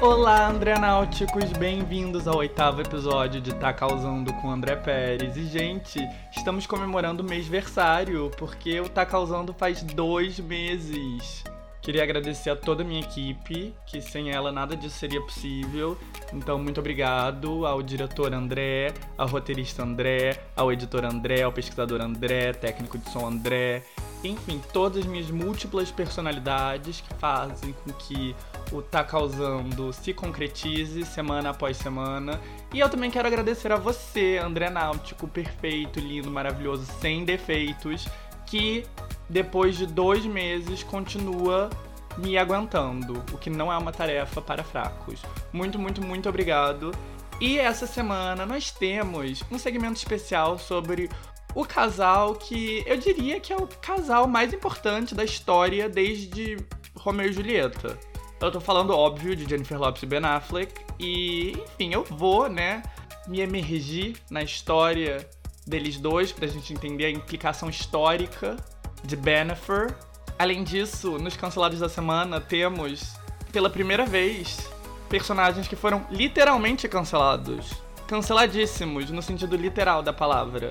Olá, André Náuticos, bem-vindos ao oitavo episódio de Tá Causando com André Pérez. E, gente, estamos comemorando o mêsversário, porque o Tá Causando faz dois meses. Queria agradecer a toda a minha equipe, que sem ela nada disso seria possível. Então, muito obrigado ao diretor André, ao roteirista André, ao editor André, ao pesquisador André, técnico de som André, enfim, todas as minhas múltiplas personalidades que fazem com que o Tá Causando se concretize semana após semana. E eu também quero agradecer a você, André Náutico, perfeito, lindo, maravilhoso, sem defeitos, que depois de dois meses continua me aguentando, o que não é uma tarefa para fracos. Muito, muito, muito obrigado. E essa semana nós temos um segmento especial sobre o casal que eu diria que é o casal mais importante da história desde Romeo e Julieta. Eu tô falando, óbvio, de Jennifer Lopez e Ben Affleck. E, enfim, eu vou, né, me emergir na história deles dois pra gente entender a implicação histórica de Bennifer. Além disso, nos cancelados da semana temos, pela primeira vez, personagens que foram literalmente cancelados. Canceladíssimos, no sentido literal da palavra.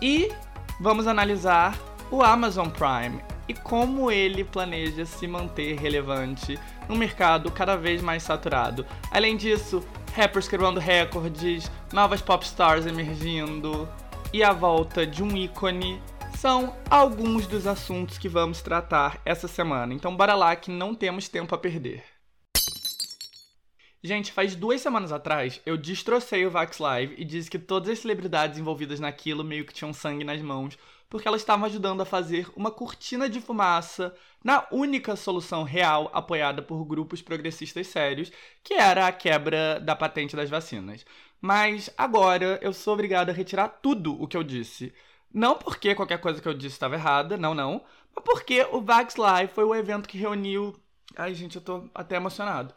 E vamos analisar o Amazon Prime e como ele planeja se manter relevante num mercado cada vez mais saturado. Além disso, rappers quebrando recordes, novas pop stars emergindo e a volta de um ícone são alguns dos assuntos que vamos tratar essa semana. Então bora lá que não temos tempo a perder. Gente, faz duas semanas atrás eu destrocei o Vax Live e disse que todas as celebridades envolvidas naquilo meio que tinham sangue nas mãos, porque elas estavam ajudando a fazer uma cortina de fumaça na única solução real apoiada por grupos progressistas sérios, que era a quebra da patente das vacinas. Mas agora eu sou obrigado a retirar tudo o que eu disse. Não porque qualquer coisa que eu disse estava errada, não, não, mas porque o Vax Live foi o evento que reuniu. Ai, gente, eu tô até emocionado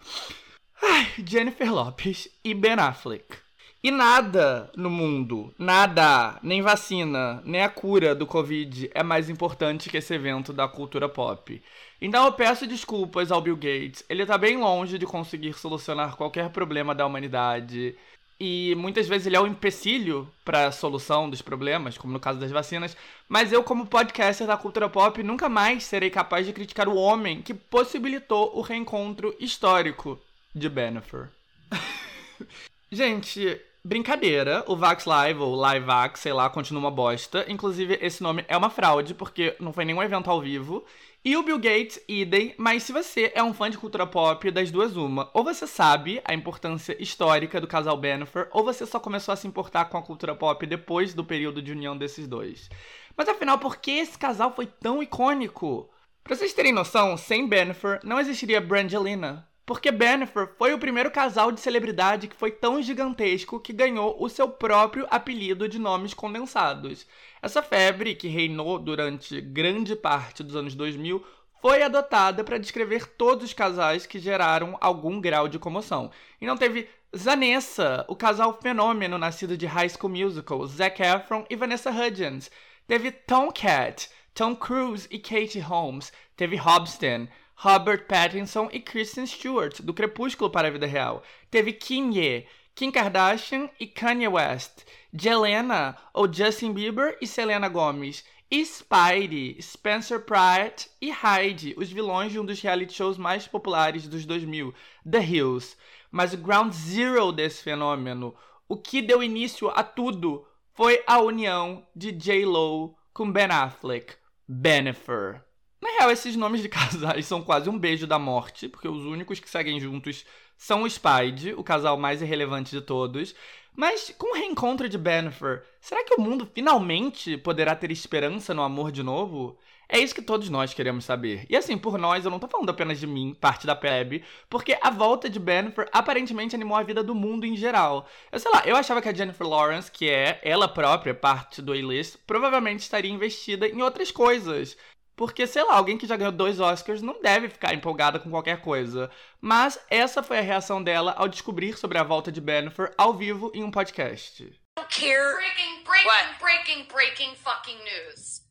Ai, Jennifer Lopes e Ben Affleck. E nada no mundo, nada, nem vacina, nem a cura do Covid é mais importante que esse evento da cultura pop. Então eu peço desculpas ao Bill Gates, ele tá bem longe de conseguir solucionar qualquer problema da humanidade. E muitas vezes ele é um empecilho para a solução dos problemas, como no caso das vacinas. Mas eu, como podcaster da cultura pop, nunca mais serei capaz de criticar o homem que possibilitou o reencontro histórico de Bennifer. Gente, brincadeira. O Vax Live, ou Live Vax, sei lá, continua uma bosta. Inclusive, esse nome é uma fraude, porque não foi nenhum evento ao vivo. E o Bill Gates, idem, mas se você é um fã de cultura pop, das duas uma, ou você sabe a importância histórica do casal Bennifer, ou você só começou a se importar com a cultura pop depois do período de união desses dois. Mas afinal, por que esse casal foi tão icônico? Pra vocês terem noção, sem Bennifer não existiria Brangelina, porque Bennifer foi o primeiro casal de celebridade que foi tão gigantesco que ganhou o seu próprio apelido de nomes condensados. Essa febre, que reinou durante grande parte dos anos 2000, foi adotada para descrever todos os casais que geraram algum grau de comoção. E não teve Zanessa, o casal fenômeno nascido de High School Musical, Zac Efron e Vanessa Hudgens. Teve Tomcat, Tom Cruise e Katie Holmes. Teve Hobson, Robert Pattinson e Kristen Stewart, do Crepúsculo para a Vida Real. Teve Kim Ye, Kim Kardashian e Kanye West. Jelena, ou Justin Bieber e Selena Gomez. E Spidey, Spencer Pratt e Heidi, os vilões de um dos reality shows mais populares dos 2000, The Hills. Mas o ground zero desse fenômeno, o que deu início a tudo, foi a união de J-Lo com Ben Affleck, Bennifer. Na real, esses nomes de casais são quase um beijo da morte, porque os únicos que seguem juntos são o Spide, o casal mais irrelevante de todos. Mas com o reencontro de Bennifer, será que o mundo finalmente poderá ter esperança no amor de novo? É isso que todos nós queremos saber. E assim, por nós, eu não tô falando apenas de mim, parte da plebe, porque a volta de Bennifer aparentemente animou a vida do mundo em geral. Eu sei lá, eu achava que a Jennifer Lawrence, que é ela própria parte do A-list, provavelmente estaria investida em outras coisas. Porque, sei lá, alguém que já ganhou dois Oscars não deve ficar empolgada com qualquer coisa. Mas essa foi a reação dela ao descobrir sobre a volta de Bennifer ao vivo em um podcast. Care. Breaking, breaking, What? breaking, breaking fucking news.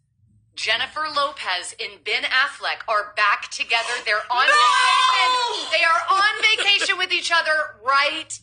Jennifer Lopez and Ben Affleck are back together. They're on no! vacation. They are on vacation with each each other right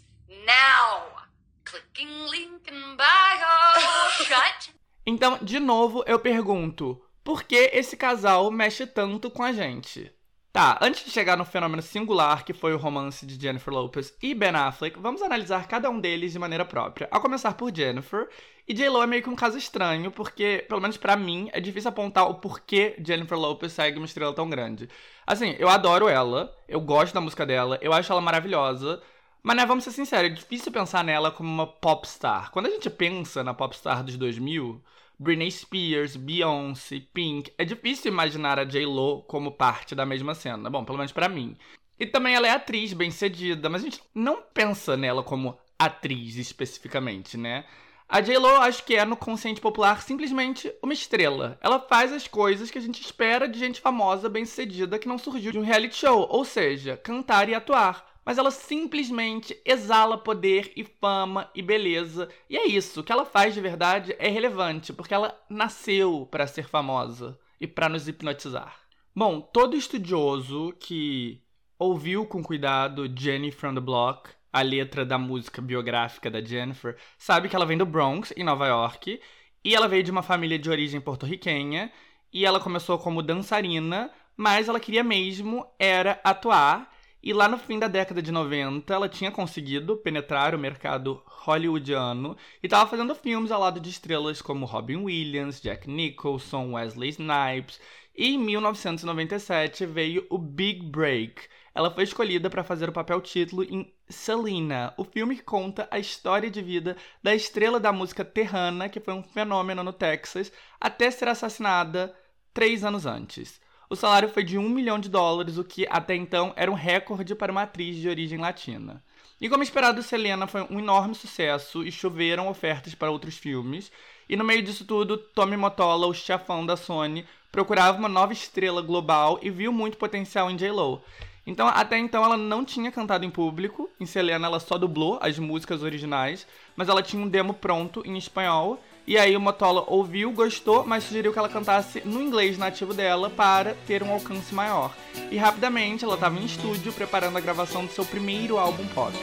now. Clicking link in bio. Shut. Então, de novo, eu pergunto: por que esse casal mexe tanto com a gente? Tá, antes de chegar no fenômeno singular que foi o romance de Jennifer Lopez e Ben Affleck, vamos analisar cada um deles de maneira própria. A começar por Jennifer. E J-Lo é meio que um caso estranho, porque, pelo menos para mim, é difícil apontar o porquê Jennifer Lopez segue uma estrela tão grande. Assim, eu adoro ela, eu gosto da música dela, eu acho ela maravilhosa, mas né, vamos ser sinceros, é difícil pensar nela como uma popstar. Quando a gente pensa na popstar dos 2000, Britney Spears, Beyoncé, Pink. É difícil imaginar a J-Lo como parte da mesma cena. Bom, pelo menos para mim. E também ela é atriz bem cedida, mas a gente não pensa nela como atriz especificamente, né? A J-Lo acho que é no consciente popular simplesmente uma estrela. Ela faz as coisas que a gente espera de gente famosa, bem sucedida, que não surgiu de um reality show, ou seja, cantar e atuar mas ela simplesmente exala poder e fama e beleza. E é isso, o que ela faz de verdade é relevante, porque ela nasceu para ser famosa e para nos hipnotizar. Bom, todo estudioso que ouviu com cuidado Jenny from the Block, a letra da música biográfica da Jennifer, sabe que ela vem do Bronx, em Nova York, e ela veio de uma família de origem porto-riquenha, e ela começou como dançarina, mas ela queria mesmo era atuar e lá no fim da década de 90, ela tinha conseguido penetrar o mercado hollywoodiano e estava fazendo filmes ao lado de estrelas como Robin Williams, Jack Nicholson, Wesley Snipes. E em 1997 veio o Big Break. Ela foi escolhida para fazer o papel título em Selena, o filme que conta a história de vida da estrela da música terrana, que foi um fenômeno no Texas, até ser assassinada três anos antes. O salário foi de um milhão de dólares, o que até então era um recorde para uma atriz de origem latina. E como esperado, Selena foi um enorme sucesso e choveram ofertas para outros filmes. E no meio disso tudo, Tommy Motola, o chefão da Sony, procurava uma nova estrela global e viu muito potencial em J-Lo. Então, até então, ela não tinha cantado em público. Em Selena, ela só dublou as músicas originais, mas ela tinha um demo pronto em espanhol e aí o Motola ouviu, gostou, mas sugeriu que ela cantasse no inglês nativo dela para ter um alcance maior. E rapidamente ela estava em estúdio preparando a gravação do seu primeiro álbum pop.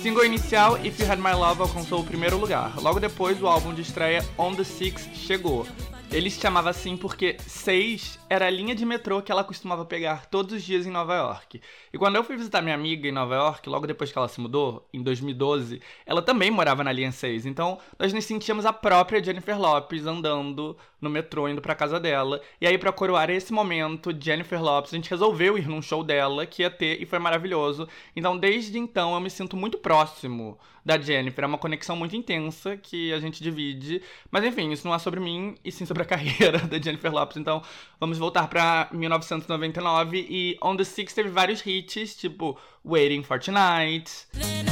Single inicial, If You Had My Love, alcançou o primeiro lugar. Logo depois, o álbum de estreia On The Six chegou. Ele se chamava assim porque 6 era a linha de metrô que ela costumava pegar todos os dias em Nova York. E quando eu fui visitar minha amiga em Nova York, logo depois que ela se mudou, em 2012, ela também morava na linha 6. Então, nós nos sentíamos a própria Jennifer Lopes andando no metrô, indo pra casa dela. E aí, para coroar esse momento, Jennifer Lopes, a gente resolveu ir num show dela que ia ter e foi maravilhoso. Então, desde então, eu me sinto muito próximo da Jennifer. É uma conexão muito intensa que a gente divide. Mas enfim, isso não é sobre mim e sim sobre a carreira da Jennifer Lopes. Então vamos voltar pra 1999 e On the Six teve vários hits, tipo Waiting for Tonight.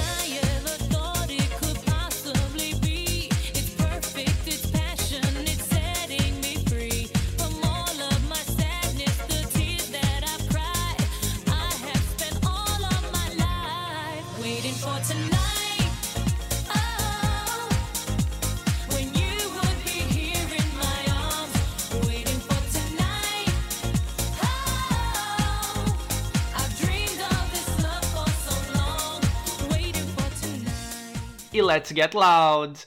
E Let's Get Loud.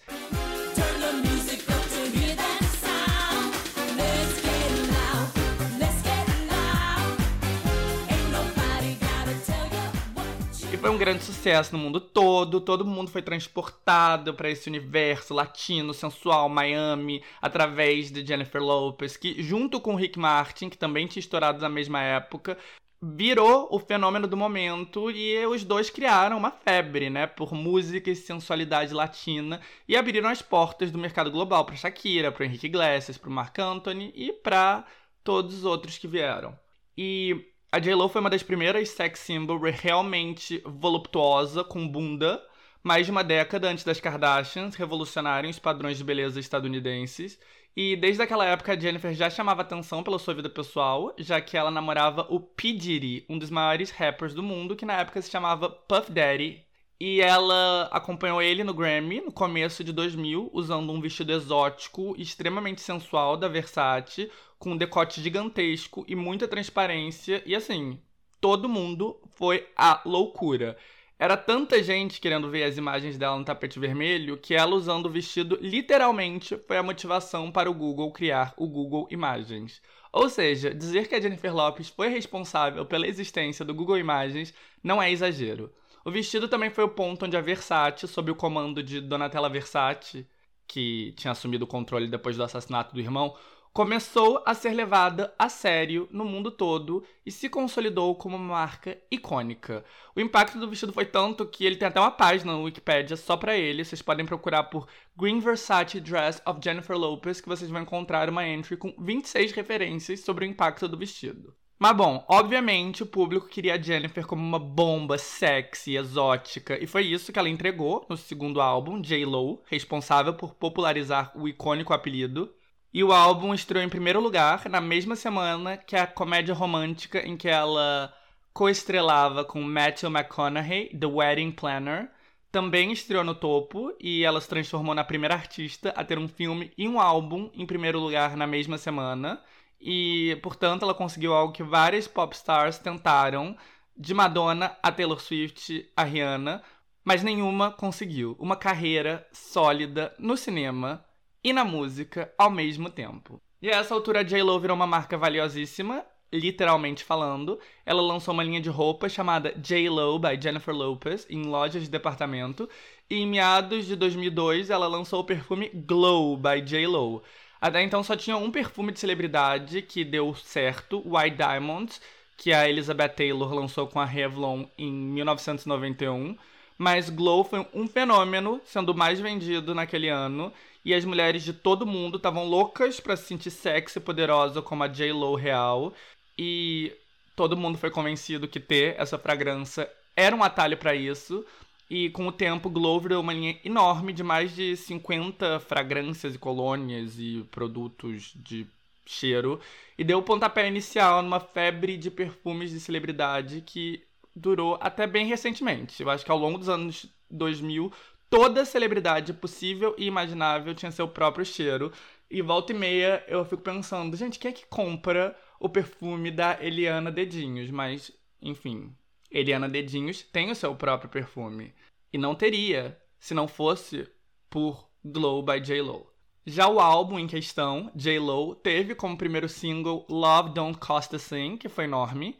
Foi um grande sucesso no mundo todo, todo mundo foi transportado para esse universo latino, sensual, Miami, através de Jennifer Lopez, que junto com o Rick Martin, que também tinha estourado na mesma época, virou o fenômeno do momento e os dois criaram uma febre, né, por música e sensualidade latina e abriram as portas do mercado global para Shakira, para Henrique Iglesias, para Marc Anthony e para todos os outros que vieram. E a J.Lo foi uma das primeiras sex symbol realmente voluptuosa, com bunda, mais de uma década antes das Kardashians revolucionarem os padrões de beleza estadunidenses. E desde aquela época a Jennifer já chamava atenção pela sua vida pessoal, já que ela namorava o P. Diddy, um dos maiores rappers do mundo, que na época se chamava Puff Daddy. E ela acompanhou ele no Grammy no começo de 2000, usando um vestido exótico extremamente sensual da Versace, com um decote gigantesco e muita transparência. E assim, todo mundo foi a loucura. Era tanta gente querendo ver as imagens dela no tapete vermelho que ela usando o vestido literalmente foi a motivação para o Google criar o Google Imagens. Ou seja, dizer que a Jennifer Lopes foi responsável pela existência do Google Imagens não é exagero. O vestido também foi o ponto onde a Versace, sob o comando de Donatella Versace, que tinha assumido o controle depois do assassinato do irmão, começou a ser levada a sério no mundo todo e se consolidou como uma marca icônica. O impacto do vestido foi tanto que ele tem até uma página no Wikipedia só para ele. Vocês podem procurar por Green Versace Dress of Jennifer Lopez que vocês vão encontrar uma entry com 26 referências sobre o impacto do vestido. Mas bom, obviamente o público queria a Jennifer como uma bomba sexy, exótica, e foi isso que ela entregou no segundo álbum, J-Lo, responsável por popularizar o icônico apelido. E o álbum estreou em primeiro lugar na mesma semana que a comédia romântica em que ela coestrelava com Matthew McConaughey, The Wedding Planner. Também estreou no topo e ela se transformou na primeira artista a ter um filme e um álbum em primeiro lugar na mesma semana. E, portanto, ela conseguiu algo que várias pop stars tentaram, de Madonna a Taylor Swift a Rihanna, mas nenhuma conseguiu. Uma carreira sólida no cinema e na música ao mesmo tempo. E a essa altura a J.Lo virou uma marca valiosíssima, literalmente falando. Ela lançou uma linha de roupa chamada J.Lo by Jennifer Lopez em lojas de departamento. E em meados de 2002 ela lançou o perfume Glow by J.Lo. Até então só tinha um perfume de celebridade que deu certo, White Diamonds, que a Elizabeth Taylor lançou com a Revlon em 1991. Mas Glow foi um fenômeno, sendo mais vendido naquele ano e as mulheres de todo mundo estavam loucas para se sentir sexy e poderosa como a J-Lo real. E todo mundo foi convencido que ter essa fragrância era um atalho para isso. E com o tempo, Glow virou uma linha enorme de mais de 50 fragrâncias e colônias e produtos de cheiro. E deu o pontapé inicial numa febre de perfumes de celebridade que durou até bem recentemente. Eu acho que ao longo dos anos 2000 toda celebridade possível e imaginável tinha seu próprio cheiro. E volta e meia eu fico pensando, gente, quem é que compra o perfume da Eliana Dedinhos? Mas, enfim, Eliana Dedinhos tem o seu próprio perfume. E não teria se não fosse por Glow by J-Lo. Já o álbum em questão, J-Lo, teve como primeiro single Love Don't Cost a Thing, que foi enorme.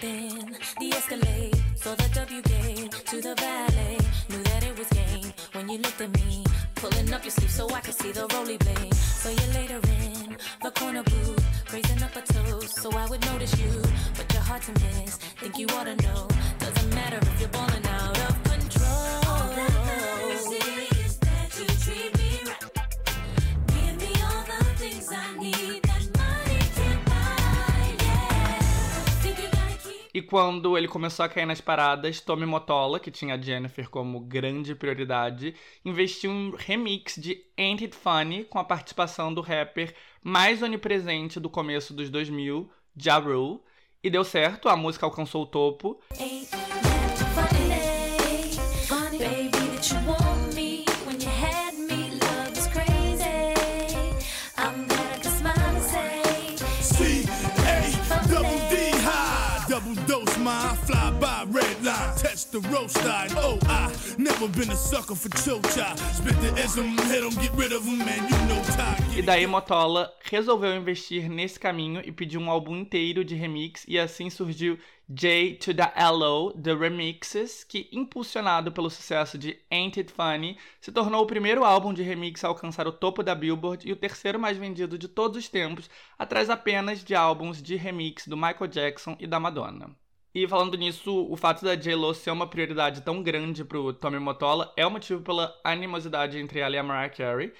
The Escalade. Saw the W game to the valet. Knew that it was game when you looked at me. Pulling up your sleeve so I could see the roly blade. So you later in the corner booth, raising up a toast so I would notice you. But you're hard to miss, think you ought to know. Doesn't matter if you're balling out E quando ele começou a cair nas paradas, Tommy Motola, que tinha a Jennifer como grande prioridade, investiu um remix de Ain't It Funny com a participação do rapper mais onipresente do começo dos 2000, Ja Rule. E deu certo, a música alcançou o topo. Ain't the roast Oh, I never been a sucker for chocha. Spit the ism, get rid of them, man, you know E daí Motola resolveu investir nesse caminho e pediu um álbum inteiro de remix e assim surgiu J to the L.O. The Remixes, que impulsionado pelo sucesso de Ain't It Funny, se tornou o primeiro álbum de remix a alcançar o topo da Billboard e o terceiro mais vendido de todos os tempos, atrás apenas de álbuns de remix do Michael Jackson e da Madonna. E falando nisso, o fato da J-Lo ser uma prioridade tão grande pro Tommy Motola é o motivo pela animosidade entre ela e a Mariah Carey.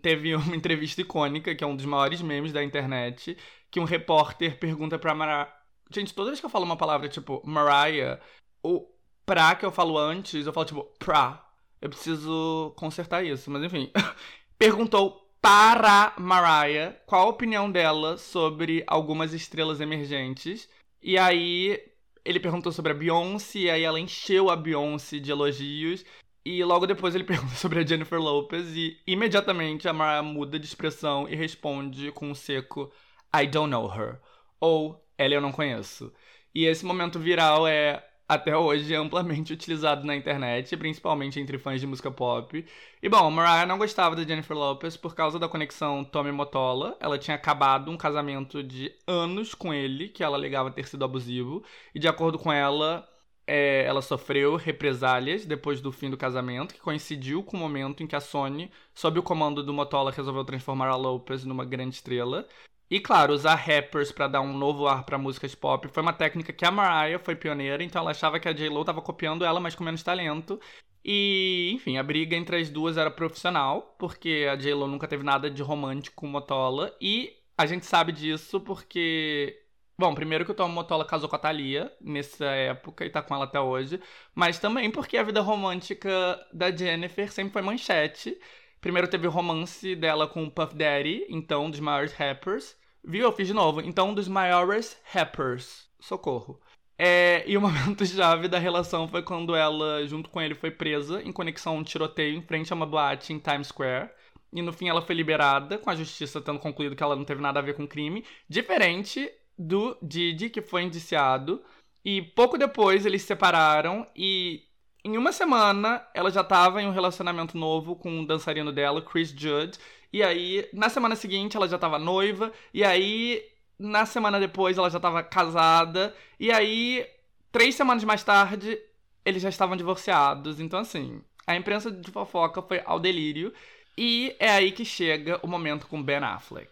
teve uma entrevista icônica, que é um dos maiores memes da internet, que um repórter pergunta pra Mariah. Gente, toda vez que eu falo uma palavra tipo Mariah, o pra que eu falo antes, eu falo tipo pra. Eu preciso consertar isso, mas enfim. Perguntou para Mariah qual a opinião dela sobre algumas estrelas emergentes. E aí ele perguntou sobre a Beyoncé, e aí ela encheu a Beyoncé de elogios. E logo depois ele pergunta sobre a Jennifer Lopez e imediatamente a Mariah muda de expressão e responde com um seco I don't know her. Ou ela eu não conheço. E esse momento viral é até hoje amplamente utilizado na internet, principalmente entre fãs de música pop. E bom, Mariah não gostava da Jennifer Lopez por causa da conexão Tommy Motola. Ela tinha acabado um casamento de anos com ele, que ela alegava ter sido abusivo. E de acordo com ela, é, ela sofreu represálias depois do fim do casamento, que coincidiu com o momento em que a Sony, sob o comando do Motola, resolveu transformar a Lopez numa grande estrela. E claro, usar rappers para dar um novo ar para músicas pop foi uma técnica que a Mariah foi pioneira, então ela achava que a J-Lo estava copiando ela, mas com menos talento. E, enfim, a briga entre as duas era profissional, porque a J-Lo nunca teve nada de romântico com Motola, e a gente sabe disso porque Bom, primeiro que o Tom Motola casou com a Thalia nessa época e tá com ela até hoje, mas também porque a vida romântica da Jennifer sempre foi manchete. Primeiro teve o romance dela com o Puff Daddy, então dos maiores rappers. Viu? Eu fiz de novo. Então dos maiores rappers. Socorro. É, e o momento chave da relação foi quando ela, junto com ele, foi presa em conexão a um tiroteio em frente a uma boate em Times Square. E no fim ela foi liberada, com a justiça tendo concluído que ela não teve nada a ver com o crime. Diferente do Didi, que foi indiciado. E pouco depois eles se separaram e em uma semana ela já estava em um relacionamento novo com um dançarino dela, Chris Judd. E aí, na semana seguinte, ela já estava noiva. E aí, na semana depois, ela já estava casada. E aí, três semanas mais tarde, eles já estavam divorciados. Então, assim, a imprensa de fofoca foi ao delírio. E é aí que chega o momento com Ben Affleck.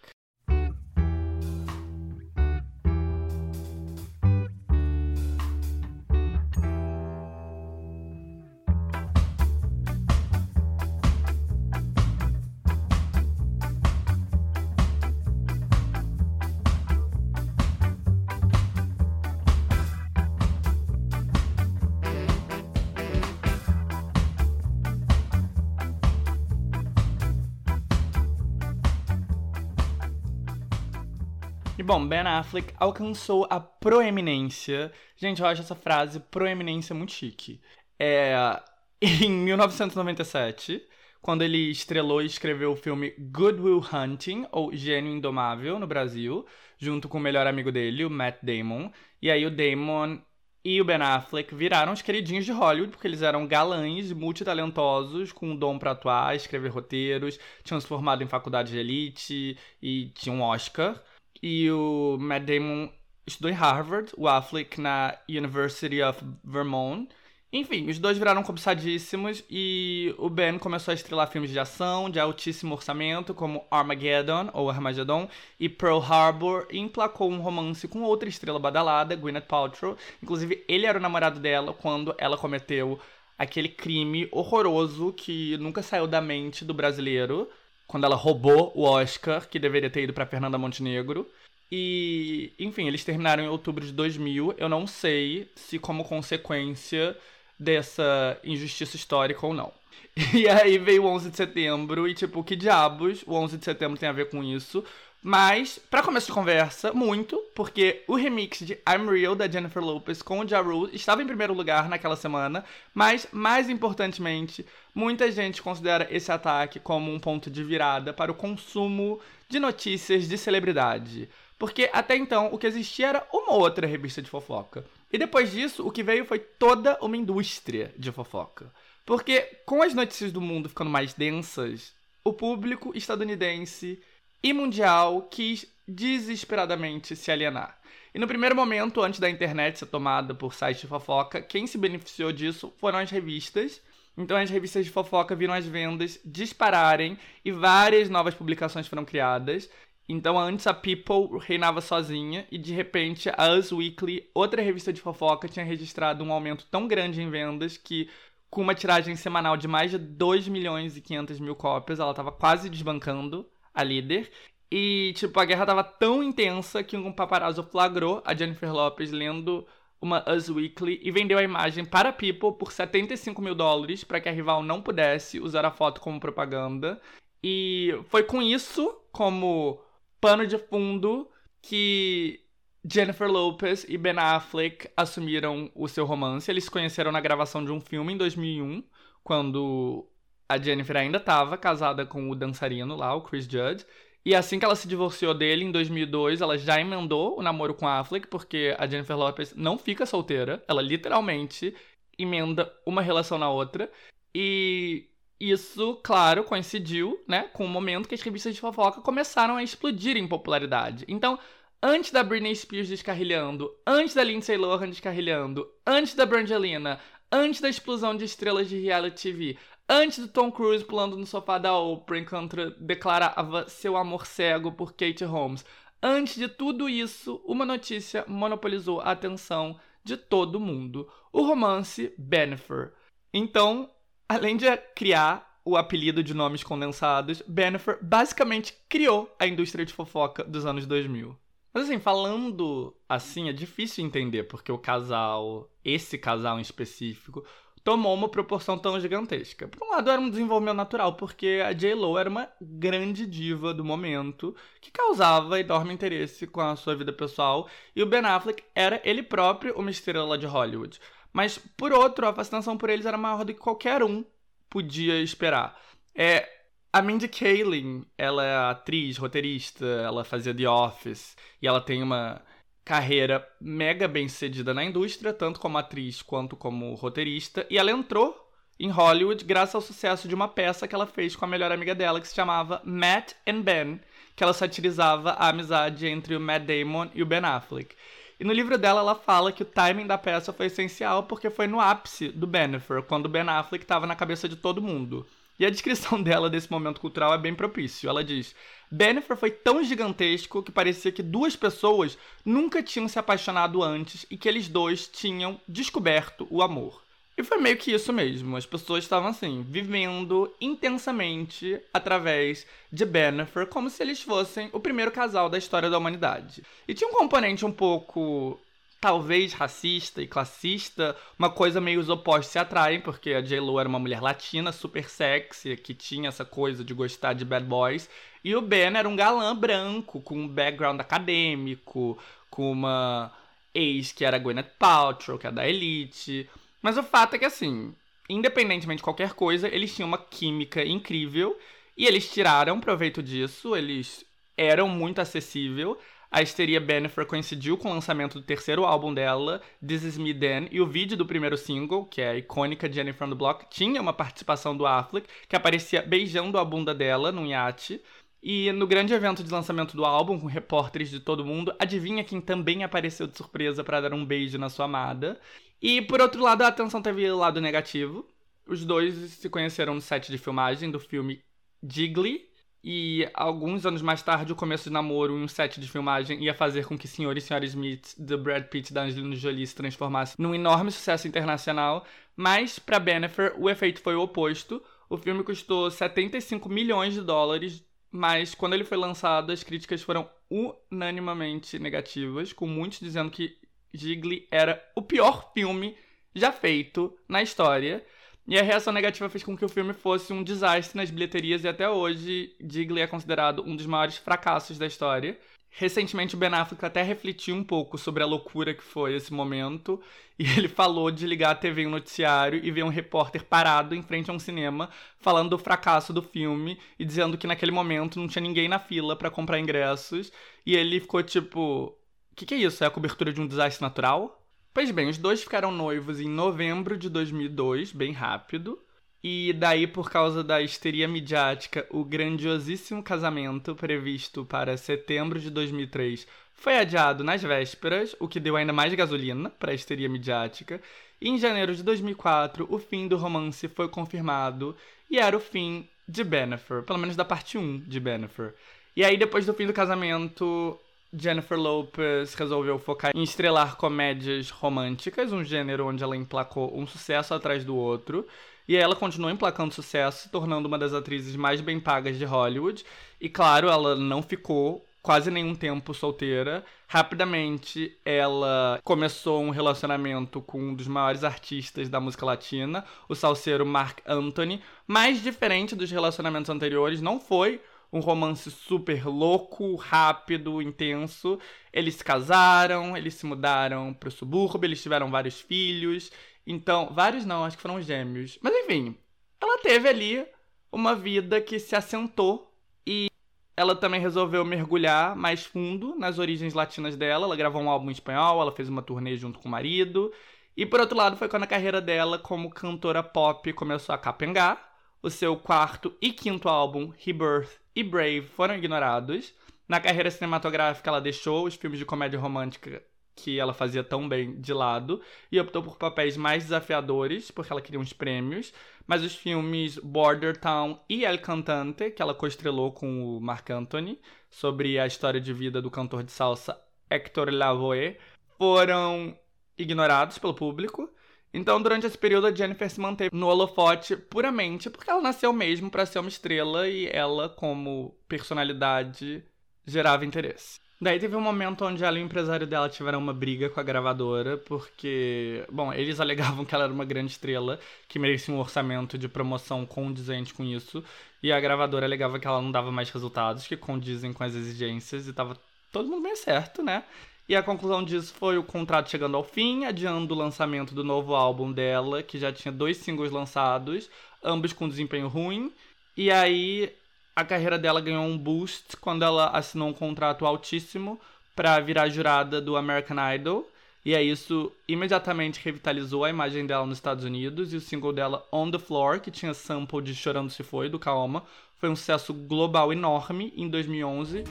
Bom, Ben Affleck alcançou a proeminência. Gente, eu acho essa frase proeminência muito chique. É, em 1997, quando ele estrelou e escreveu o filme Good Will Hunting, ou Gênio Indomável, no Brasil, junto com o melhor amigo dele, o Matt Damon. E aí o Damon e o Ben Affleck viraram os queridinhos de Hollywood, porque eles eram galãs, multitalentosos, com um dom para atuar, escrever roteiros, tinham se formado em faculdade de elite e tinham um Oscar. E o Matt Damon estudou em Harvard, o Affleck na University of Vermont. Enfim, os dois viraram cobiçadíssimos e o Ben começou a estrelar filmes de ação de altíssimo orçamento, como Armageddon ou Armageddon e Pearl Harbor, e emplacou um romance com outra estrela badalada, Gwyneth Paltrow. Inclusive, ele era o namorado dela quando ela cometeu aquele crime horroroso que nunca saiu da mente do brasileiro, quando ela roubou o Oscar, que deveria ter ido para Fernanda Montenegro. E, enfim, eles terminaram em outubro de 2000. Eu não sei se como consequência dessa injustiça histórica ou não. E aí veio o 11 de setembro e tipo, que diabos o 11 de setembro tem a ver com isso? Mas, para começo de conversa, muito, porque o remix de I'm Real da Jennifer Lopez com o Ja Rule estava em primeiro lugar naquela semana, mas, mais importantemente, muita gente considera esse ataque como um ponto de virada para o consumo de notícias de celebridade. Porque até então o que existia era uma outra revista de fofoca. E depois disso, o que veio foi toda uma indústria de fofoca. Porque com as notícias do mundo ficando mais densas, o público estadunidense e mundial quis desesperadamente se alienar. E no primeiro momento, antes da internet ser tomada por sites de fofoca, quem se beneficiou disso foram as revistas. Então as revistas de fofoca viram as vendas dispararem e várias novas publicações foram criadas. Então antes a People reinava sozinha e de repente a Us Weekly, outra revista de fofoca, tinha registrado um aumento tão grande em vendas que com uma tiragem semanal de mais de 2 milhões e 500 mil cópias. Ela tava quase desbancando a líder. E, tipo, a guerra tava tão intensa que um paparazzo flagrou a Jennifer Lopez lendo uma Us Weekly e vendeu a imagem para People por 75 mil dólares para que a rival não pudesse usar a foto como propaganda. E foi com isso, como pano de fundo, que Jennifer Lopez e Ben Affleck assumiram o seu romance. Eles se conheceram na gravação de um filme em 2001, quando a Jennifer ainda estava casada com o dançarino lá, o Chris Judd. E assim que ela se divorciou dele, em 2002, ela já emendou o namoro com Affleck, porque a Jennifer Lopez não fica solteira. Ela literalmente emenda uma relação na outra. E isso, claro, coincidiu, né, com o momento que as revistas de fofoca começaram a explodir em popularidade. Então, antes da Britney Spears descarrilhando, antes da Lindsay Lohan descarrilhando, antes da Brangelina, antes da explosão de estrelas de reality TV, antes do Tom Cruise pulando no sofá da Oprah enquanto declarava seu amor cego por Kate Holmes, antes de tudo isso, uma notícia monopolizou a atenção de todo mundo: o romance Bennifer. Então, além de criar o apelido de nomes condensados, Bennifer basicamente criou a indústria de fofoca dos anos 2000. Mas assim, falando assim, é difícil entender porque o casal, esse casal em específico, tomou uma proporção tão gigantesca. Por um lado, era um desenvolvimento natural, porque a J-Lo era uma grande diva do momento, que causava enorme interesse com a sua vida pessoal, e o Ben Affleck era ele próprio uma estrela de Hollywood. Mas, por outro, a fascinação por eles era maior do que qualquer um podia esperar. É, a Mindy Kaling, ela é atriz, roteirista, ela fazia The Office e ela tem uma carreira mega bem sucedida na indústria, tanto como atriz quanto como roteirista, e ela entrou em Hollywood graças ao sucesso de uma peça que ela fez com a melhor amiga dela, que se chamava Matt and Ben, que ela satirizava a amizade entre o Matt Damon e o Ben Affleck. E no livro dela, ela fala que o timing da peça foi essencial porque foi no ápice do Bennifer, quando o Ben Affleck estava na cabeça de todo mundo. E a descrição dela desse momento cultural é bem propício. Ela diz: Bennifer foi tão gigantesco que parecia que duas pessoas nunca tinham se apaixonado antes e que eles dois tinham descoberto o amor. E foi meio que isso mesmo. As pessoas estavam assim, vivendo intensamente através de Bennifer, como se eles fossem o primeiro casal da história da humanidade. E tinha um componente um pouco talvez racista e classista, uma coisa meio os opostos se atraem, porque a J-Lo era uma mulher latina, super sexy, que tinha essa coisa de gostar de bad boys, e o Ben era um galã branco, com um background acadêmico, com uma ex que era Gwyneth Paltrow, que é da Elite. Mas o fato é que, assim, independentemente de qualquer coisa, eles tinham uma química incrível, e eles tiraram proveito disso, eles eram muito acessível, a histeria Bennifer coincidiu com o lançamento do terceiro álbum dela, This Is Me Then, e o vídeo do primeiro single, que é a icônica Jenny from the Block, tinha uma participação do Affleck, que aparecia beijando a bunda dela num iate. E no grande evento de lançamento do álbum, com repórteres de todo mundo, adivinha quem também apareceu de surpresa para dar um beijo na sua amada. E por outro lado, a atenção teve lado negativo. Os dois se conheceram no set de filmagem do filme Jiggly, e alguns anos mais tarde, o começo de namoro em um set de filmagem ia fazer com que Sr. e Sra. Smith, de Brad Pitt da Angelina Jolie, se transformasse num enorme sucesso internacional. Mas, para Bennifer, o efeito foi o oposto. O filme custou 75 milhões de dólares, mas quando ele foi lançado, as críticas foram unanimamente negativas, com muitos dizendo que Gigli era o pior filme já feito na história. E a reação negativa fez com que o filme fosse um desastre nas bilheterias e até hoje Digley é considerado um dos maiores fracassos da história. Recentemente o Ben Affleck até refletiu um pouco sobre a loucura que foi esse momento e ele falou de ligar a TV em um noticiário e ver um repórter parado em frente a um cinema falando do fracasso do filme e dizendo que naquele momento não tinha ninguém na fila para comprar ingressos e ele ficou tipo, o que, que é isso? É a cobertura de um desastre natural? Pois bem, os dois ficaram noivos em novembro de 2002, bem rápido. E daí, por causa da histeria midiática, o grandiosíssimo casamento previsto para setembro de 2003 foi adiado nas vésperas, o que deu ainda mais gasolina para a histeria midiática. E em janeiro de 2004, o fim do romance foi confirmado e era o fim de Bennifer, pelo menos da parte 1 de Bennifer. E aí, depois do fim do casamento, Jennifer Lopez resolveu focar em estrelar comédias românticas, um gênero onde ela emplacou um sucesso atrás do outro. E ela continuou emplacando sucesso, se tornando uma das atrizes mais bem pagas de Hollywood. E claro, ela não ficou quase nenhum tempo solteira. Rapidamente, ela começou um relacionamento com um dos maiores artistas da música latina, o salseiro Mark Anthony. Mais diferente dos relacionamentos anteriores, não foi um romance super louco, rápido, intenso. Eles se casaram, eles se mudaram para o subúrbio, eles tiveram vários filhos. Então, vários não, acho que foram gêmeos. Mas enfim, ela teve ali uma vida que se assentou e ela também resolveu mergulhar mais fundo nas origens latinas dela. Ela gravou um álbum em espanhol, ela fez uma turnê junto com o marido. E por outro lado, foi quando a carreira dela como cantora pop começou a capengar. O seu quarto e quinto álbum, Rebirth e Brave, foram ignorados. Na carreira cinematográfica, ela deixou os filmes de comédia romântica que ela fazia tão bem de lado e optou por papéis mais desafiadores, porque ela queria uns prêmios. Mas os filmes Border Town e El Cantante, que ela coestrelou com o Marc Anthony, sobre a história de vida do cantor de salsa Hector Lavoe, foram ignorados pelo público. Então, durante esse período, a Jennifer se manteve no holofote puramente porque ela nasceu mesmo para ser uma estrela e ela, como personalidade, gerava interesse. Daí teve um momento onde ela e o empresário dela tiveram uma briga com a gravadora, porque, bom, eles alegavam que ela era uma grande estrela, que merecia um orçamento de promoção condizente com isso, e a gravadora alegava que ela não dava mais resultados que condizem com as exigências, e tava todo mundo bem certo, né? E a conclusão disso foi o contrato chegando ao fim, adiando o lançamento do novo álbum dela, que já tinha dois singles lançados, ambos com desempenho ruim. E aí a carreira dela ganhou um boost quando ela assinou um contrato altíssimo para virar jurada do American Idol. E aí isso imediatamente revitalizou a imagem dela nos Estados Unidos e o single dela On the Floor, que tinha sample de Chorando Se Foi, do Kaoma, foi um sucesso global enorme em 2011.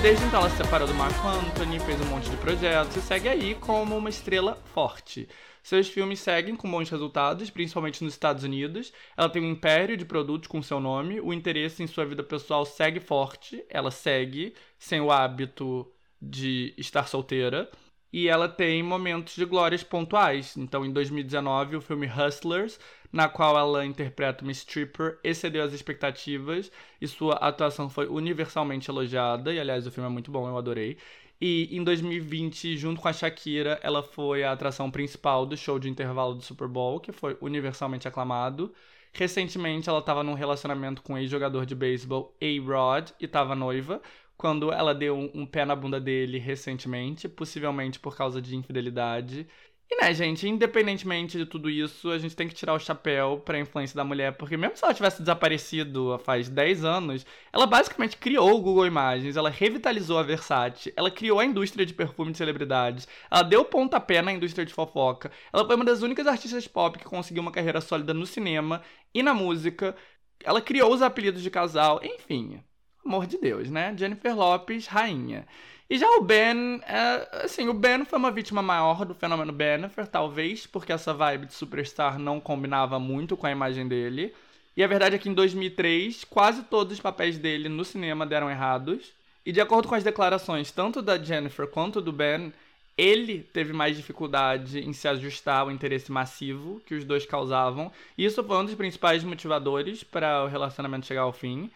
Desde então ela se separou do Mark Anthony, fez um monte de projetos e segue aí como uma estrela forte. Seus filmes seguem com bons resultados, principalmente nos Estados Unidos. Ela tem um império de produtos com seu nome, o interesse em sua vida pessoal segue forte, ela segue sem o hábito de estar solteira. E ela tem momentos de glórias pontuais. Então, em 2019, o filme Hustlers na qual ela interpreta uma stripper, excedeu as expectativas e sua atuação foi universalmente elogiada. E aliás, o filme é muito bom, eu adorei. E em 2020, junto com a Shakira, ela foi a atração principal do show de intervalo do Super Bowl, que foi universalmente aclamado. Recentemente, ela estava num relacionamento com o ex-jogador de beisebol A-Rod e estava noiva, quando ela deu um, um, pé na bunda dele recentemente, possivelmente por causa de infidelidade. E né, gente, independentemente de tudo isso, a gente tem que tirar o chapéu pra influência da mulher, porque mesmo se ela tivesse desaparecido faz 10 anos, ela basicamente criou o Google Imagens, ela revitalizou a Versace, ela criou a indústria de perfume de celebridades, ela deu pontapé na indústria de fofoca, ela foi uma das únicas artistas pop que conseguiu uma carreira sólida no cinema e na música, ela criou os apelidos de casal, enfim, amor de Deus, né? Jennifer Lopes, rainha. E já o Ben, é, assim, o Ben foi uma vítima maior do fenômeno Bennifer, talvez, porque essa vibe de superstar não combinava muito com a imagem dele. E a verdade é que em 2003, quase todos os papéis dele no cinema deram errados. E de acordo com as declarações tanto da Jennifer quanto do Ben, ele teve mais dificuldade em se ajustar ao interesse massivo que os dois causavam. E isso foi um dos principais motivadores para o relacionamento chegar ao fim.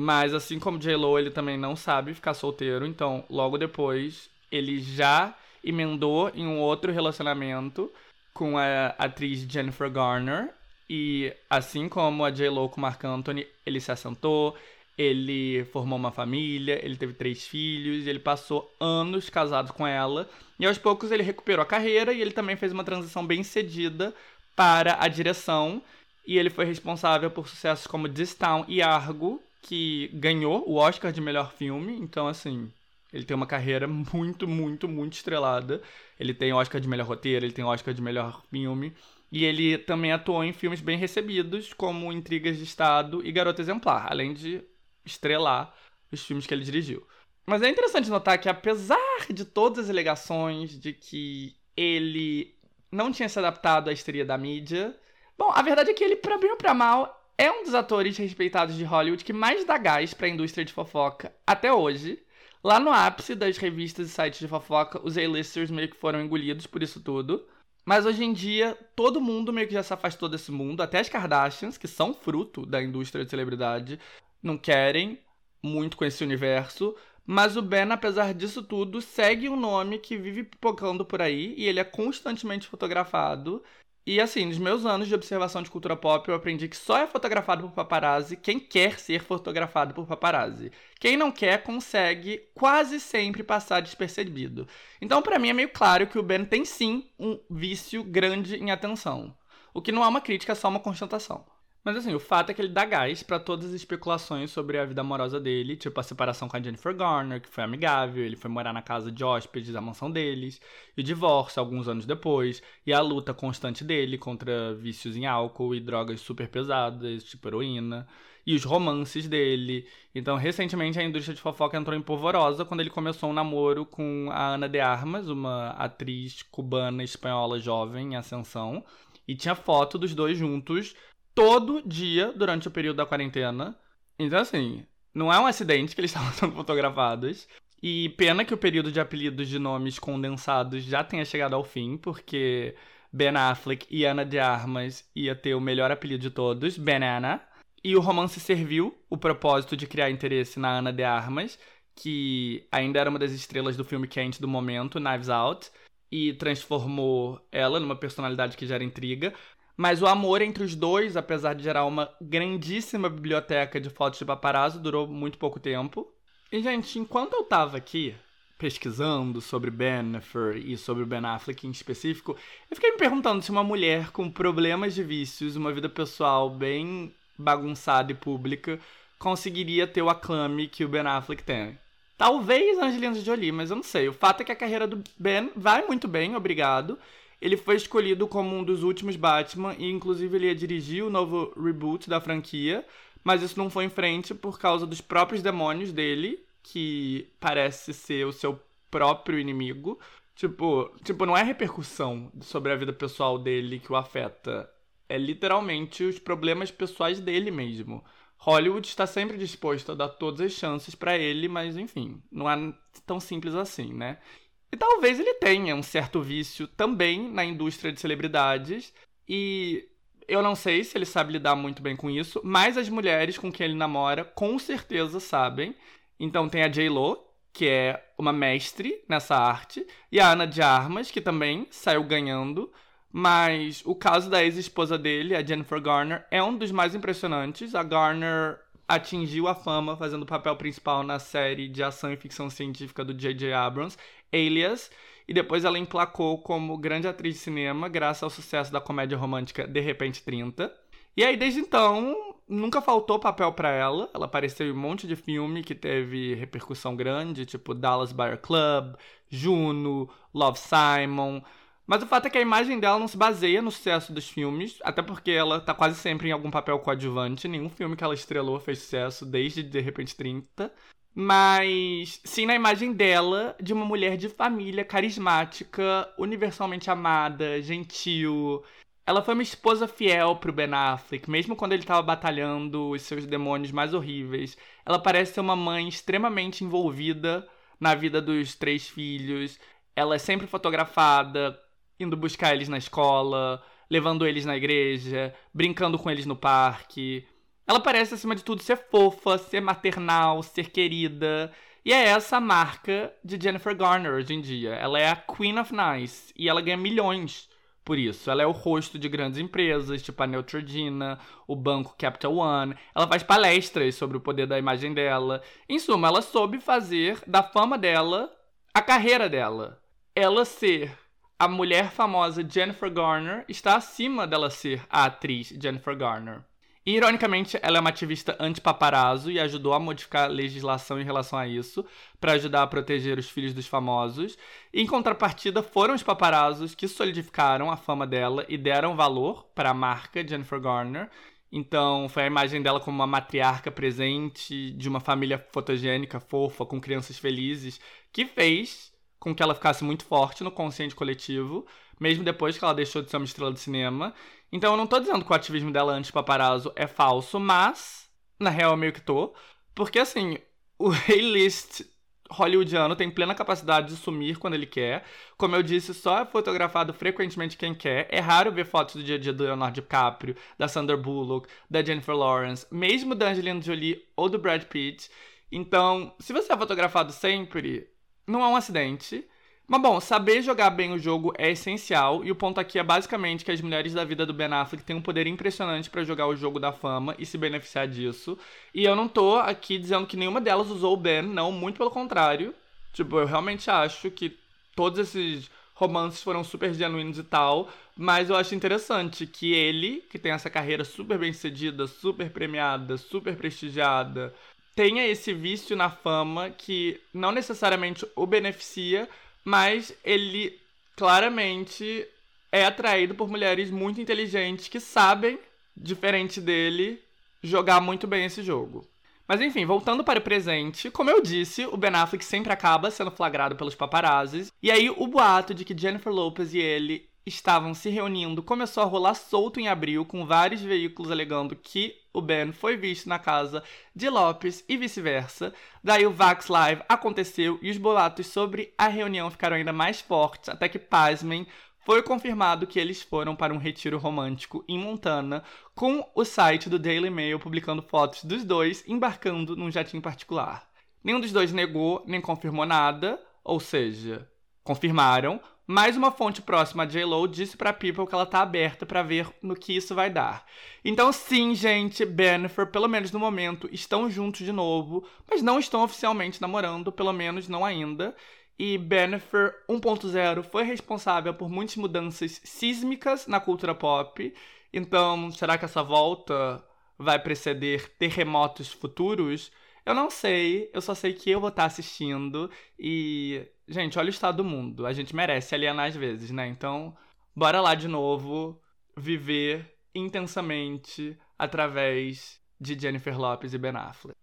Mas assim como J-Lo, ele também não sabe ficar solteiro, então logo depois ele já emendou em um outro relacionamento com a atriz Jennifer Garner. E assim como a J-Lo com Marc Anthony, ele se assentou, ele formou uma família, ele teve três filhos, ele passou anos casado com ela. E aos poucos ele recuperou a carreira e ele também fez uma transição bem cedida para a direção. E ele foi responsável por sucessos como This Town e Argo, que ganhou o Oscar de melhor filme. Então, assim, ele tem uma carreira muito, muito, muito estrelada. Ele tem Oscar de melhor roteiro, ele tem Oscar de melhor filme. E ele também atuou em filmes bem recebidos, como Intrigas de Estado e Garota Exemplar, além de estrelar os filmes que ele dirigiu. Mas é interessante notar que, apesar de todas as alegações de que ele não tinha se adaptado à histeria da mídia, bom, a verdade é que ele, pra bem ou pra mal, é um dos atores respeitados de Hollywood que mais dá gás pra indústria de fofoca até hoje. Lá no ápice das revistas e sites de fofoca, os A-listers meio que foram engolidos por isso tudo. Mas hoje em dia, todo mundo meio que já se afastou desse mundo, até as Kardashians, que são fruto da indústria de celebridade, não querem muito com esse universo. Mas o Ben, apesar disso tudo, segue um nome que vive pipocando por aí e ele é constantemente fotografado. E assim, nos meus anos de observação de cultura pop, eu aprendi que só é fotografado por paparazzi quem quer ser fotografado por paparazzi. Quem não quer consegue quase sempre passar despercebido. Então, para mim é meio claro que o Ben tem sim um vício grande em atenção. O que não é uma crítica, é só uma constatação. Mas assim, o fato é que ele dá gás para todas as especulações sobre a vida amorosa dele, tipo a separação com a Jennifer Garner, que foi amigável, ele foi morar na casa de hóspedes da mansão deles, e o divórcio alguns anos depois, e a luta constante dele contra vícios em álcool e drogas super pesadas, tipo heroína, e os romances dele. Então, recentemente a indústria de fofoca entrou em polvorosa quando ele começou um namoro com a Ana de Armas, uma atriz cubana espanhola jovem em ascensão, e tinha foto dos dois juntos todo dia durante o período da quarentena. Então, assim, não é um acidente que eles estavam sendo fotografados. E pena que o período de apelidos de nomes condensados já tenha chegado ao fim, porque Ben Affleck e Ana de Armas ia ter o melhor apelido de todos, Banana. E o romance serviu o propósito de criar interesse na Ana de Armas, que ainda era uma das estrelas do filme quente do momento, Knives Out, e transformou ela numa personalidade que gera intriga. Mas o amor entre os dois, apesar de gerar uma grandíssima biblioteca de fotos de paparazzo, durou muito pouco tempo. E, gente, enquanto eu tava aqui pesquisando sobre Bennifer e sobre o Ben Affleck em específico, eu fiquei me perguntando se uma mulher com problemas de vícios, uma vida pessoal bem bagunçada e pública, conseguiria ter o aclame que o Ben Affleck tem. Talvez Angelina Jolie, mas eu não sei. O fato é que a carreira do Ben vai muito bem, obrigado. Ele foi escolhido como um dos últimos Batman e, inclusive, ele ia dirigir o novo reboot da franquia, mas isso não foi em frente por causa dos próprios demônios dele, que parece ser o seu próprio inimigo. Tipo, tipo, não é repercussão sobre a vida pessoal dele que o afeta. É literalmente os problemas pessoais dele mesmo. Hollywood está sempre disposto a dar todas as chances para ele, mas enfim, não é tão simples assim, né? E talvez ele tenha um certo vício também na indústria de celebridades. E eu não sei se ele sabe lidar muito bem com isso, mas as mulheres com quem ele namora com certeza sabem. Então tem a J-Lo, que é uma mestre nessa arte, e a Ana de Armas, que também saiu ganhando. Mas o caso da ex-esposa dele, a Jennifer Garner, é um dos mais impressionantes. A Garner atingiu a fama fazendo o papel principal na série de ação e ficção científica do J.J. Abrams. Alias, e depois ela emplacou como grande atriz de cinema graças ao sucesso da comédia romântica De Repente 30. E aí, desde então, nunca faltou papel para ela. Ela apareceu em um monte de filme que teve repercussão grande, tipo Dallas Buyer Club, Juno, Love Simon. Mas o fato é que a imagem dela não se baseia no sucesso dos filmes, até porque ela tá quase sempre em algum papel coadjuvante. Nenhum filme que ela estrelou fez sucesso desde De Repente 30 mas sim na imagem dela de uma mulher de família carismática, universalmente amada, gentil. Ela foi uma esposa fiel pro Ben Affleck, mesmo quando ele estava batalhando os seus demônios mais horríveis. Ela parece ser uma mãe extremamente envolvida na vida dos três filhos. Ela é sempre fotografada, indo buscar eles na escola, levando eles na igreja, brincando com eles no parque. Ela parece, acima de tudo, ser fofa, ser maternal, ser querida. E é essa a marca de Jennifer Garner hoje em dia. Ela é a Queen of Nice e ela ganha milhões por isso. Ela é o rosto de grandes empresas, tipo a Neutrogena, o banco Capital One. Ela faz palestras sobre o poder da imagem dela. Em suma, ela soube fazer da fama dela a carreira dela. Ela ser a mulher famosa Jennifer Garner está acima dela ser a atriz Jennifer Garner. E, ironicamente, ela é uma ativista anti-paparazzo e ajudou a modificar a legislação em relação a isso, para ajudar a proteger os filhos dos famosos. E, em contrapartida, foram os paparazzos que solidificaram a fama dela e deram valor para a marca Jennifer Garner. Então, foi a imagem dela como uma matriarca presente, de uma família fotogênica, fofa, com crianças felizes, que fez com que ela ficasse muito forte no consciente coletivo, mesmo depois que ela deixou de ser uma estrela de cinema. Então eu não tô dizendo que o ativismo dela anti-paparazzo é falso, mas, na real, eu meio que tô. Porque, assim, o A-list hollywoodiano tem plena capacidade de sumir quando ele quer. Como eu disse, só é fotografado frequentemente quem quer. É raro ver fotos do dia a dia do Leonardo DiCaprio, da Sandra Bullock, da Jennifer Lawrence, mesmo da Angelina Jolie ou do Brad Pitt. Então, se você é fotografado sempre, não é um acidente. Mas bom, saber jogar bem o jogo é essencial, e o ponto aqui é basicamente que as mulheres da vida do Ben Affleck têm um poder impressionante para jogar o jogo da fama e se beneficiar disso. E eu não tô aqui dizendo que nenhuma delas usou o Ben, não, muito pelo contrário. Tipo, eu realmente acho que todos esses romances foram super genuínos e tal, mas eu acho interessante que ele, que tem essa carreira super bem sucedida, super premiada, super prestigiada, tenha esse vício na fama que não necessariamente o beneficia, mas ele claramente é atraído por mulheres muito inteligentes que sabem, diferente dele, jogar muito bem esse jogo. Mas enfim, voltando para o presente, como eu disse, o Ben Affleck sempre acaba sendo flagrado pelos paparazzis, e aí o boato de que Jennifer Lopez e ele estavam se reunindo começou a rolar solto em abril, com vários veículos alegando que o Ben foi visto na casa de Lopes e vice-versa. Daí o Vax Live aconteceu e os boatos sobre a reunião ficaram ainda mais fortes, até que, pasmem, foi confirmado que eles foram para um retiro romântico em Montana, com o site do Daily Mail publicando fotos dos dois embarcando num jatinho particular. Nenhum dos dois negou nem confirmou nada, ou seja, confirmaram, mais uma fonte próxima a J-Lo disse pra People que ela tá aberta para ver no que isso vai dar. Então, sim, gente, Bennifer, pelo menos no momento, estão juntos de novo, mas não estão oficialmente namorando, pelo menos não ainda. E Bennifer 1.0 foi responsável por muitas mudanças sísmicas na cultura pop. Então, será que essa volta vai preceder terremotos futuros? Eu não sei, eu só sei que eu vou estar assistindo e Gente, olha o estado do mundo. A gente merece alienar às vezes, né? Então, bora lá de novo viver intensamente através de Jennifer Lopez e Ben Affleck.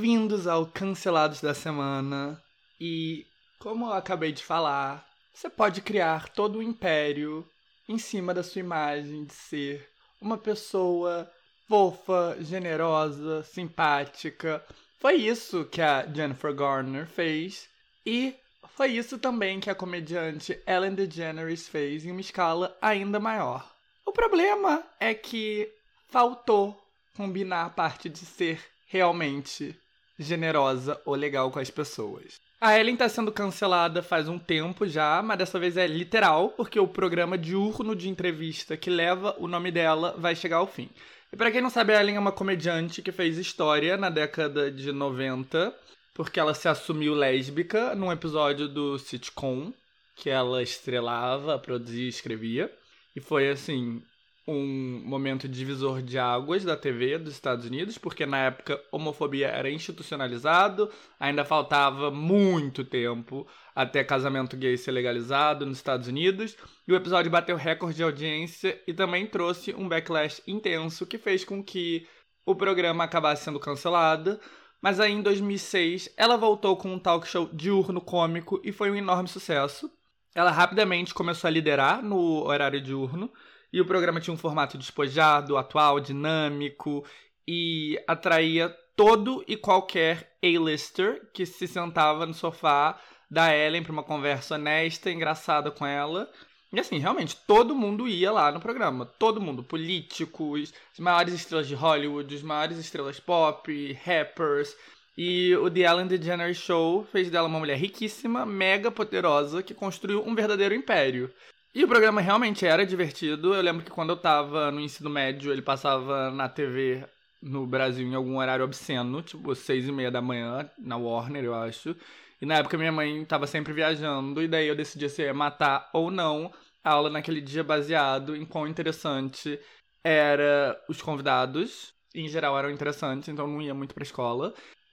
Bem-vindos ao Cancelados da Semana. E, como eu acabei de falar, você pode criar todo um império em cima da sua imagem de ser uma pessoa fofa, generosa, simpática. Foi isso que a Jennifer Garner fez. E foi isso também que a comediante Ellen DeGeneres fez em uma escala ainda maior. O problema é que faltou combinar a parte de ser realmente generosa ou legal com as pessoas. A Ellen tá sendo cancelada faz um tempo já, mas dessa vez é literal, porque o programa diurno de entrevista que leva o nome dela vai chegar ao fim. E para quem não sabe, a Ellen é uma comediante que fez história na década de 90, porque ela se assumiu lésbica num episódio do sitcom que ela estrelava, produzia e escrevia. E foi assim, um momento divisor de águas da TV dos Estados Unidos, porque na época homofobia era institucionalizado, ainda faltava muito tempo até casamento gay ser legalizado nos Estados Unidos, e o episódio bateu recorde de audiência e também trouxe um backlash intenso que fez com que o programa acabasse sendo cancelado. Mas aí em 2006 ela voltou com um talk show diurno cômico e foi um enorme sucesso. Ela rapidamente começou a liderar no horário diurno e o programa tinha um formato despojado, atual, dinâmico e atraía todo e qualquer A-lister que se sentava no sofá da Ellen pra uma conversa honesta, engraçada com ela. E assim, realmente, todo mundo ia lá no programa. Todo mundo. Políticos, as maiores estrelas de Hollywood, as maiores estrelas pop, rappers. E o The Ellen DeGeneres Show fez dela uma mulher riquíssima, mega poderosa, que construiu um verdadeiro império. E o programa realmente era divertido. Eu lembro que quando eu tava no ensino médio, ele passava na TV no Brasil em algum horário obsceno, tipo seis e meia da manhã, na Warner, eu acho. E na época minha mãe tava sempre viajando, e daí eu decidi se ia matar ou não a aula naquele dia baseado em quão interessante era os convidados. Em geral eram interessantes, então não ia muito pra escola.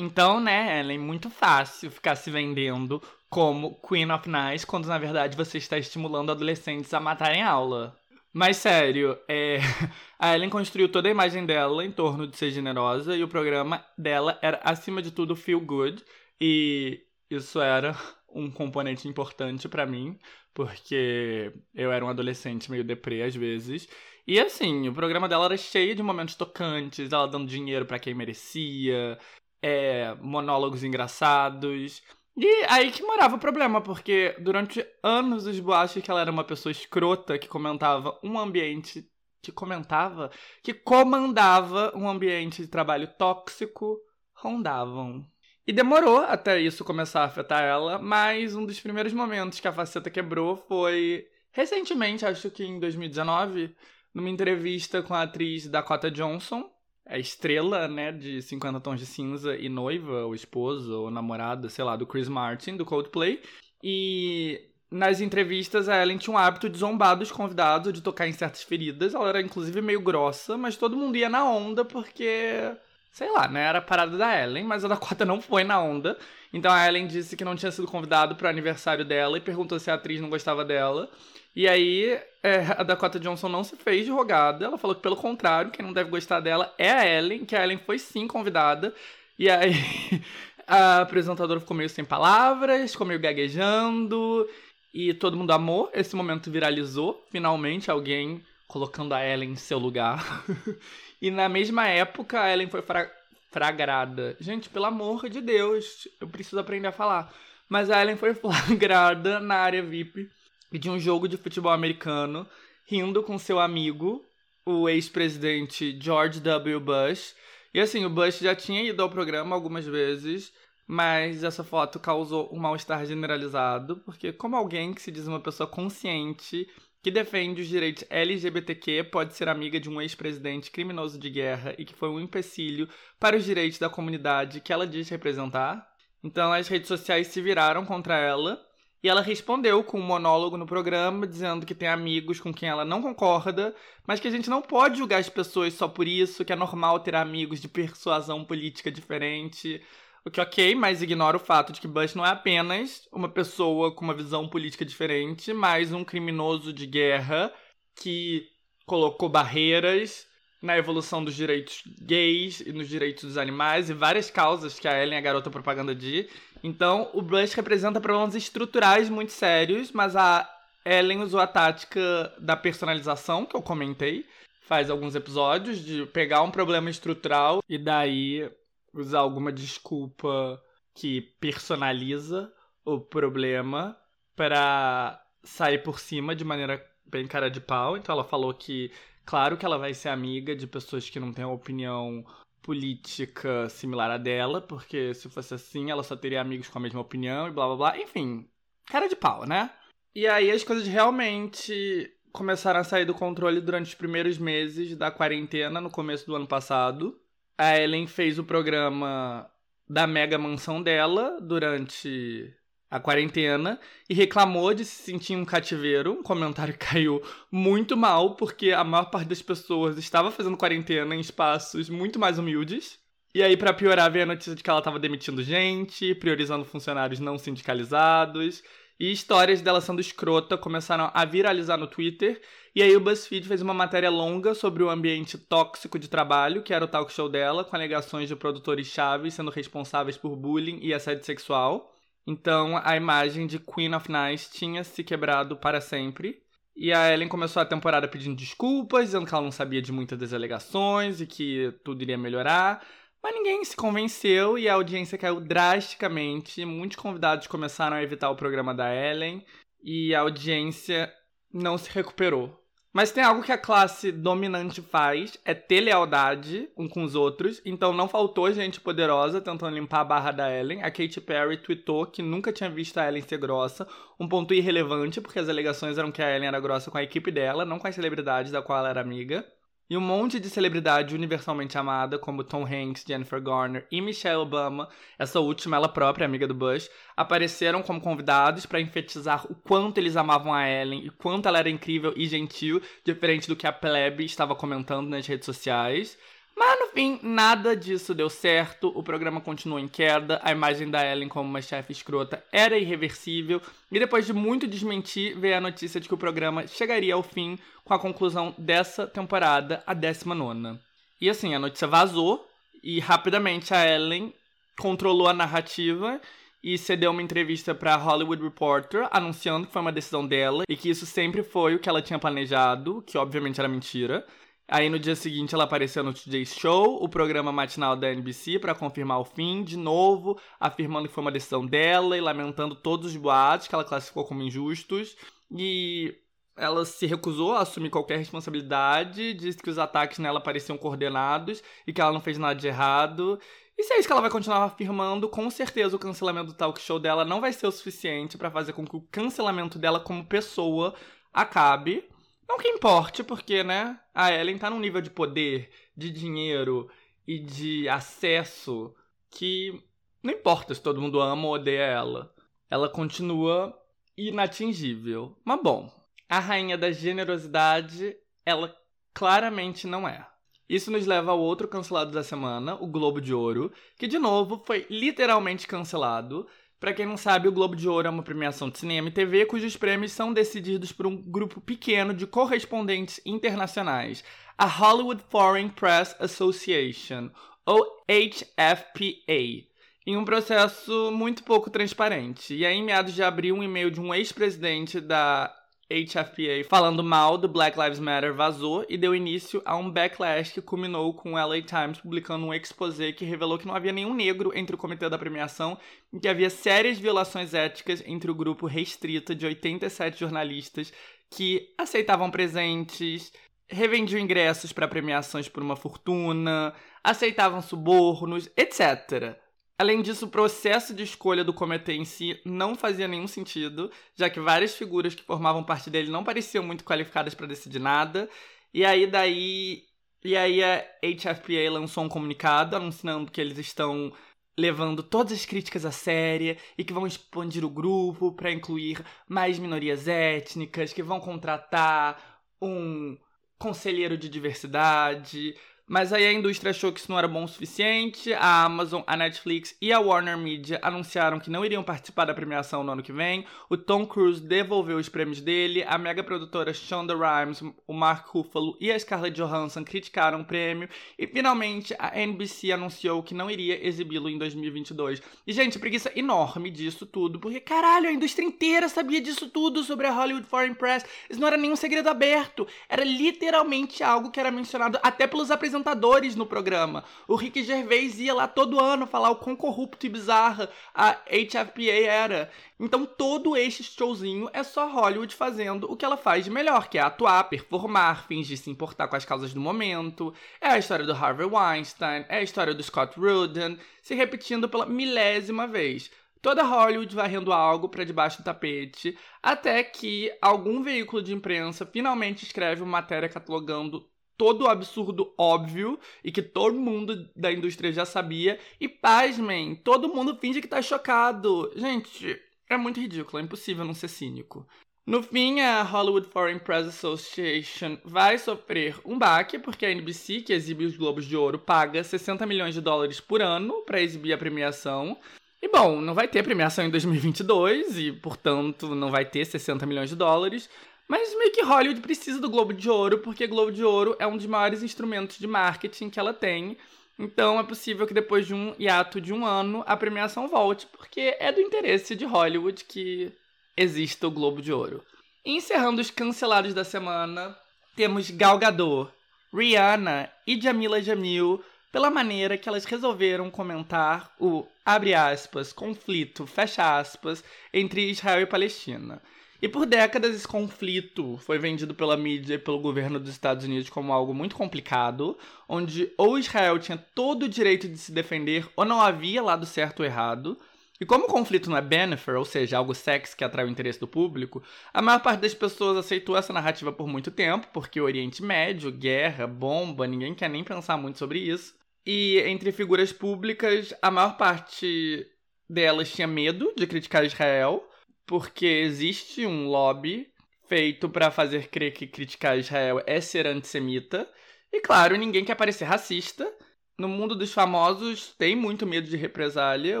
Então, né, Ellen, muito fácil ficar se vendendo como Queen of Nice, quando na verdade você está estimulando adolescentes a matarem aula. Mas sério, é... a Ellen construiu toda a imagem dela em torno de ser generosa e o programa dela era, acima de tudo, feel good. E isso era um componente importante para mim, porque eu era um adolescente meio deprê às vezes. E assim, o programa dela era cheio de momentos tocantes, ela dando dinheiro para quem merecia, é, monólogos engraçados. E aí que morava o problema, porque durante anos os boatos que ela era uma pessoa escrota que comentava um ambiente. Que comentava? Que comandava um ambiente de trabalho tóxico, rondavam. E demorou até isso começar a afetar ela, mas um dos primeiros momentos que a faceta quebrou foi recentemente, acho que em 2019, numa entrevista com a atriz Dakota Johnson, a estrela, né, de 50 Tons de Cinza e noiva, ou esposa, ou namorada, sei lá, do Chris Martin, do Coldplay. E nas entrevistas a Ellen tinha um hábito de zombar dos convidados, de tocar em certas feridas. Ela era inclusive meio grossa, mas todo mundo ia na onda porque. Sei lá, né? Era a parada da Ellen, mas a Dakota não foi na onda. Então a Ellen disse que não tinha sido convidado para o aniversário dela e perguntou se a atriz não gostava dela. E aí, é, a Dakota Johnson não se fez de rogada. Ela falou que, pelo contrário, quem não deve gostar dela é a Ellen, que a Ellen foi sim convidada. E aí, a apresentadora ficou meio sem palavras, ficou meio gaguejando. E todo mundo amou. Esse momento viralizou. Finalmente, alguém colocando a Ellen em seu lugar. e na mesma época, a Ellen foi fra fragrada. Gente, pelo amor de Deus, eu preciso aprender a falar. Mas a Ellen foi flagrada na área VIP de um jogo de futebol americano, rindo com seu amigo, o ex-presidente George W. Bush. E assim, o Bush já tinha ido ao programa algumas vezes, mas essa foto causou um mal-estar generalizado, porque como alguém que se diz uma pessoa consciente que defende os direitos LGBTQ pode ser amiga de um ex-presidente criminoso de guerra e que foi um empecilho para os direitos da comunidade que ela diz representar. Então as redes sociais se viraram contra ela e ela respondeu com um monólogo no programa, dizendo que tem amigos com quem ela não concorda, mas que a gente não pode julgar as pessoas só por isso, que é normal ter amigos de persuasão política diferente. O que ok, mas ignora o fato de que Bush não é apenas uma pessoa com uma visão política diferente, mas um criminoso de guerra que colocou barreiras na evolução dos direitos gays e nos direitos dos animais e várias causas que a Ellen, a garota propaganda, de. Então, o Blush representa problemas estruturais muito sérios, mas a Ellen usou a tática da personalização, que eu comentei faz alguns episódios, de pegar um problema estrutural e daí usar alguma desculpa que personaliza o problema para sair por cima de maneira bem cara de pau. Então ela falou que Claro que ela vai ser amiga de pessoas que não têm uma opinião política similar à dela, porque se fosse assim, ela só teria amigos com a mesma opinião e blá blá blá. Enfim, cara de pau, né? E aí as coisas realmente começaram a sair do controle durante os primeiros meses da quarentena, no começo do ano passado. A Ellen fez o programa da mega mansão dela durante a quarentena e reclamou de se sentir um cativeiro. Um comentário que caiu muito mal, porque a maior parte das pessoas estava fazendo quarentena em espaços muito mais humildes. E aí, para piorar, veio a notícia de que ela estava demitindo gente, priorizando funcionários não sindicalizados. E histórias dela sendo escrota começaram a viralizar no Twitter. E aí o BuzzFeed fez uma matéria longa sobre o ambiente tóxico de trabalho, que era o talk show dela, com alegações de produtores chaves sendo responsáveis por bullying e assédio sexual. Então a imagem de Queen of Nice tinha se quebrado para sempre. E a Ellen começou a temporada pedindo desculpas, dizendo que ela não sabia de muitas das alegações e que tudo iria melhorar. Mas ninguém se convenceu e a audiência caiu drasticamente. Muitos convidados começaram a evitar o programa da Ellen e a audiência não se recuperou. Mas tem algo que a classe dominante faz, é ter lealdade um com os outros. Então não faltou gente poderosa tentando limpar a barra da Ellen. A Katy Perry tweetou que nunca tinha visto a Ellen ser grossa. Um ponto irrelevante, porque as alegações eram que a Ellen era grossa com a equipe dela, não com as celebridades da qual ela era amiga. E um monte de celebridade universalmente amada, como Tom Hanks, Jennifer Garner e Michelle Obama, essa última, ela própria, amiga do Bush, apareceram como convidados para enfetizar o quanto eles amavam a Ellen e quanto ela era incrível e gentil, diferente do que a plebe estava comentando nas redes sociais. Mas no fim, nada disso deu certo, o programa continuou em queda, a imagem da Ellen como uma chefe escrota era irreversível, e depois de muito desmentir, veio a notícia de que o programa chegaria ao fim com a conclusão dessa temporada, a 19. E assim, a notícia vazou, e rapidamente a Ellen controlou a narrativa e cedeu uma entrevista para Hollywood Reporter anunciando que foi uma decisão dela e que isso sempre foi o que ela tinha planejado, que obviamente era mentira. Aí no dia seguinte ela apareceu no Today Show, o programa matinal da NBC, para confirmar o fim, de novo, afirmando que foi uma decisão dela e lamentando todos os boatos que ela classificou como injustos. E ela se recusou a assumir qualquer responsabilidade, disse que os ataques nela pareciam coordenados e que ela não fez nada de errado. E se é isso que ela vai continuar afirmando, com certeza o cancelamento do talk show dela não vai ser o suficiente para fazer com que o cancelamento dela como pessoa acabe. Não que importe, porque, né, a Ellen tá num nível de poder, de dinheiro e de acesso que não importa se todo mundo ama ou odeia ela. Ela continua inatingível. Mas bom, a rainha da generosidade, ela claramente não é. Isso nos leva ao outro cancelado da semana, o Globo de Ouro, que de novo foi literalmente cancelado para quem não sabe, o Globo de Ouro é uma premiação de cinema e TV cujos prêmios são decididos por um grupo pequeno de correspondentes internacionais, a Hollywood Foreign Press Association, ou HFPA, em um processo muito pouco transparente. E aí, em meados de abril, um e-mail de um ex-presidente da HFPA falando mal do Black Lives Matter vazou e deu início a um backlash que culminou com o LA Times publicando um exposé que revelou que não havia nenhum negro entre o comitê da premiação e que havia sérias violações éticas entre o grupo restrito de 87 jornalistas que aceitavam presentes, revendiam ingressos para premiações por uma fortuna, aceitavam subornos, etc. Além disso, o processo de escolha do comitê em si não fazia nenhum sentido, já que várias figuras que formavam parte dele não pareciam muito qualificadas para decidir nada. E aí daí, e aí a HFPA lançou um comunicado anunciando que eles estão levando todas as críticas a séria e que vão expandir o grupo para incluir mais minorias étnicas, que vão contratar um conselheiro de diversidade, mas aí a indústria achou que isso não era bom o suficiente. A Amazon, a Netflix e a Warner Media anunciaram que não iriam participar da premiação no ano que vem. O Tom Cruise devolveu os prêmios dele. A mega produtora Shonda Rhimes, o Mark Ruffalo e a Scarlett Johansson criticaram o prêmio. E finalmente a NBC anunciou que não iria exibi-lo em 2022. E gente, preguiça enorme disso tudo, porque caralho, a indústria inteira sabia disso tudo sobre a Hollywood Foreign Press. Isso não era nenhum segredo aberto. Era literalmente algo que era mencionado até pelos apresentadores apresentadores no programa. O Rick Gervais ia lá todo ano falar o quão corrupto e bizarra a HFPA era. Então todo este showzinho é só Hollywood fazendo o que ela faz de melhor, que é atuar, performar, fingir se importar com as causas do momento. É a história do Harvey Weinstein, é a história do Scott Rudin, se repetindo pela milésima vez. Toda Hollywood varrendo algo para debaixo do tapete, até que algum veículo de imprensa finalmente escreve uma matéria catalogando todo absurdo óbvio e que todo mundo da indústria já sabia. E pasmem, todo mundo finge que tá chocado. Gente, é muito ridículo, é impossível não ser cínico. No fim, a Hollywood Foreign Press Association vai sofrer um baque porque a NBC, que exibe os Globos de Ouro, paga 60 milhões de dólares por ano para exibir a premiação. E bom, não vai ter premiação em 2022 e, portanto, não vai ter 60 milhões de dólares. Mas meio que Hollywood precisa do Globo de Ouro, porque Globo de Ouro é um dos maiores instrumentos de marketing que ela tem. Então é possível que depois de um hiato de um ano a premiação volte, porque é do interesse de Hollywood que exista o Globo de Ouro. Encerrando os cancelados da semana, temos Gal Gadot, Rihanna e Jamila Jamil pela maneira que elas resolveram comentar o, abre aspas, conflito, fecha aspas, entre Israel e Palestina. E por décadas esse conflito foi vendido pela mídia e pelo governo dos Estados Unidos como algo muito complicado, onde ou Israel tinha todo o direito de se defender ou não havia lado certo ou errado. E como o conflito não é benefer, ou seja, algo sexy que atrai o interesse do público, a maior parte das pessoas aceitou essa narrativa por muito tempo, porque Oriente Médio, guerra, bomba, ninguém quer nem pensar muito sobre isso. E entre figuras públicas, a maior parte delas tinha medo de criticar Israel, porque existe um lobby feito para fazer crer que criticar Israel é ser antissemita. E claro, ninguém quer parecer racista. No mundo dos famosos tem muito medo de represália.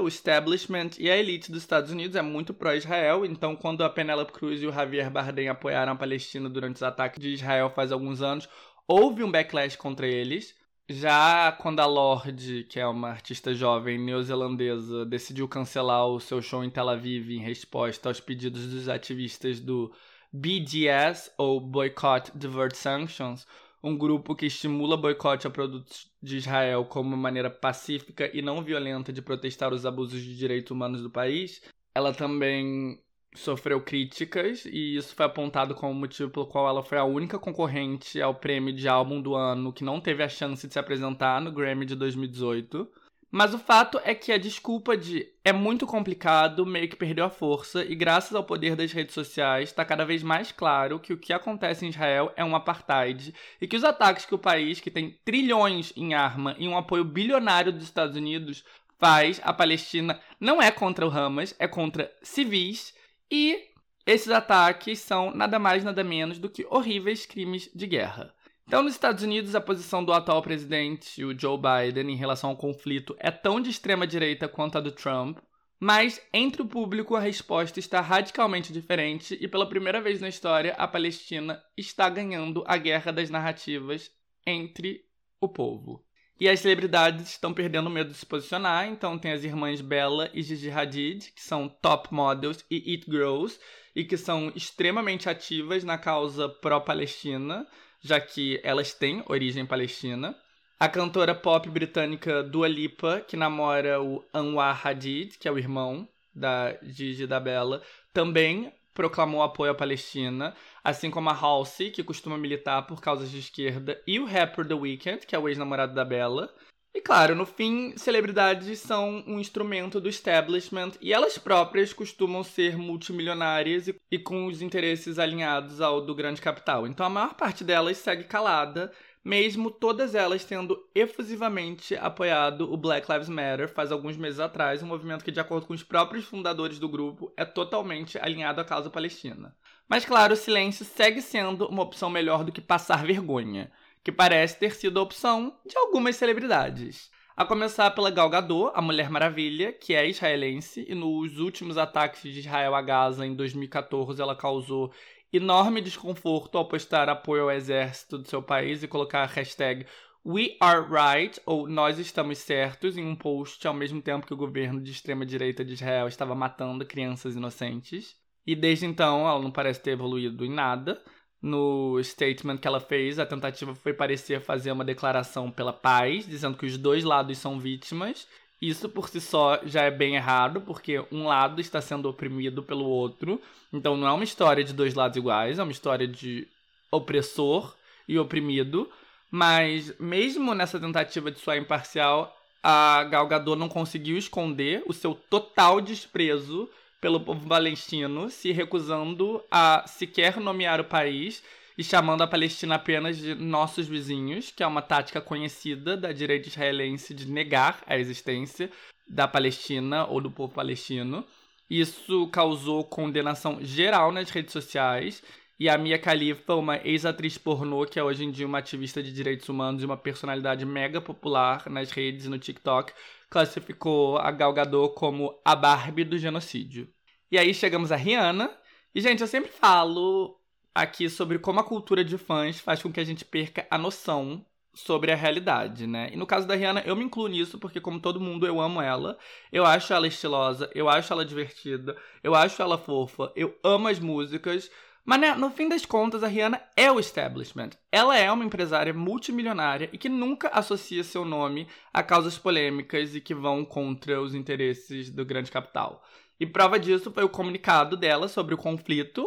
O establishment e a elite dos Estados Unidos é muito pró-Israel. Então, quando a Penélope Cruz e o Javier Bardem apoiaram a Palestina durante os ataques de Israel faz alguns anos, houve um backlash contra eles. Já quando a Lorde, que é uma artista jovem neozelandesa, decidiu cancelar o seu show em Tel Aviv em resposta aos pedidos dos ativistas do BDS, ou Boycott, Divert Sanctions, um grupo que estimula boicote a produtos de Israel como maneira pacífica e não violenta de protestar os abusos de direitos humanos do país, ela também sofreu críticas e isso foi apontado como motivo pelo qual ela foi a única concorrente ao prêmio de álbum do ano que não teve a chance de se apresentar no Grammy de 2018. Mas o fato é que a desculpa de é muito complicado meio que perdeu a força e graças ao poder das redes sociais está cada vez mais claro que o que acontece em Israel é um apartheid e que os ataques que o país, que tem trilhões em arma e um apoio bilionário dos Estados Unidos, faz à Palestina não é contra o Hamas, é contra civis e esses ataques são nada mais nada menos do que horríveis crimes de guerra. Então, nos Estados Unidos, a posição do atual presidente, o Joe Biden, em relação ao conflito é tão de extrema direita quanto a do Trump, mas entre o público a resposta está radicalmente diferente e pela primeira vez na história a Palestina está ganhando a guerra das narrativas entre o povo. E as celebridades estão perdendo medo de se posicionar, então tem as irmãs Bella e Gigi Hadid, que são top models e it girls, e que são extremamente ativas na causa pró-Palestina, já que elas têm origem palestina. A cantora pop britânica Dua Lipa, que namora o Anwar Hadid, que é o irmão da Gigi da Bella, também proclamou apoio à Palestina, assim como a Halsey, que costuma militar por causas de esquerda, e o rapper The Weeknd, que é o ex-namorado da Bella. E claro, no fim, celebridades são um instrumento do establishment e elas próprias costumam ser multimilionárias e, e com os interesses alinhados ao do grande capital. Então a maior parte delas segue calada mesmo todas elas tendo efusivamente apoiado o Black Lives Matter faz alguns meses atrás, um movimento que, de acordo com os próprios fundadores do grupo, é totalmente alinhado à causa palestina. Mas, claro, o silêncio segue sendo uma opção melhor do que passar vergonha, que parece ter sido a opção de algumas celebridades. A começar pela Gal Gadot, a Mulher Maravilha, que é israelense, e nos últimos ataques de Israel a Gaza em 2014 ela causou enorme desconforto ao postar apoio ao exército do seu país e colocar a hashtag We Are Right, ou Nós Estamos Certos, em um post ao mesmo tempo que o governo de extrema-direita de Israel estava matando crianças inocentes. E desde então ela não parece ter evoluído em nada. No statement que ela fez, a tentativa foi parecer fazer uma declaração pela paz, dizendo que os dois lados são vítimas isso por si só já é bem errado, porque um lado está sendo oprimido pelo outro. Então não é uma história de dois lados iguais, é uma história de opressor e oprimido. Mas mesmo nessa tentativa de soar imparcial, a Gal Gadot não conseguiu esconder o seu total desprezo pelo povo palestino, se recusando a sequer nomear o país e chamando a Palestina apenas de nossos vizinhos, que é uma tática conhecida da direita israelense de negar a existência da Palestina ou do povo palestino. Isso causou condenação geral nas redes sociais. E a Mia Khalifa, uma ex-atriz pornô, que é hoje em dia uma ativista de direitos humanos e uma personalidade mega popular nas redes e no TikTok, classificou a Gal Gadot como a Barbie do genocídio. E aí chegamos a Rihanna. E, gente, eu sempre falo aqui sobre como a cultura de fãs faz com que a gente perca a noção sobre a realidade, né? E no caso da Rihanna, eu me incluo nisso porque, como todo mundo, eu amo ela. Eu acho ela estilosa, eu acho ela divertida, eu acho ela fofa, eu amo as músicas, Mas né, no fim das contas, a Rihanna é o establishment. Ela é uma empresária multimilionária e que nunca associa seu nome a causas polêmicas e que vão contra os interesses do grande capital. E prova disso foi o comunicado dela sobre o conflito,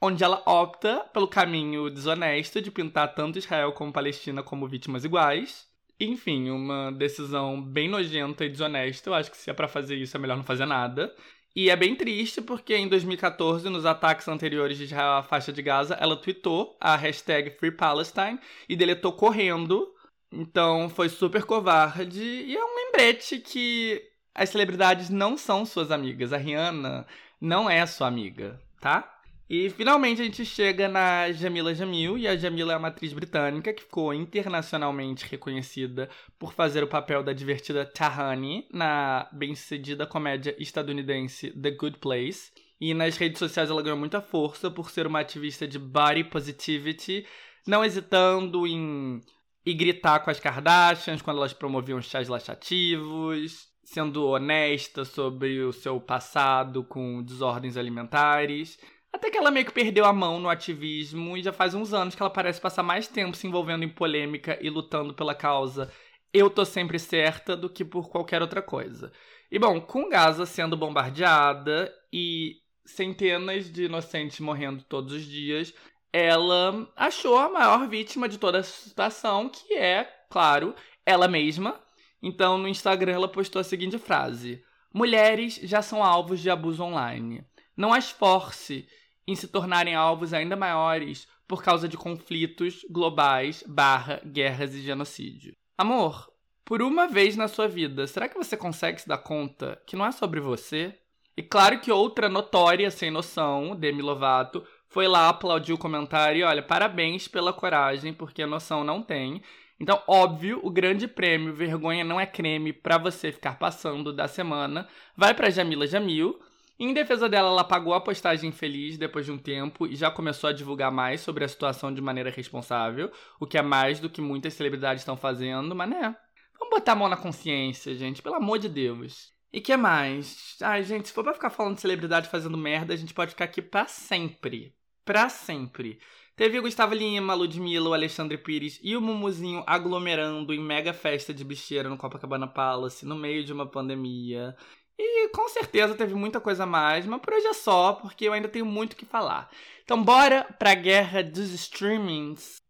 onde ela opta pelo caminho desonesto de pintar tanto Israel como Palestina como vítimas iguais. Enfim, uma decisão bem nojenta e desonesta. Eu acho que se é para fazer isso é melhor não fazer nada. E é bem triste porque em 2014, nos ataques anteriores de Israel à faixa de Gaza, ela tweetou a hashtag Free Palestine e deletou correndo. Então foi super covarde e é um lembrete que as celebridades não são suas amigas. A Rihanna não é sua amiga, tá? E finalmente a gente chega na Jamila Jamil, e a Jamila é uma atriz britânica que ficou internacionalmente reconhecida por fazer o papel da divertida Tahani na bem-sucedida comédia estadunidense The Good Place. E nas redes sociais ela ganhou muita força por ser uma ativista de body positivity, não hesitando em e gritar com as Kardashians quando elas promoviam chás laxativos, sendo honesta sobre o seu passado com desordens alimentares. Até que ela meio que perdeu a mão no ativismo e já faz uns anos que ela parece passar mais tempo se envolvendo em polêmica e lutando pela causa eu tô sempre certa do que por qualquer outra coisa. E bom, com Gaza sendo bombardeada e centenas de inocentes morrendo todos os dias, ela achou a maior vítima de toda a situação, que é, claro, ela mesma. Então no Instagram ela postou a seguinte frase: Mulheres já são alvos de abuso online. Não as force em se tornarem alvos ainda maiores por causa de conflitos globais, barra, guerras e genocídio. Amor, por uma vez na sua vida, será que você consegue se dar conta que não é sobre você? E claro que outra notória sem noção, Demi Lovato, foi lá aplaudir o comentário e olha, parabéns pela coragem, porque a noção não tem. Então, óbvio, o grande prêmio Vergonha Não é Creme para você ficar passando da semana vai para Jamila Jamil, em defesa dela, ela apagou a postagem feliz depois de um tempo e já começou a divulgar mais sobre a situação de maneira responsável, o que é mais do que muitas celebridades estão fazendo, mas né? Vamos botar a mão na consciência, gente, pelo amor de Deus. E que mais? Ai, gente, se for pra ficar falando de celebridade fazendo merda, a gente pode ficar aqui pra sempre. Pra sempre. Teve o Gustavo Lima, Ludmilla, o Alexandre Pires e o Mumuzinho aglomerando em mega festa de bicheira no Copacabana Palace no meio de uma pandemia. E com certeza teve muita coisa mais, mas por hoje é só, porque eu ainda tenho muito o que falar. Então bora pra guerra dos streamings.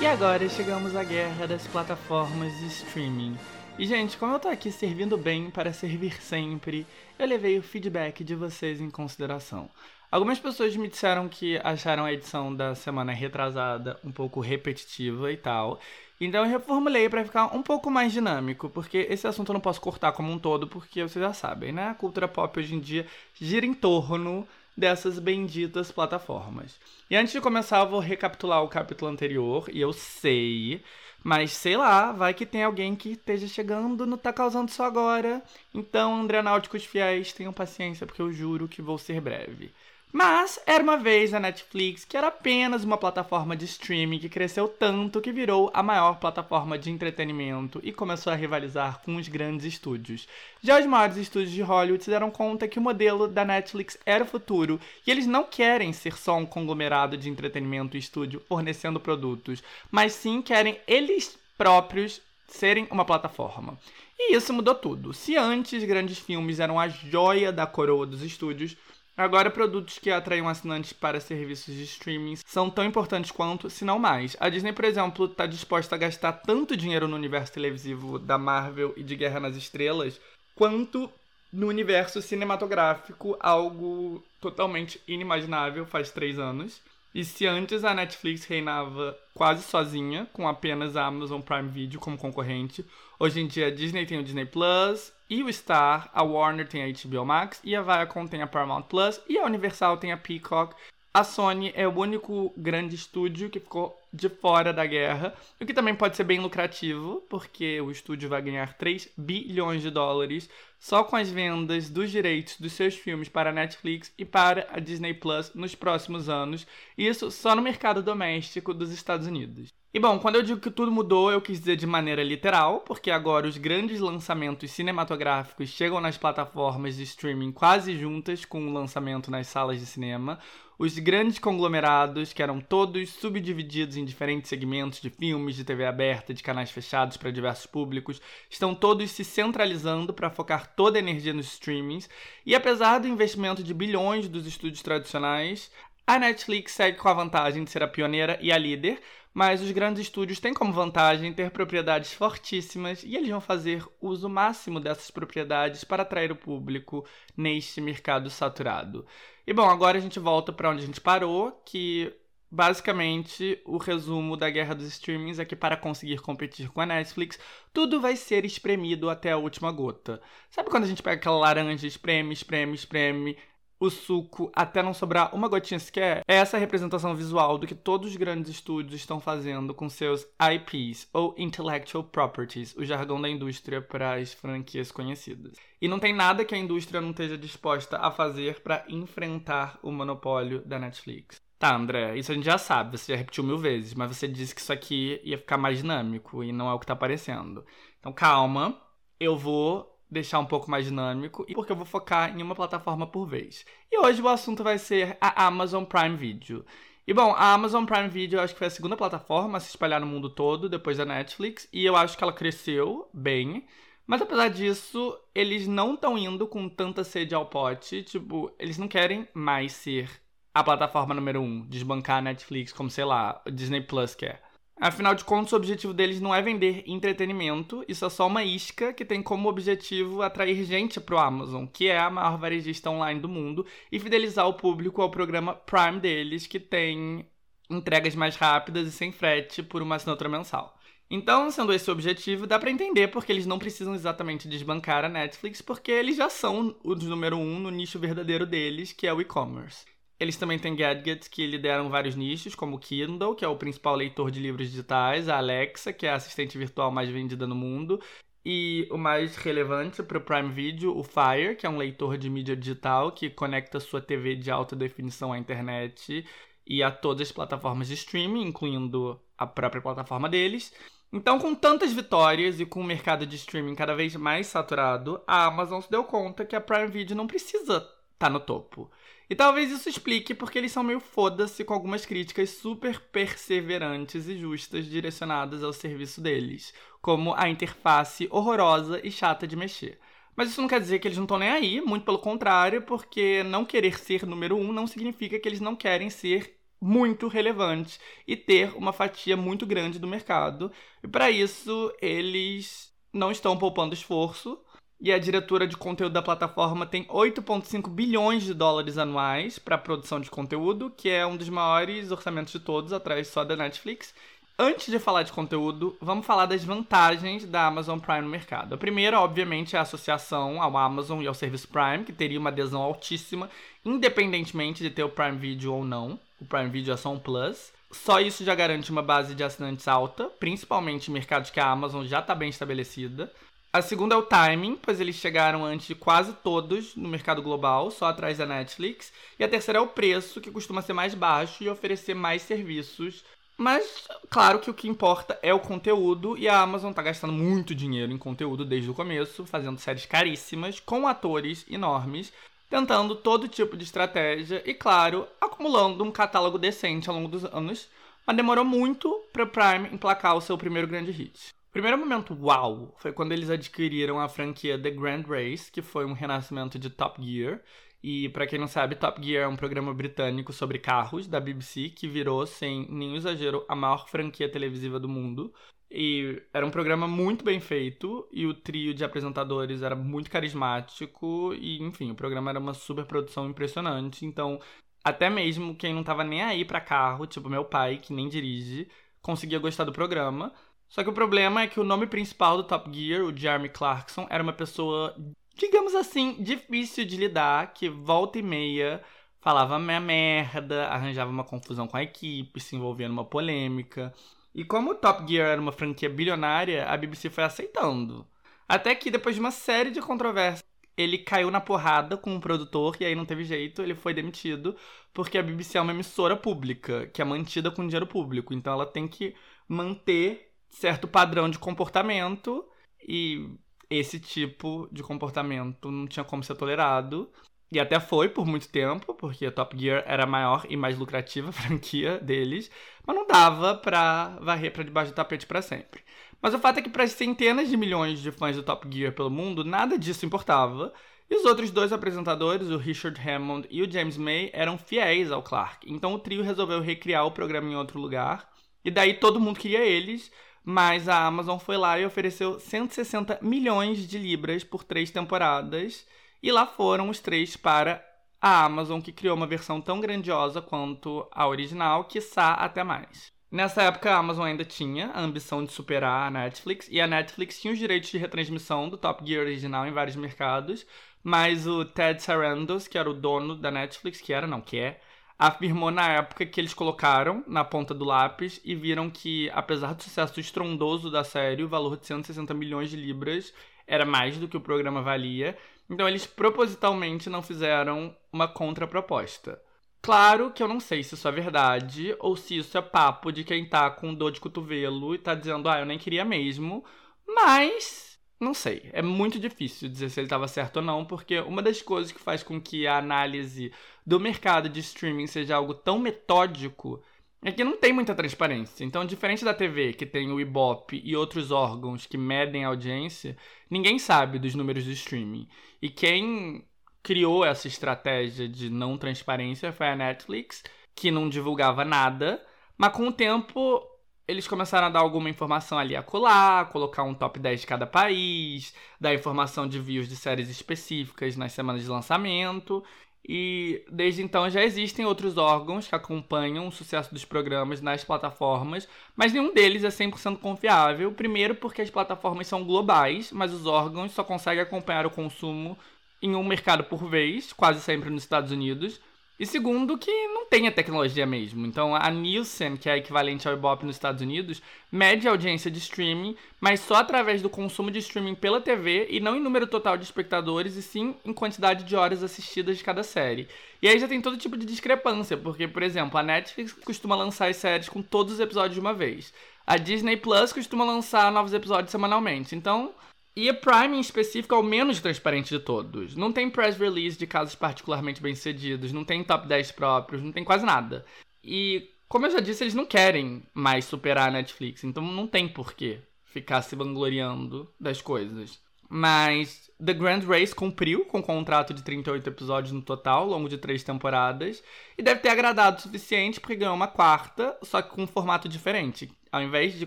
E agora chegamos à guerra das plataformas de streaming. E gente, como eu tô aqui servindo bem para servir sempre, eu levei o feedback de vocês em consideração. Algumas pessoas me disseram que acharam a edição da semana retrasada um pouco repetitiva e tal. Então eu reformulei para ficar um pouco mais dinâmico, porque esse assunto eu não posso cortar como um todo, porque vocês já sabem, né? A cultura pop hoje em dia gira em torno dessas benditas plataformas. E antes de começar, eu vou recapitular o capítulo anterior, e eu sei, mas sei lá, vai que tem alguém que esteja chegando, não tá causando isso agora. Então, André Náuticos fiéis, tenham paciência, porque eu juro que vou ser breve. Mas era uma vez a Netflix, que era apenas uma plataforma de streaming que cresceu tanto que virou a maior plataforma de entretenimento e começou a rivalizar com os grandes estúdios. Já os maiores estúdios de Hollywood se deram conta que o modelo da Netflix era o futuro e eles não querem ser só um conglomerado de entretenimento e estúdio fornecendo produtos, mas sim querem eles próprios serem uma plataforma. E isso mudou tudo. Se antes grandes filmes eram a joia da coroa dos estúdios, Agora, produtos que atraem assinantes para serviços de streaming são tão importantes quanto, se não mais. A Disney, por exemplo, está disposta a gastar tanto dinheiro no universo televisivo da Marvel e de Guerra nas Estrelas, quanto no universo cinematográfico, algo totalmente inimaginável faz três anos. E se antes a Netflix reinava quase sozinha, com apenas a Amazon Prime Video como concorrente, hoje em dia a Disney tem o Disney Plus e o Star, a Warner tem a HBO Max e a Viacom tem a Paramount Plus e a Universal tem a Peacock, a Sony é o único grande estúdio que ficou de fora da guerra, o que também pode ser bem lucrativo, porque o estúdio vai ganhar 3 bilhões de dólares só com as vendas dos direitos dos seus filmes para a Netflix e para a Disney Plus nos próximos anos, isso só no mercado doméstico dos Estados Unidos. E bom, quando eu digo que tudo mudou, eu quis dizer de maneira literal, porque agora os grandes lançamentos cinematográficos chegam nas plataformas de streaming quase juntas com o lançamento nas salas de cinema. Os grandes conglomerados, que eram todos subdivididos em diferentes segmentos de filmes, de TV aberta, de canais fechados para diversos públicos, estão todos se centralizando para focar toda a energia nos streamings. E apesar do investimento de bilhões dos estúdios tradicionais, a Netflix segue com a vantagem de ser a pioneira e a líder, mas os grandes estúdios têm como vantagem ter propriedades fortíssimas e eles vão fazer uso máximo dessas propriedades para atrair o público neste mercado saturado. E bom, agora a gente volta para onde a gente parou, que basicamente o resumo da guerra dos streamings é que para conseguir competir com a Netflix, tudo vai ser espremido até a última gota. Sabe quando a gente pega aquela laranja, espreme, espreme, espreme, o suco até não sobrar uma gotinha sequer, é essa representação visual do que todos os grandes estúdios estão fazendo com seus IPs, ou Intellectual Properties, o jargão da indústria para as franquias conhecidas. E não tem nada que a indústria não esteja disposta a fazer para enfrentar o monopólio da Netflix. Tá, André, isso a gente já sabe, você já repetiu mil vezes, mas você disse que isso aqui ia ficar mais dinâmico e não é o que tá aparecendo. Então calma, eu vou deixar um pouco mais dinâmico e porque eu vou focar em uma plataforma por vez. E hoje o assunto vai ser a Amazon Prime Video. E bom, a Amazon Prime Video eu acho que foi a segunda plataforma a se espalhar no mundo todo depois da Netflix e eu acho que ela cresceu bem. Mas apesar disso, eles não estão indo com tanta sede ao pote. Tipo, eles não querem mais ser a plataforma número um, desbancar a Netflix como, sei lá, Disney Plus quer. Afinal de contas, o objetivo deles não é vender entretenimento, isso é só uma isca que tem como objetivo atrair gente pro Amazon, que é a maior varejista online do mundo, e fidelizar o público ao programa Prime deles, que tem entregas mais rápidas e sem frete por uma assinatura mensal. Então, sendo esse o objetivo, dá para entender porque eles não precisam exatamente desbancar a Netflix, porque eles já são os número um no nicho verdadeiro deles, que é o e-commerce. Eles também têm gadgets que lideram vários nichos, como o Kindle, que é o principal leitor de livros digitais, a Alexa, que é a assistente virtual mais vendida no mundo, e o mais relevante para o Prime Video, o Fire, que é um leitor de mídia digital que conecta sua TV de alta definição à internet e a todas as plataformas de streaming, incluindo a própria plataforma deles. Então, com tantas vitórias e com o mercado de streaming cada vez mais saturado, a Amazon se deu conta que a Prime Video não precisa estar tá no topo. E talvez isso explique porque eles são meio foda-se com algumas críticas super perseverantes e justas direcionadas ao serviço deles, como a interface horrorosa e chata de mexer. Mas isso não quer dizer que eles não estão nem aí, muito pelo contrário, porque não querer ser número um não significa que eles não querem ser muito relevantes e ter uma fatia muito grande do mercado. E para isso, eles não estão poupando esforço e a diretora de conteúdo da plataforma tem 8,5 bilhões de dólares anuais para produção de conteúdo, que é um dos maiores orçamentos de todos, atrás só da Netflix. Antes de falar de conteúdo, vamos falar das vantagens da Amazon Prime no mercado. A primeira, obviamente, é a associação ao Amazon e ao serviço Prime, que teria uma adesão altíssima, independentemente de ter o Prime Video ou não. O Prime Video é só um plus. Só isso já garante uma base de assinantes alta, principalmente em mercados que a Amazon já está bem estabelecida. A segunda é o timing, pois eles chegaram antes de quase todos no mercado global, só atrás da Netflix. E a terceira é o preço, que costuma ser mais baixo e oferecer mais serviços. Mas, claro que o que importa é o conteúdo, e a Amazon tá gastando muito dinheiro em conteúdo desde o começo, fazendo séries caríssimas, com atores enormes, tentando todo tipo de estratégia e, claro, acumulando um catálogo decente ao longo dos anos, mas demorou muito para Prime emplacar o seu primeiro grande hit. Primeiro momento uau foi quando eles adquiriram a franquia The Grand Race, que foi um renascimento de Top Gear. E para quem não sabe, Top Gear é um programa britânico sobre carros da BBC que virou, sem nenhum exagero, a maior franquia televisiva do mundo. E era um programa muito bem feito e o trio de apresentadores era muito carismático e, enfim, o programa era uma super produção impressionante. Então, até mesmo quem não tava nem aí para carro, tipo meu pai, que nem dirige, conseguia gostar do programa. Só que o problema é que o nome principal do Top Gear, o Jeremy Clarkson, era uma pessoa, digamos assim, difícil de lidar, que volta e meia falava minha merda, arranjava uma confusão com a equipe, se envolvia numa polêmica. E como o Top Gear era uma franquia bilionária, a BBC foi aceitando. Até que depois de uma série de controvérsias, ele caiu na porrada com o produtor e aí não teve jeito, ele foi demitido, porque a BBC é uma emissora pública, que é mantida com dinheiro público. Então ela tem que manter certo padrão de comportamento e esse tipo de comportamento não tinha como ser tolerado. E até foi por muito tempo, porque a Top Gear era a maior e mais lucrativa franquia deles, mas não dava pra varrer pra debaixo do tapete para sempre. Mas o fato é que para as centenas de milhões de fãs do Top Gear pelo mundo, nada disso importava. E os outros dois apresentadores, o Richard Hammond e o James May, eram fiéis ao Clark. Então o trio resolveu recriar o programa em outro lugar. E daí todo mundo queria eles, mas a Amazon foi lá e ofereceu 160 milhões de libras por três temporadas. E lá foram os três para a Amazon, que criou uma versão tão grandiosa quanto a original, quiçá até mais. Nessa época, a Amazon ainda tinha a ambição de superar a Netflix, e a Netflix tinha os direitos de retransmissão do Top Gear original em vários mercados, mas o Ted Sarandos, que era o dono da Netflix, que era, não, que é, afirmou na época que eles colocaram na ponta do lápis e viram que, apesar do sucesso estrondoso da série, o valor de 160 milhões de libras era mais do que o programa valia, então eles propositalmente não fizeram uma contraproposta. Claro que eu não sei se isso é verdade ou se isso é papo de quem tá com dor de cotovelo e tá dizendo, ah, eu nem queria mesmo, mas não sei. É muito difícil dizer se ele estava certo ou não, porque uma das coisas que faz com que a análise do mercado de streaming seja algo tão metódico é que não tem muita transparência. Então, diferente da TV, que tem o Ibope e outros órgãos que medem a audiência, ninguém sabe dos números do streaming. E quem criou essa estratégia de não transparência foi a Netflix, que não divulgava nada, mas com o tempo eles começaram a dar alguma informação ali a colar, colocar um top 10 de cada país, dar informação de views de séries específicas nas semanas de lançamento. E desde então já existem outros órgãos que acompanham o sucesso dos programas nas plataformas, mas nenhum deles é 100% confiável. Primeiro, porque as plataformas são globais, mas os órgãos só conseguem acompanhar o consumo em um mercado por vez, quase sempre nos Estados Unidos. E segundo, que não tem a tecnologia mesmo. Então, a Nielsen, que é equivalente ao Ibope nos Estados Unidos, mede a audiência de streaming, mas só através do consumo de streaming pela TV e não em número total de espectadores, e sim em quantidade de horas assistidas de cada série. E aí já tem todo tipo de discrepância, porque, por exemplo, a Netflix costuma lançar as séries com todos os episódios de uma vez. A Disney Plus costuma lançar novos episódios semanalmente. Então, e a Prime em específico é o menos transparente de todos. Não tem press release de casos particularmente bem sucedidos, não tem top 10 próprios, não tem quase nada. E, como eu já disse, eles não querem mais superar a Netflix, então não tem porquê ficar se vangloriando das coisas. Mas The Grand Race cumpriu com o contrato de 38 episódios no total, ao longo de três temporadas, e deve ter agradado o suficiente porque ganhou uma quarta, só que com um formato diferente. Ao invés de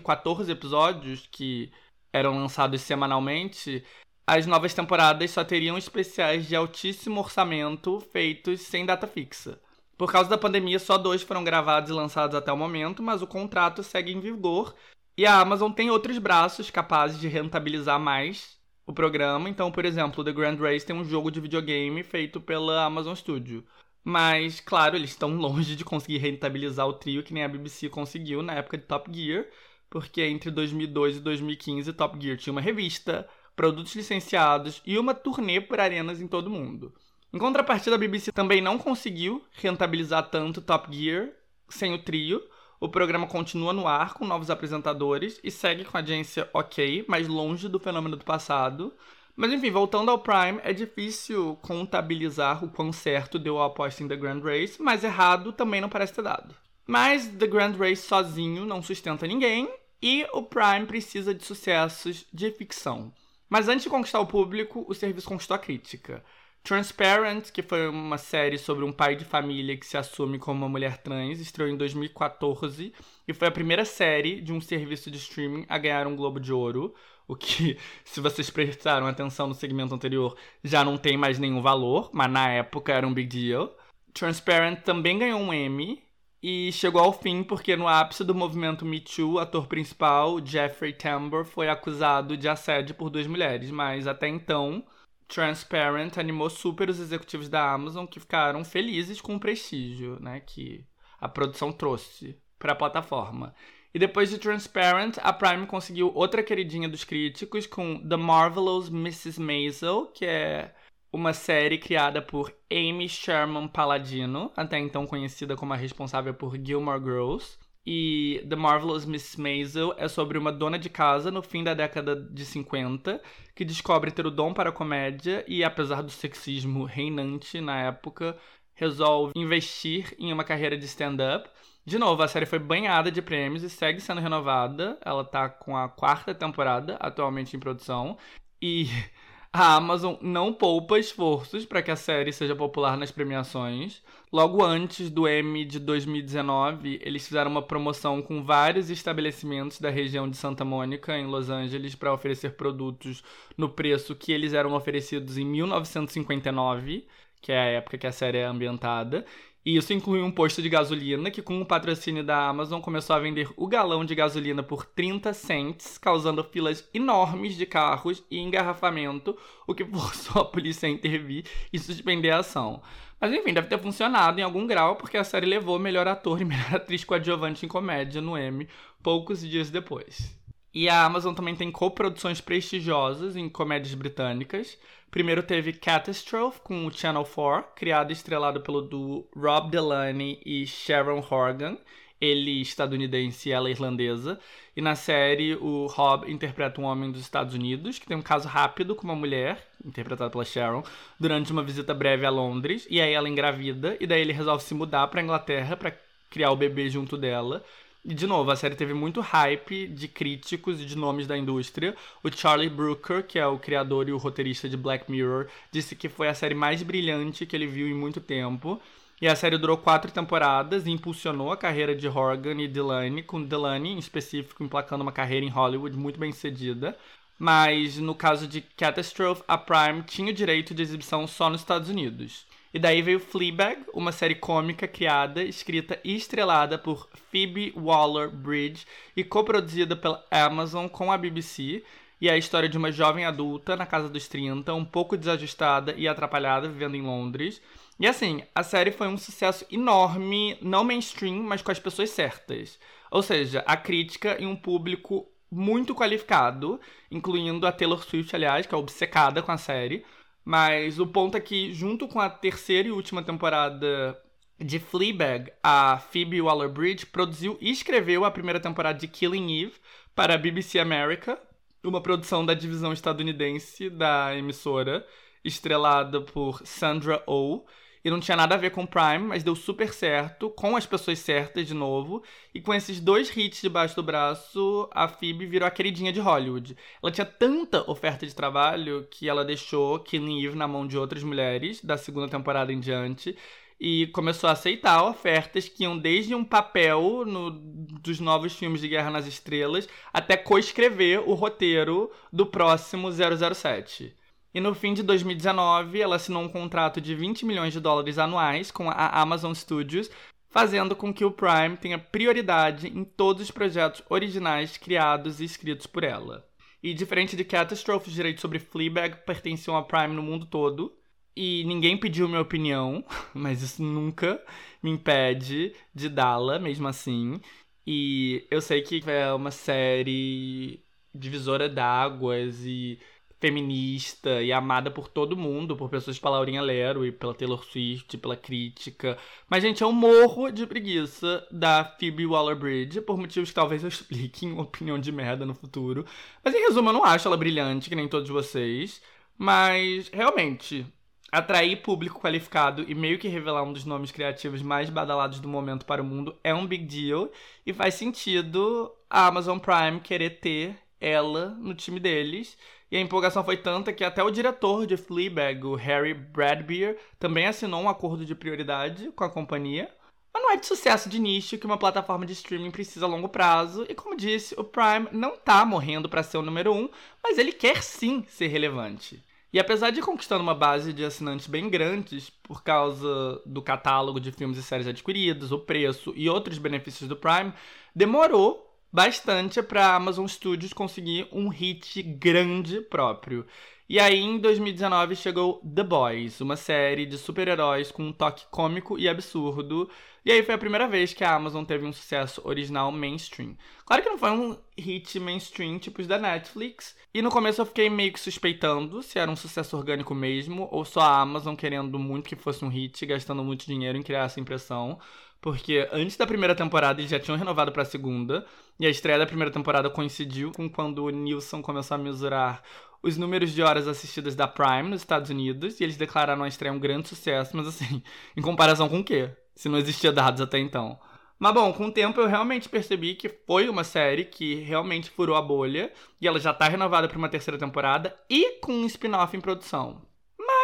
14 episódios, que eram lançados semanalmente, as novas temporadas só teriam especiais de altíssimo orçamento feitos sem data fixa. Por causa da pandemia, só dois foram gravados e lançados até o momento, mas o contrato segue em vigor e a Amazon tem outros braços capazes de rentabilizar mais o programa. Então, por exemplo, The Grand Race tem um jogo de videogame feito pela Amazon Studio. Mas, claro, eles estão longe de conseguir rentabilizar o trio que nem a BBC conseguiu na época de Top Gear porque entre 2002 e 2015 Top Gear tinha uma revista, produtos licenciados e uma turnê por arenas em todo o mundo. Em contrapartida, a BBC também não conseguiu rentabilizar tanto Top Gear sem o trio. O programa continua no ar com novos apresentadores e segue com a audiência ok, mas longe do fenômeno do passado. Mas enfim, voltando ao Prime, é difícil contabilizar o quão certo deu a aposta em The Grand Race, mas errado também não parece ter dado. Mas The Grand Race sozinho não sustenta ninguém, e o Prime precisa de sucessos de ficção. Mas antes de conquistar o público, o serviço conquistou a crítica. Transparent, que foi uma série sobre um pai de família que se assume como uma mulher trans, estreou em 2014 e foi a primeira série de um serviço de streaming a ganhar um Globo de Ouro, o que, se vocês prestaram atenção no segmento anterior, já não tem mais nenhum valor, mas na época era um big deal. Transparent também ganhou um Emmy e chegou ao fim porque no ápice do movimento Me Too, o ator principal, Jeffrey Tambor, foi acusado de assédio por duas mulheres, mas até então Transparent animou super os executivos da Amazon que ficaram felizes com o prestígio, né, que a produção trouxe para a plataforma. E depois de Transparent, a Prime conseguiu outra queridinha dos críticos com The Marvelous Mrs. Maisel, que é uma série criada por Amy Sherman Palladino, até então conhecida como a responsável por Gilmore Girls. E The Marvelous Mrs. Maisel é sobre uma dona de casa no fim da década de 50 que descobre ter o dom para a comédia e, apesar do sexismo reinante na época, resolve investir em uma carreira de stand-up de novo, a série foi banhada de prêmios e segue sendo renovada. Ela tá com a quarta temporada atualmente em produção. E a Amazon não poupa esforços para que a série seja popular nas premiações. Logo antes do Emmy de 2019, eles fizeram uma promoção com vários estabelecimentos da região de Santa Mônica, em Los Angeles, para oferecer produtos no preço que eles eram oferecidos em 1959, que é a época que a série é ambientada. E isso inclui um posto de gasolina que, com o patrocínio da Amazon, começou a vender o galão de gasolina por 30 cents, causando filas enormes de carros e engarrafamento, o que forçou a polícia a intervir e suspender a ação. Mas enfim, deve ter funcionado em algum grau, porque a série levou melhor ator e melhor atriz coadjuvante em comédia no Emmy poucos dias depois. E a Amazon também tem coproduções prestigiosas em comédias britânicas. Primeiro teve Catastrophe com o Channel 4, criado e estrelado pelo duo Rob Delaney e Sharon Horgan, ele estadunidense e ela irlandesa. E na série, o Rob interpreta um homem dos Estados Unidos que tem um caso rápido com uma mulher, interpretada pela Sharon, durante uma visita breve a Londres. E aí ela engravida, e daí ele resolve se mudar para Inglaterra para criar o bebê junto dela. E, de novo, a série teve muito hype de críticos e de nomes da indústria. O Charlie Brooker, que é o criador e o roteirista de Black Mirror, disse que foi a série mais brilhante que ele viu em muito tempo. E a série durou quatro temporadas e impulsionou a carreira de Horgan e Delaney, com Delaney, em específico, emplacando uma carreira em Hollywood muito bem sucedida. Mas no caso de Catastrophe, a Prime tinha o direito de exibição só nos Estados Unidos. E daí veio Fleabag, uma série cômica criada, escrita e estrelada por Phoebe Waller-Bridge e coproduzida pela Amazon com a BBC. E é a história de uma jovem adulta na casa dos 30, um pouco desajustada e atrapalhada, vivendo em Londres. E assim, a série foi um sucesso enorme, não mainstream, mas com as pessoas certas. Ou seja, a crítica e um público muito qualificado, incluindo a Taylor Swift, aliás, que é obcecada com a série. Mas o ponto é que, junto com a terceira e última temporada de Fleabag, a Phoebe Waller-Bridge produziu e escreveu a primeira temporada de Killing Eve para a BBC America, uma produção da divisão estadunidense da emissora, estrelada por Sandra Oh, e não tinha nada a ver com Prime, mas deu super certo, com as pessoas certas de novo. E com esses dois hits debaixo do braço, a Phoebe virou a queridinha de Hollywood. Ela tinha tanta oferta de trabalho que ela deixou Killing Eve na mão de outras mulheres, da segunda temporada em diante. E começou a aceitar ofertas que iam desde um papel no, dos novos filmes de Guerra nas Estrelas até coescrever o roteiro do próximo 007. E no fim de 2019, ela assinou um contrato de 20 milhões de dólares anuais com a Amazon Studios, fazendo com que o Prime tenha prioridade em todos os projetos originais criados e escritos por ela. E diferente de Catastrophe, os direitos sobre Fleabag pertenciam à Prime no mundo todo. E ninguém pediu minha opinião, mas isso nunca me impede de dá-la, mesmo assim. E eu sei que é uma série divisora d'águas e feminista e amada por todo mundo, por pessoas tipo a Laurinha Lero e pela Taylor Swift, pela crítica. Mas, gente, eu morro de preguiça da Phoebe Waller-Bridge, por motivos que talvez eu explique em opinião de merda no futuro. Mas, em resumo, eu não acho ela brilhante, que nem todos vocês. Mas, realmente, atrair público qualificado e meio que revelar um dos nomes criativos mais badalados do momento para o mundo é um big deal. E faz sentido a Amazon Prime querer ter ela no time deles. E a empolgação foi tanta que até o diretor de Fleabag, o Harry Bradbeer, também assinou um acordo de prioridade com a companhia. Mas não é de sucesso de nicho que uma plataforma de streaming precisa a longo prazo, e como disse, o Prime não tá morrendo para ser o número um, mas ele quer sim ser relevante. E apesar de conquistando uma base de assinantes bem grandes por causa do catálogo de filmes e séries adquiridos, o preço e outros benefícios do Prime, demorou bastante para a Amazon Studios conseguir um hit grande próprio. E aí, em 2019, chegou The Boys, uma série de super-heróis com um toque cômico e absurdo. E aí foi a primeira vez que a Amazon teve um sucesso original mainstream. Claro que não foi um hit mainstream tipo os da Netflix. E no começo eu fiquei meio que suspeitando se era um sucesso orgânico mesmo, ou só a Amazon querendo muito que fosse um hit, gastando muito dinheiro em criar essa impressão. Porque antes da primeira temporada eles já tinham renovado para a segunda. E a estreia da primeira temporada coincidiu com quando o Nilson começou a mesurar os números de horas assistidas da Prime nos Estados Unidos e eles declararam a estreia um grande sucesso, mas assim, em comparação com o quê? Se não existia dados até então. Mas bom, com o tempo eu realmente percebi que foi uma série que realmente furou a bolha e ela já tá renovada para uma terceira temporada e com um spin-off em produção.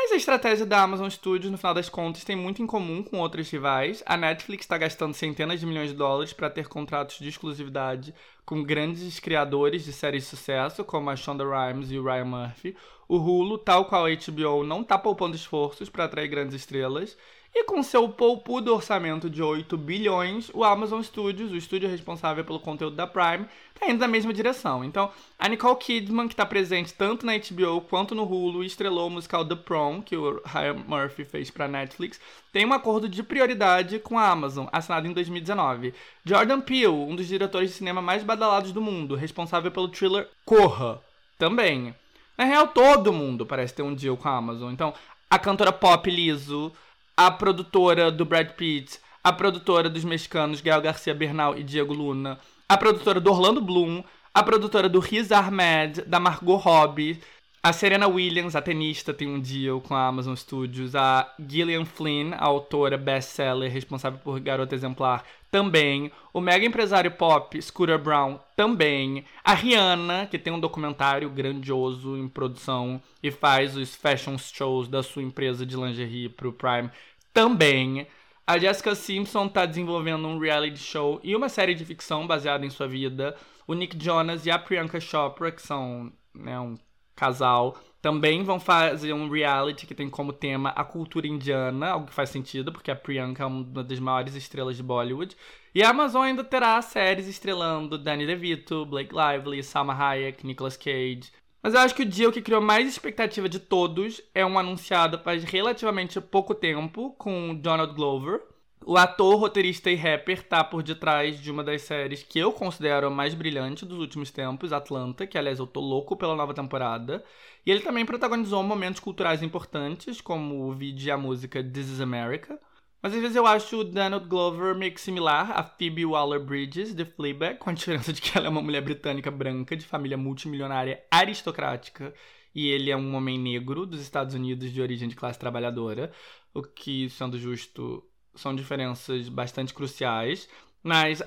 Mas a estratégia da Amazon Studios, no final das contas, tem muito em comum com outros rivais. A Netflix está gastando centenas de milhões de dólares para ter contratos de exclusividade com grandes criadores de séries de sucesso, como a Shonda Rhimes e o Ryan Murphy. O Hulu, tal qual a HBO, não está poupando esforços para atrair grandes estrelas. E com seu poupudo orçamento de 8 bilhões, o Amazon Studios, o estúdio responsável pelo conteúdo da Prime, está indo na mesma direção. Então, a Nicole Kidman, que está presente tanto na HBO quanto no Hulu, estrelou o musical The Prom, que o Ryan Murphy fez para Netflix, tem um acordo de prioridade com a Amazon, assinado em 2019. Jordan Peele, um dos diretores de cinema mais badalados do mundo, responsável pelo thriller Corra, também. Na real, todo mundo parece ter um deal com a Amazon. Então, a cantora pop Lizzo, a produtora do Brad Pitt, a produtora dos mexicanos Gael Garcia Bernal e Diego Luna, a produtora do Orlando Bloom, a produtora do Riz Ahmed, da Margot Robbie, a Serena Williams, a tenista, tem um deal com a Amazon Studios. A Gillian Flynn, a autora best-seller responsável por Garota Exemplar, também. O mega empresário pop Scooter Brown, também. A Rihanna, que tem um documentário grandioso em produção e faz os fashion shows da sua empresa de lingerie pro Prime, também. A Jessica Simpson está desenvolvendo um reality show e uma série de ficção baseada em sua vida. O Nick Jonas e a Priyanka Chopra, que são né, um casal, também vão fazer um reality que tem como tema a cultura indiana, algo que faz sentido, porque a Priyanka é uma das maiores estrelas de Bollywood. E a Amazon ainda terá séries estrelando Danny DeVito, Blake Lively, Salma Hayek, Nicolas Cage. Mas eu acho que o dia que criou mais expectativa de todos é um anunciado faz relativamente pouco tempo com Donald Glover, o ator, roteirista e rapper tá por detrás de uma das séries que eu considero a mais brilhante dos últimos tempos, Atlanta, que aliás eu tô louco pela nova temporada. E ele também protagonizou momentos culturais importantes, como o vídeo e a música This is America. Mas às vezes eu acho o Donald Glover meio que similar a Phoebe Waller-Bridges, de Fleabag, com a diferença de que ela é uma mulher britânica branca, de família multimilionária aristocrática, e ele é um homem negro dos Estados Unidos de origem de classe trabalhadora, o que, sendo justo, são diferenças bastante cruciais. Mas,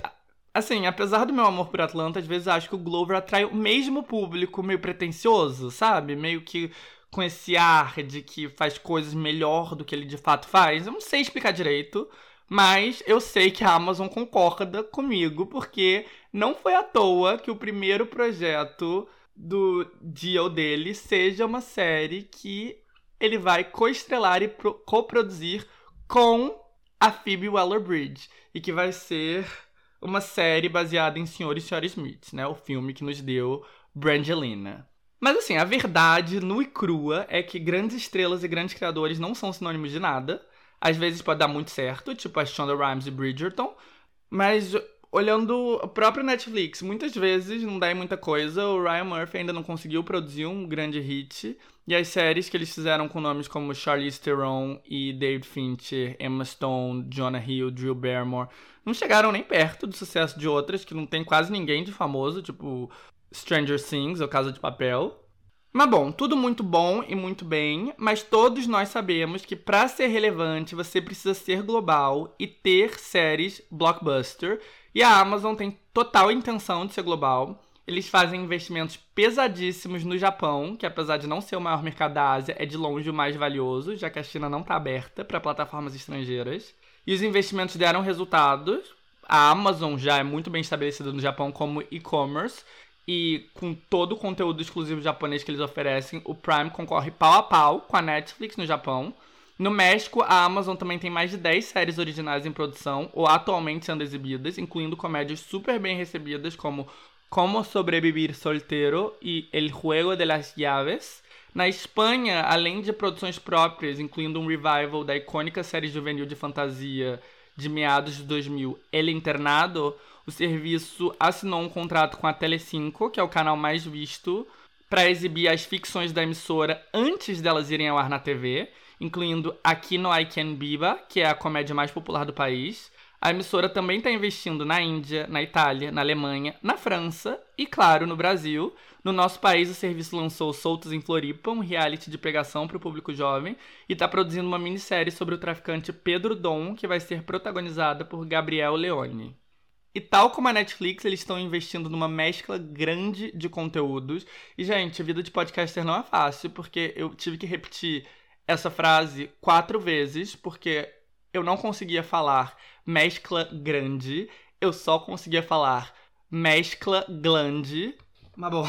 assim, apesar do meu amor por Atlanta, às vezes acho que o Glover atrai o mesmo público meio pretencioso, sabe? Meio que com esse ar de que faz coisas melhor do que ele de fato faz. Eu não sei explicar direito. Mas eu sei que a Amazon concorda comigo, porque não foi à toa que o primeiro projeto do deal dele seja uma série que ele vai co-estrelar e co-produzir com a Phoebe Waller-Bridge e que vai ser uma série baseada em Senhor e Senhora Smith, né? O filme que nos deu Brangelina. Mas assim, a verdade nua e crua é que grandes estrelas e grandes criadores não são sinônimos de nada. Às vezes pode dar muito certo, tipo a Shonda Rhimes e Bridgerton, mas olhando a própria Netflix, muitas vezes não dá em muita coisa. O Ryan Murphy ainda não conseguiu produzir um grande hit. E as séries que eles fizeram com nomes como Charlize Theron e David Fincher, Emma Stone, Jonah Hill, Drew Barrymore, não chegaram nem perto do sucesso de outras que não tem quase ninguém de famoso, tipo Stranger Things ou Casa de Papel. Mas bom, tudo muito bom e muito bem, mas todos nós sabemos que para ser relevante você precisa ser global e ter séries blockbuster e a Amazon tem total intenção de ser global. Eles fazem investimentos pesadíssimos no Japão, que apesar de não ser o maior mercado da Ásia, é de longe o mais valioso, já que a China não está aberta para plataformas estrangeiras. E os investimentos deram resultados. A Amazon já é muito bem estabelecida no Japão como e-commerce. E com todo o conteúdo exclusivo japonês que eles oferecem, o Prime concorre pau a pau com a Netflix no Japão. No México, a Amazon também tem mais de 10 séries originais em produção ou atualmente sendo exibidas, incluindo comédias super bem recebidas como Como Sobreviver Solteiro e El Juego de las Llaves. Na Espanha, além de produções próprias, incluindo um revival da icônica série juvenil de fantasia de meados de 2000, El Internado, o serviço assinou um contrato com a Telecinco, que é o canal mais visto, para exibir as ficções da emissora antes delas irem ao ar na TV, incluindo Aqui no I Can Biba, que é a comédia mais popular do país. A emissora também está investindo na Índia, na Itália, na Alemanha, na França e, claro, no Brasil. No nosso país, o serviço lançou Soltos em Floripa, um reality de pegação para o público jovem, e está produzindo uma minissérie sobre o traficante Pedro Dom, que vai ser protagonizada por Gabriel Leone. E tal como a Netflix, eles estão investindo numa mescla grande de conteúdos. E, gente, a vida de podcaster não é fácil, porque eu tive que repetir essa frase quatro vezes, porque eu não conseguia falar mescla grande, eu só conseguia falar mescla glande. Mas bom.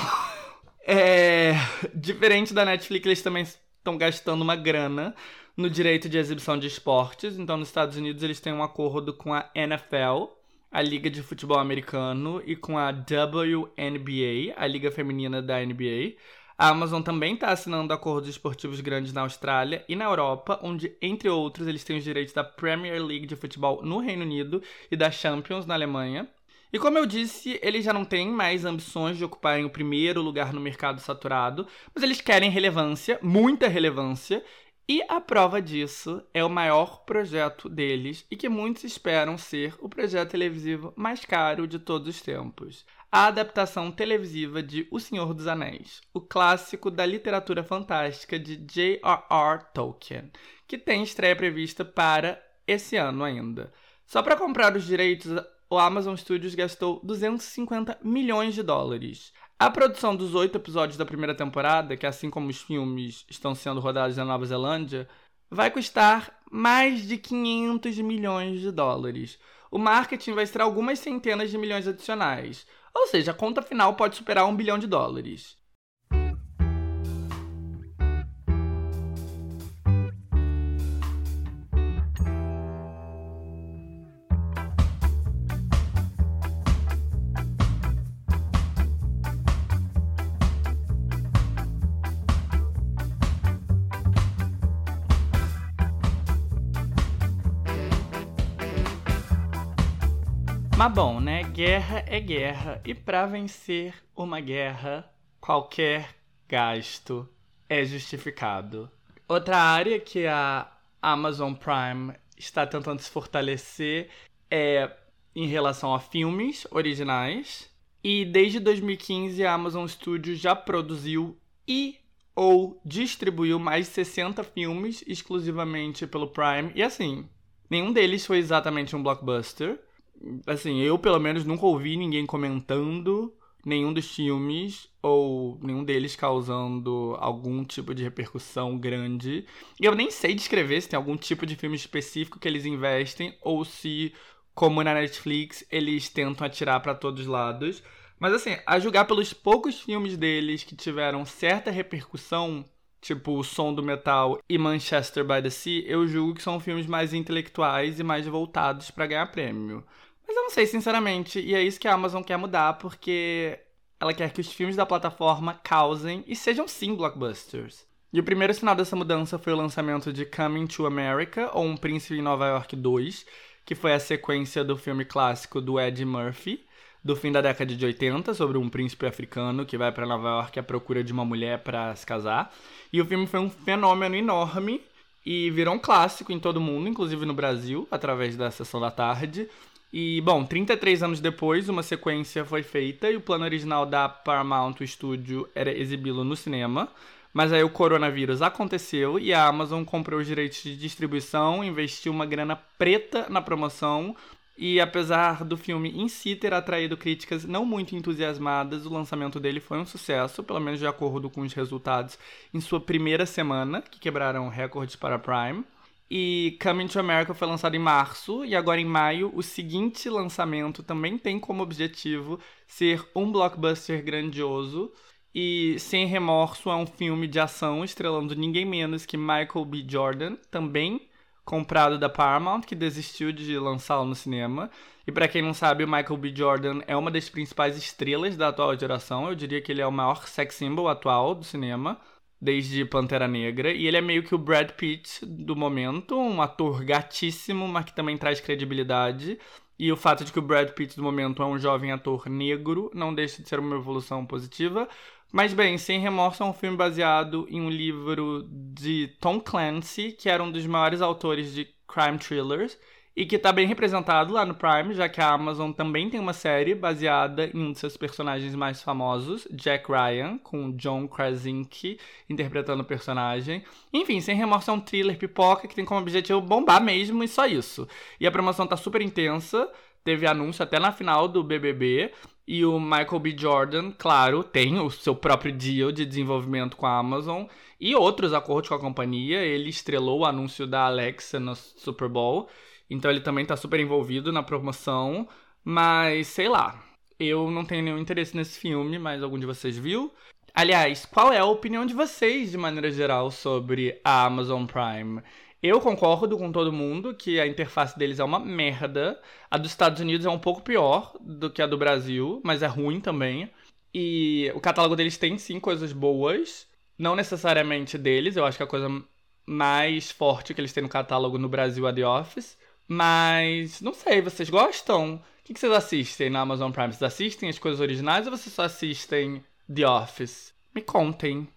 É. Diferente da Netflix, eles também estão gastando uma grana no direito de exibição de esportes. Então, nos Estados Unidos, eles têm um acordo com a NFL, a Liga de Futebol Americano, e com a WNBA, a Liga Feminina da NBA. A Amazon também está assinando acordos esportivos grandes na Austrália e na Europa, onde, entre outros, eles têm os direitos da Premier League de futebol no Reino Unido e da Champions na Alemanha. E como eu disse, eles já não têm mais ambições de ocuparem o primeiro lugar no mercado saturado, mas eles querem relevância, muita relevância, e a prova disso é o maior projeto deles e que muitos esperam ser o projeto televisivo mais caro de todos os tempos. A adaptação televisiva de O Senhor dos Anéis, o clássico da literatura fantástica de J.R.R. Tolkien, que tem estreia prevista para esse ano ainda. Só para comprar os direitos, o Amazon Studios gastou 250 milhões de dólares. A produção dos oito episódios da primeira temporada, que assim como os filmes estão sendo rodados na Nova Zelândia, vai custar mais de 500 milhões de dólares. O marketing vai extrair algumas centenas de milhões adicionais, ou seja, a conta final pode superar um bilhão de dólares. Mas bom? Guerra é guerra. E para vencer uma guerra, qualquer gasto é justificado. Outra área que a Amazon Prime está tentando se fortalecer é em relação a filmes originais. E desde 2015 a Amazon Studios já produziu e ou distribuiu mais de 60 filmes exclusivamente pelo Prime. E assim, nenhum deles foi exatamente um blockbuster assim, eu pelo menos nunca ouvi ninguém comentando nenhum dos filmes ou nenhum deles causando algum tipo de repercussão grande. E eu nem sei descrever se tem algum tipo de filme específico que eles investem ou se, como na Netflix, eles tentam atirar para todos os lados. Mas assim, a julgar pelos poucos filmes deles que tiveram certa repercussão, tipo O Som do Metal e Manchester by the Sea, eu julgo que são filmes mais intelectuais e mais voltados para ganhar prêmio. Mas eu não sei, sinceramente. E é isso que a Amazon quer mudar, porque ela quer que os filmes da plataforma causem e sejam sim blockbusters. E o primeiro sinal dessa mudança foi o lançamento de Coming to America, ou Um Príncipe em Nova York 2, que foi a sequência do filme clássico do Ed Murphy, do fim da década de 80, sobre um príncipe africano que vai para Nova York à procura de uma mulher para se casar. E o filme foi um fenômeno enorme e virou um clássico em todo mundo, inclusive no Brasil, através da sessão da tarde. E, bom, 33 anos depois, uma sequência foi feita e o plano original da Paramount Studio era exibi-lo no cinema. Mas aí o coronavírus aconteceu e a Amazon comprou os direitos de distribuição, investiu uma grana preta na promoção. E apesar do filme em si ter atraído críticas não muito entusiasmadas, o lançamento dele foi um sucesso, pelo menos de acordo com os resultados em sua primeira semana, que quebraram recordes para a Prime. E Coming to America foi lançado em março, e agora em maio, o seguinte lançamento também tem como objetivo ser um blockbuster grandioso. E Sem Remorso é um filme de ação estrelando ninguém menos que Michael B. Jordan, também comprado da Paramount, que desistiu de lançá-lo no cinema. E para quem não sabe, o Michael B. Jordan é uma das principais estrelas da atual geração. Eu diria que ele é o maior sex symbol atual do cinema desde Pantera Negra. E ele é meio que o Brad Pitt do momento, um ator gatíssimo, mas que também traz credibilidade. E o fato de que o Brad Pitt do momento é um jovem ator negro não deixa de ser uma evolução positiva. Mas bem, Sem Remorso é um filme baseado em um livro de Tom Clancy, que era um dos maiores autores de crime thrillers e que tá bem representado lá no Prime, já que a Amazon também tem uma série baseada em um de seus personagens mais famosos, Jack Ryan, com John Krasinski interpretando o personagem. Enfim, Sem Remorso é um thriller pipoca que tem como objetivo bombar mesmo e só isso. E a promoção tá super intensa, teve anúncio até na final do BBB. E o Michael B. Jordan, claro, tem o seu próprio deal de desenvolvimento com a Amazon e outros acordos com a companhia. Ele estrelou o anúncio da Alexa no Super Bowl. Então ele também tá super envolvido na promoção. Mas sei lá. Eu não tenho nenhum interesse nesse filme, mas algum de vocês viu? Aliás, qual é a opinião de vocês, de maneira geral, sobre a Amazon Prime? Eu concordo com todo mundo que a interface deles é uma merda. A dos Estados Unidos é um pouco pior do que a do Brasil, mas é ruim também. E o catálogo deles tem sim coisas boas. Não necessariamente deles, eu acho que a coisa mais forte que eles têm no catálogo no Brasil é The Office. Mas, não sei, vocês gostam? O que vocês assistem na Amazon Prime? Vocês assistem as coisas originais ou vocês só assistem The Office? Me contem.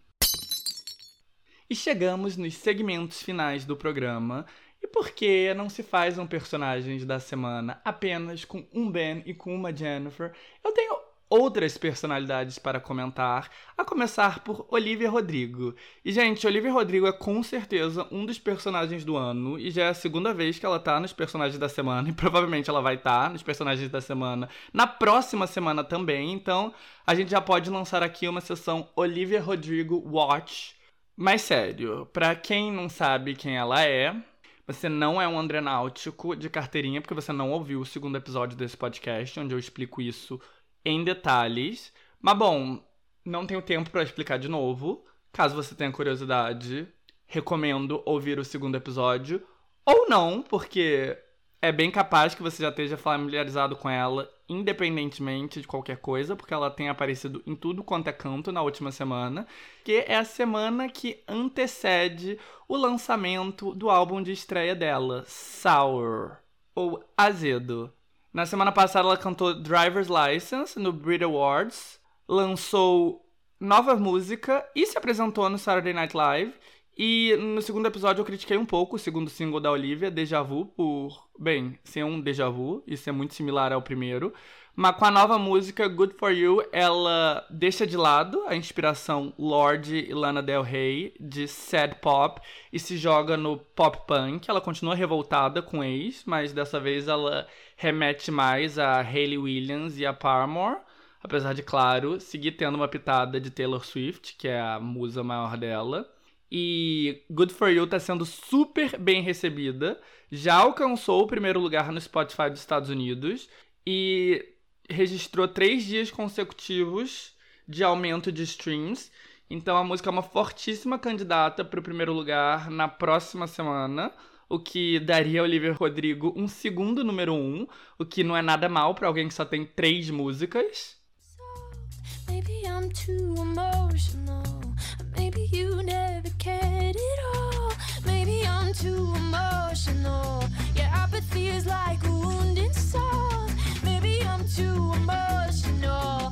E chegamos nos segmentos finais do programa. E por que não se faz um personagem da semana apenas com um Ben e com uma Jennifer? Eu tenho outras personalidades para comentar, a começar por Olivia Rodrigo. E, gente, Olivia Rodrigo é com certeza um dos personagens do ano, e já é a segunda vez que ela tá nos personagens da semana, e provavelmente ela vai estar tá nos personagens da semana na próxima semana também, então a gente já pode lançar aqui uma sessão Olivia Rodrigo Watch. Mas sério, pra quem não sabe quem ela é, você não é um andrenáutico de carteirinha, porque você não ouviu o segundo episódio desse podcast, onde eu explico isso em detalhes. Mas bom, não tenho tempo para explicar de novo. Caso você tenha curiosidade, recomendo ouvir o segundo episódio. Ou não, porque é bem capaz que você já esteja familiarizado com ela, independentemente de qualquer coisa, porque ela tem aparecido em tudo quanto é canto na última semana, que é a semana que antecede o lançamento do álbum de estreia dela, Sour, ou Azedo. Na semana passada ela cantou Driver's License no Brit Awards, lançou nova música e se apresentou no Saturday Night Live. E no segundo episódio eu critiquei um pouco o segundo single da Olivia, Deja Vu, por, bem, ser um déjà vu, isso é muito similar ao primeiro. Mas com a nova música Good For You, ela deixa de lado a inspiração Lorde e Lana Del Rey de sad pop e se joga no pop punk. Ela continua revoltada com ex, mas dessa vez ela remete mais a Hayley Williams e a Paramore. Apesar de, claro, seguir tendo uma pitada de Taylor Swift, que é a musa maior dela. E Good For You tá sendo super bem recebida. Já alcançou o primeiro lugar no Spotify dos Estados Unidos. E registrou três dias consecutivos de aumento de streams. Então a música é uma fortíssima candidata para o primeiro lugar na próxima semana, o que daria a Olivia Rodrigo um segundo número um, o que não é nada mal para alguém que só tem três músicas. Too emotional.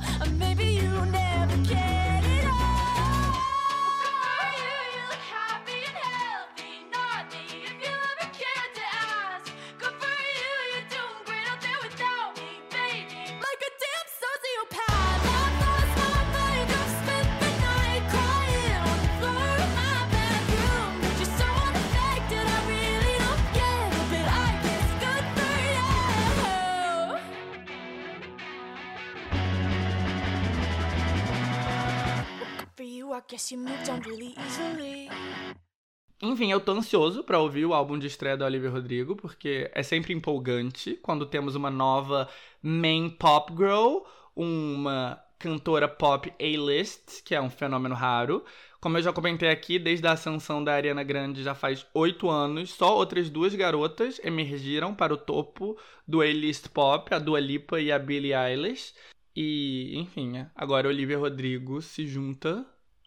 Enfim, eu tô ansioso para ouvir o álbum de estreia da Olivia Rodrigo, porque é sempre empolgante quando temos uma nova main pop girl, uma cantora pop A-list, que é um fenômeno raro. Como eu já comentei aqui, desde a ascensão da Ariana Grande já faz oito anos, só outras duas garotas emergiram para o topo do A-list pop, a Dua Lipa e a Billie Eilish. E, enfim, agora Olivia Rodrigo se junta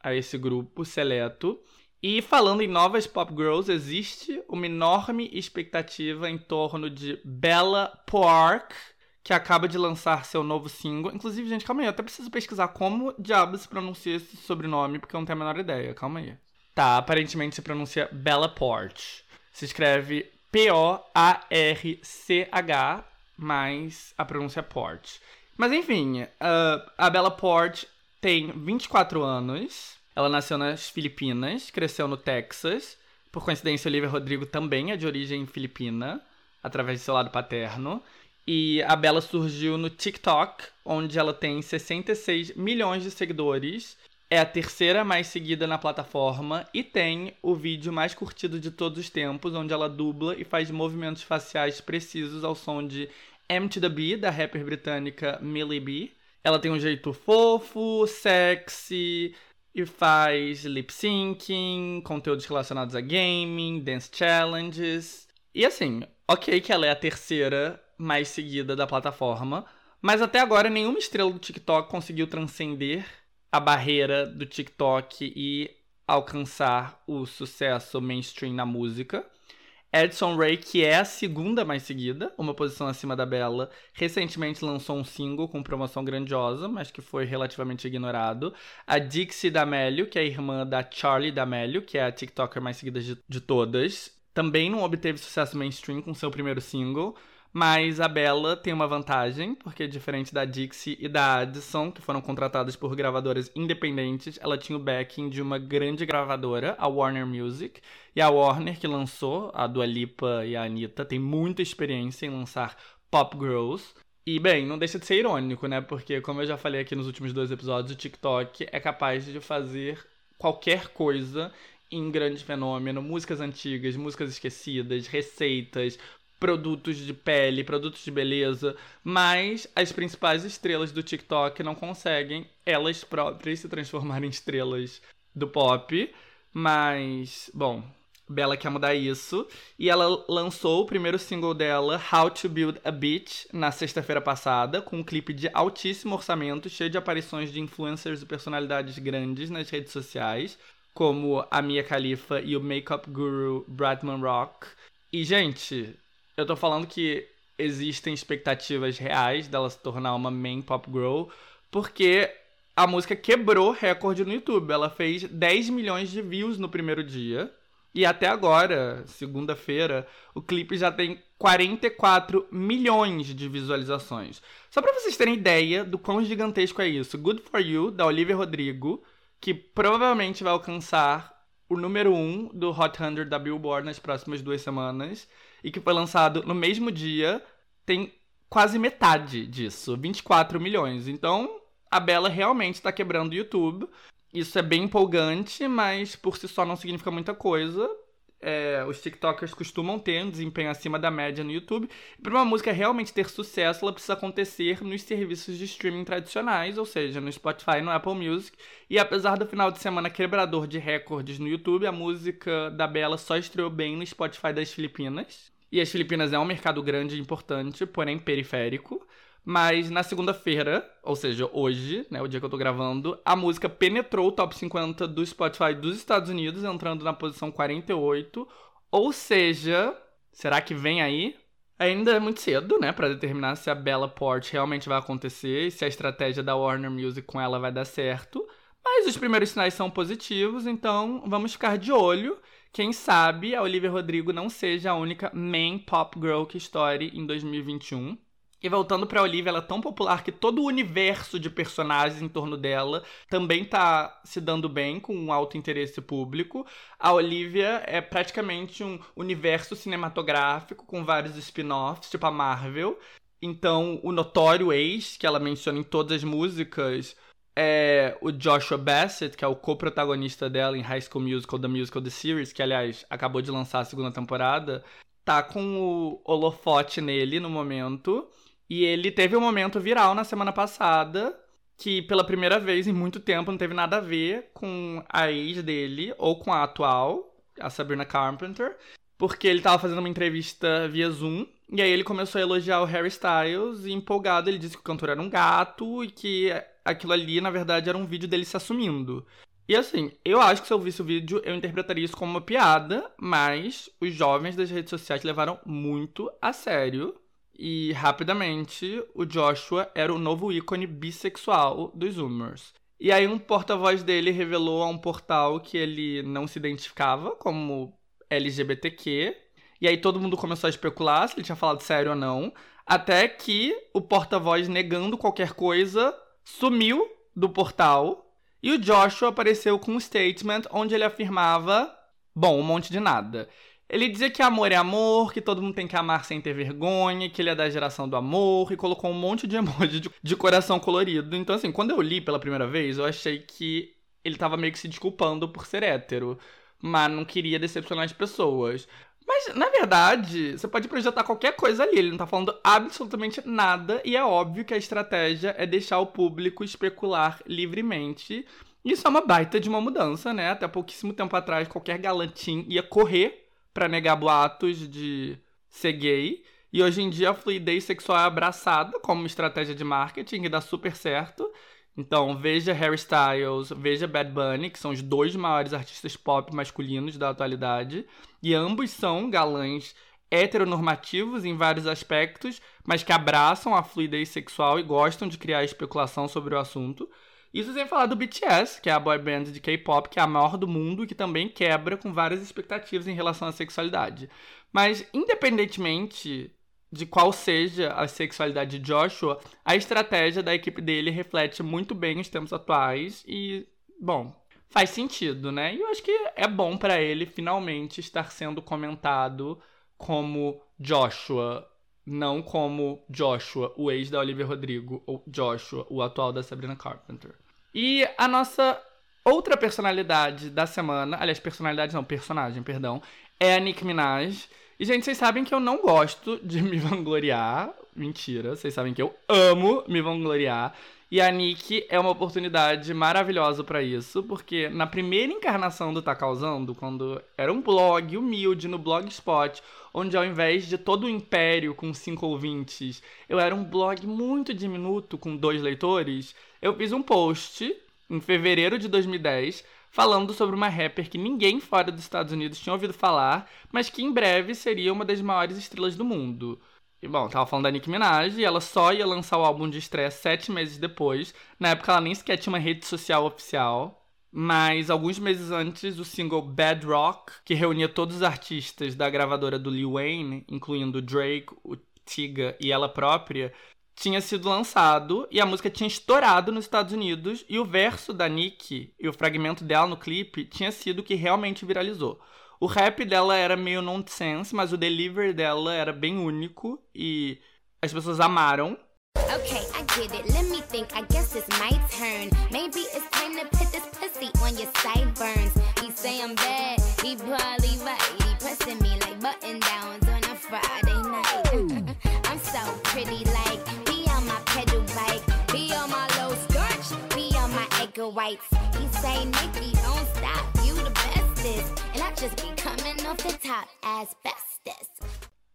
a esse grupo seleto. E falando em novas pop girls, existe uma enorme expectativa em torno de Bella Park, que acaba de lançar seu novo single. Inclusive, gente, calma aí, eu até preciso pesquisar como diabos se pronuncia esse sobrenome, porque eu não tenho a menor ideia. Calma aí. Tá, aparentemente se pronuncia Bella Porch. Se escreve P-O-A-R-C-H, mas a pronúncia é Porch. Mas enfim, uh, a Bella Porch tem 24 anos. Ela nasceu nas Filipinas, cresceu no Texas. Por coincidência, Olivia Rodrigo também é de origem filipina, através de seu lado paterno. E a Bella surgiu no TikTok, onde ela tem 66 milhões de seguidores é a terceira mais seguida na plataforma e tem o vídeo mais curtido de todos os tempos, onde ela dubla e faz movimentos faciais precisos ao som de M to the B, da rapper britânica Millie B. Ela tem um jeito fofo, sexy e faz lip syncing, conteúdos relacionados a gaming, dance challenges. E assim, ok que ela é a terceira mais seguida da plataforma, mas até agora nenhuma estrela do TikTok conseguiu transcender a barreira do TikTok e alcançar o sucesso mainstream na música. Edson Ray, que é a segunda mais seguida, uma posição acima da Bella, recentemente lançou um single com promoção grandiosa, mas que foi relativamente ignorado. A Dixie D'Amelio, que é a irmã da Charlie D'Amelio, que é a TikToker mais seguida de, de todas, também não obteve sucesso mainstream com seu primeiro single. Mas a Bella tem uma vantagem, porque diferente da Dixie e da Addison, que foram contratadas por gravadoras independentes, ela tinha o backing de uma grande gravadora, a Warner Music. E a Warner, que lançou a Dua Lipa e a Anitta, tem muita experiência em lançar pop girls. E, bem, não deixa de ser irônico, né? Porque, como eu já falei aqui nos últimos dois episódios, o TikTok é capaz de fazer qualquer coisa em grande fenômeno, músicas antigas, músicas esquecidas, receitas, produtos de pele, produtos de beleza, mas as principais estrelas do TikTok não conseguem elas próprias se transformar em estrelas do pop. Mas, bom, Bella quer mudar isso. E ela lançou o primeiro single dela, How to Build a Beach, na sexta-feira passada, com um clipe de altíssimo orçamento, cheio de aparições de influencers e personalidades grandes nas redes sociais, como a Mia Khalifa e o makeup guru Bradman Rock. E, gente, eu tô falando que existem expectativas reais dela se tornar uma main pop girl, porque a música quebrou recorde no YouTube. Ela fez 10 milhões de views no primeiro dia. E até agora, segunda-feira, o clipe já tem 44 milhões de visualizações. Só para vocês terem ideia do quão gigantesco é isso. Good For You, da Olivia Rodrigo, que provavelmente vai alcançar o número 1 um do Hot 100 da Billboard nas próximas duas semanas e que foi lançado no mesmo dia, tem quase metade disso, 24 milhões. Então, a Bela realmente está quebrando o YouTube. Isso é bem empolgante, mas por si só não significa muita coisa. É, os TikTokers costumam ter um desempenho acima da média no YouTube. Para uma música realmente ter sucesso, ela precisa acontecer nos serviços de streaming tradicionais, ou seja, no Spotify e no Apple Music. E apesar do final de semana quebrador de recordes no YouTube, a música da Bela só estreou bem no Spotify das Filipinas. E as Filipinas é um mercado grande e importante, porém periférico. Mas na segunda-feira, ou seja, hoje, né, o dia que eu tô gravando, a música penetrou o top 50 do Spotify dos Estados Unidos, entrando na posição 48. Ou seja, será que vem aí? Ainda é muito cedo, né, para determinar se a Bella Port realmente vai acontecer e se a estratégia da Warner Music com ela vai dar certo. Mas os primeiros sinais são positivos, então vamos ficar de olho. Quem sabe a Olivia Rodrigo não seja a única main pop girl que estoure em 2021. E voltando pra Olivia, ela é tão popular que todo o universo de personagens em torno dela também tá se dando bem com um alto interesse público. A Olivia é praticamente um universo cinematográfico com vários spin-offs, tipo a Marvel. Então, o notório ex, que ela menciona em todas as músicas, é o Joshua Bassett, que é o co-protagonista dela em High School Musical, The Musical The Series, que aliás acabou de lançar a segunda temporada, tá com o holofote nele no momento. E ele teve um momento viral na semana passada, que pela primeira vez em muito tempo não teve nada a ver com a ex dele ou com a atual, a Sabrina Carpenter, porque ele tava fazendo uma entrevista via Zoom e aí ele começou a elogiar o Harry Styles e empolgado ele disse que o cantor era um gato e que aquilo ali na verdade era um vídeo dele se assumindo. E assim, eu acho que se eu visse o vídeo, eu interpretaria isso como uma piada, mas os jovens das redes sociais levaram muito a sério. E rapidamente, o Joshua era o novo ícone bissexual dos Zoomers. E aí, um porta-voz dele revelou a um portal que ele não se identificava como LGBTQ. E aí, todo mundo começou a especular se ele tinha falado sério ou não. Até que o porta-voz, negando qualquer coisa, sumiu do portal. E o Joshua apareceu com um statement onde ele afirmava: bom, um monte de nada. Ele dizia que amor é amor, que todo mundo tem que amar sem ter vergonha, que ele é da geração do amor, e colocou um monte de emoji de, de coração colorido. Então, assim, quando eu li pela primeira vez, eu achei que ele tava meio que se desculpando por ser hétero, mas não queria decepcionar as pessoas. Mas, na verdade, você pode projetar qualquer coisa ali, ele não tá falando absolutamente nada, e é óbvio que a estratégia é deixar o público especular livremente. Isso é uma baita de uma mudança, né? Até pouquíssimo tempo atrás, qualquer galantim ia correr para negar boatos de ser gay. E hoje em dia a fluidez sexual é abraçada como estratégia de marketing e dá super certo. Então veja Harry Styles, veja Bad Bunny, que são os dois maiores artistas pop masculinos da atualidade. E ambos são galãs heteronormativos em vários aspectos, mas que abraçam a fluidez sexual e gostam de criar especulação sobre o assunto. Isso sem falar do BTS, que é a boy band de K-pop, que é a maior do mundo e que também quebra com várias expectativas em relação à sexualidade. Mas, independentemente de qual seja a sexualidade de Joshua, a estratégia da equipe dele reflete muito bem os tempos atuais e, bom, faz sentido, né? E eu acho que é bom para ele finalmente estar sendo comentado como Joshua, não como Joshua, o ex da Olivia Rodrigo, ou Joshua, o atual da Sabrina Carpenter. E a nossa outra personalidade da semana, aliás, personalidade não, personagem, perdão, é a Nicki Minaj. E, gente, vocês sabem que eu não gosto de me vangloriar. Mentira, vocês sabem que eu amo me vangloriar. E a Nick é uma oportunidade maravilhosa para isso, porque na primeira encarnação do Tá Causando, quando era um blog humilde no Blogspot, onde ao invés de todo o império com cinco ouvintes, eu era um blog muito diminuto com dois leitores, eu fiz um post em fevereiro de 2010 falando sobre uma rapper que ninguém fora dos Estados Unidos tinha ouvido falar, mas que em breve seria uma das maiores estrelas do mundo. E bom, tava falando da Nicki Minaj e ela só ia lançar o álbum de estreia sete meses depois. Na época ela nem sequer tinha uma rede social oficial. Mas alguns meses antes, o single Bad Rock, que reunia todos os artistas da gravadora do Lil Wayne, incluindo o Drake, o Tiga e ela própria, tinha sido lançado e a música tinha estourado nos Estados Unidos e o verso da Nicki e o fragmento dela no clipe tinha sido o que realmente viralizou. O rap dela era meio nonsense, mas o delivery dela era bem único e as pessoas amaram. Okay, I get it. Let me think. I guess it's my turn. Maybe it's time to put this pussy on your sideburns. He say I'm bad. He probably right. He pressing me like button downs on a Friday night. I'm so pretty like be on my pedal bike. Be on my low skirt. Be on my egg whites. He say, Nikki, don't stop. You the bestest.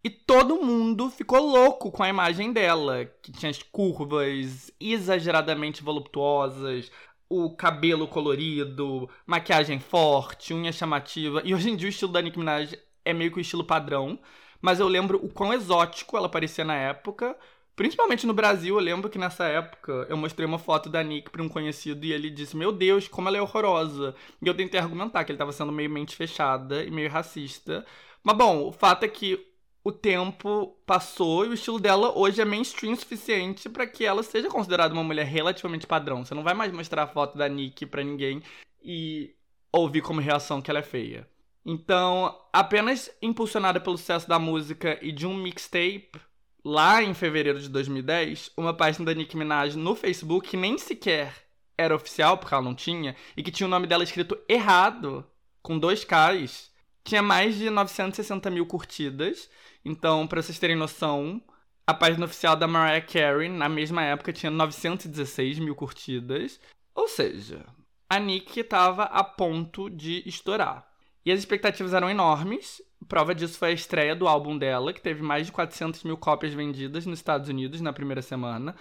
E todo mundo ficou louco com a imagem dela, que tinha as curvas exageradamente voluptuosas, o cabelo colorido, maquiagem forte, unha chamativa. E hoje em dia o estilo da Nicki Minaj é meio que o estilo padrão, mas eu lembro o quão exótico ela parecia na época. Principalmente no Brasil, eu lembro que nessa época eu mostrei uma foto da Nick para um conhecido e ele disse: Meu Deus, como ela é horrorosa. E eu tentei argumentar que ele estava sendo meio mente fechada e meio racista. Mas bom, o fato é que o tempo passou e o estilo dela hoje é mainstream suficiente para que ela seja considerada uma mulher relativamente padrão. Você não vai mais mostrar a foto da Nick para ninguém e ouvir como reação que ela é feia. Então, apenas impulsionada pelo sucesso da música e de um mixtape, lá em fevereiro de 2010, uma página da Nicki Minaj no Facebook que nem sequer era oficial, porque ela não tinha, e que tinha o nome dela escrito errado, com dois Ks, tinha mais de 960 mil curtidas então, para vocês terem noção, a página oficial da Mariah Carey, na mesma época, tinha 916 mil curtidas. Ou seja, a Nick estava a ponto de estourar. E as expectativas eram enormes. Prova disso foi a estreia do álbum dela, que teve mais de 400 mil cópias vendidas nos Estados Unidos na primeira semana.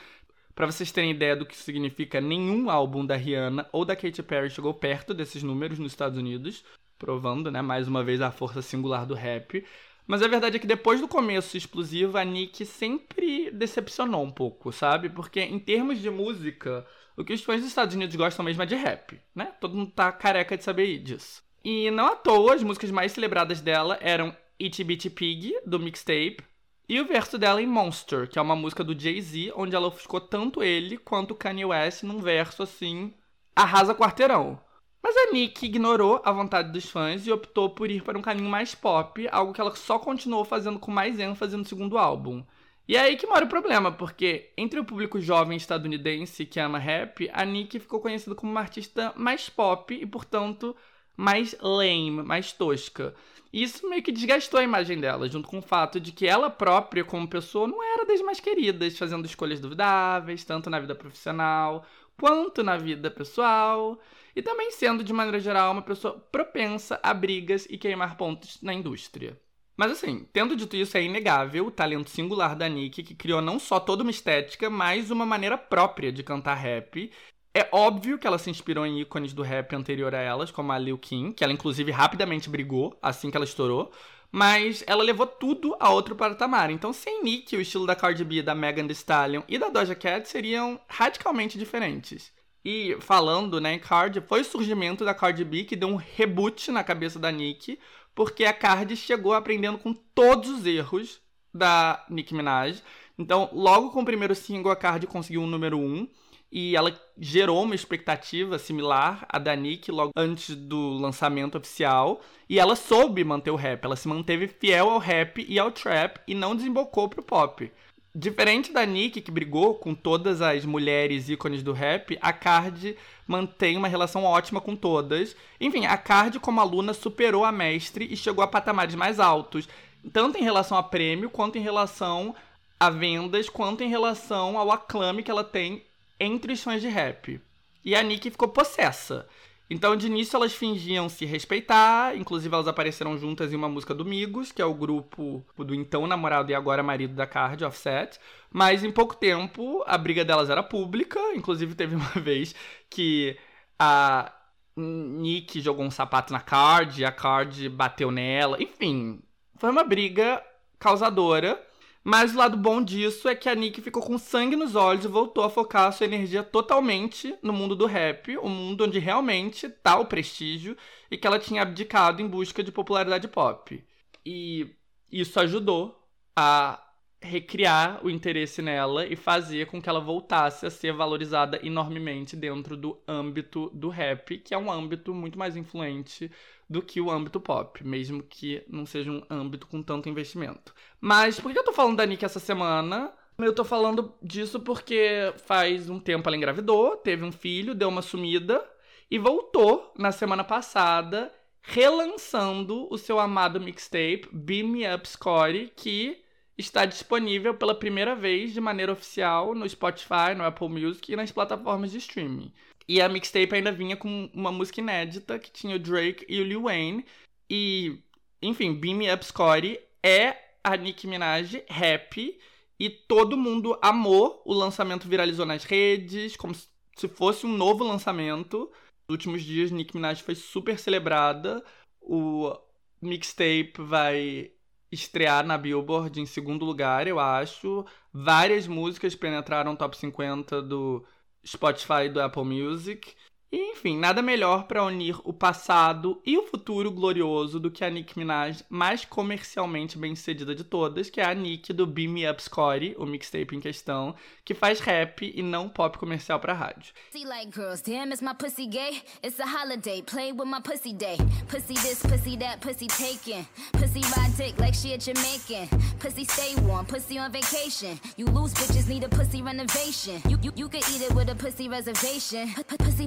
Para vocês terem ideia do que significa, nenhum álbum da Rihanna ou da Katy Perry chegou perto desses números nos Estados Unidos, provando, né, mais uma vez a força singular do rap. Mas a verdade é que depois do começo explosivo, a Nick sempre decepcionou um pouco, sabe? Porque em termos de música, o que os fãs dos Estados Unidos gostam mesmo é de rap, né? Todo mundo tá careca de saber disso. E não à toa, as músicas mais celebradas dela eram Itty Bitty Pig, do mixtape, e o verso dela em Monster, que é uma música do Jay-Z, onde ela ofuscou tanto ele quanto Kanye West num verso assim, arrasa quarteirão. Mas a Nick ignorou a vontade dos fãs e optou por ir para um caminho mais pop, algo que ela só continuou fazendo com mais ênfase no segundo álbum. E é aí que mora o problema, porque entre o público jovem estadunidense que ama rap, a Nick ficou conhecida como uma artista mais pop e, portanto, mais lame, mais tosca. E isso meio que desgastou a imagem dela, junto com o fato de que ela própria, como pessoa, não era das mais queridas, fazendo escolhas duvidáveis, tanto na vida profissional quanto na vida pessoal, e também sendo, de maneira geral, uma pessoa propensa a brigas e queimar pontos na indústria. Mas assim, tendo dito isso, é inegável o talento singular da Nick, que criou não só toda uma estética, mas uma maneira própria de cantar rap, é óbvio que ela se inspirou em ícones do rap anterior a elas, como a Lil Kim, que ela inclusive rapidamente brigou assim que ela estourou. Mas ela levou tudo a outro patamar. Então, sem Nick, o estilo da Cardi B, da Megan Thee Stallion e da Doja Cat seriam radicalmente diferentes. E falando, né, Cardi, foi o surgimento da Cardi B que deu um reboot na cabeça da Nick, porque a Cardi chegou aprendendo com todos os erros da Nicki Minaj. Então, logo com o primeiro single, a Cardi conseguiu um número 1. Um, e ela gerou uma expectativa similar à da Nick logo antes do lançamento oficial. E ela soube manter o rap, ela se manteve fiel ao rap e ao trap e não desembocou pro pop. Diferente da Nick, que brigou com todas as mulheres ícones do rap, a Card mantém uma relação ótima com todas. Enfim, a Card, como aluna, superou a mestre e chegou a patamares mais altos, tanto em relação a prêmio, quanto em relação a vendas, quanto em relação ao aclame que ela tem entre os fãs de rap. E a Nick ficou possessa. Então, de início, elas fingiam se respeitar, inclusive elas apareceram juntas em uma música do Migos, que é o grupo do então namorado e agora marido da Card, Offset. Mas em pouco tempo, a briga delas era pública, inclusive teve uma vez que a Nick jogou um sapato na Card, a Card bateu nela, enfim, foi uma briga causadora. Mas o lado bom disso é que a Nick ficou com sangue nos olhos e voltou a focar a sua energia totalmente no mundo do rap, o um mundo onde realmente tá o prestígio e que ela tinha abdicado em busca de popularidade pop. E isso ajudou a recriar o interesse nela e fazer com que ela voltasse a ser valorizada enormemente dentro do âmbito do rap, que é um âmbito muito mais influente do que o âmbito pop, mesmo que não seja um âmbito com tanto investimento. Mas por que eu tô falando da Nick essa semana? Eu tô falando disso porque faz um tempo ela engravidou, teve um filho, deu uma sumida e voltou na semana passada relançando o seu amado mixtape Beam Me Up Score, que está disponível pela primeira vez de maneira oficial no Spotify, no Apple Music e nas plataformas de streaming. E a mixtape ainda vinha com uma música inédita que tinha o Drake e o Lil Wayne. E, enfim, Beam Me Up Scotty é a Nicki Minaj rap. E todo mundo amou. O lançamento viralizou nas redes, como se fosse um novo lançamento. Nos últimos dias, Nicki Minaj foi super celebrada. O mixtape vai estrear na Billboard em segundo lugar, eu acho. Várias músicas penetraram top 50 do Spotify do Apple Music. E, enfim, nada melhor para unir o passado e o futuro glorioso do que a Nicki Minaj mais comercialmente bem-sucedida de todas, que é a Nick do Beam Me Up Scotty, o mixtape em questão, que faz rap e não pop comercial pra rádio.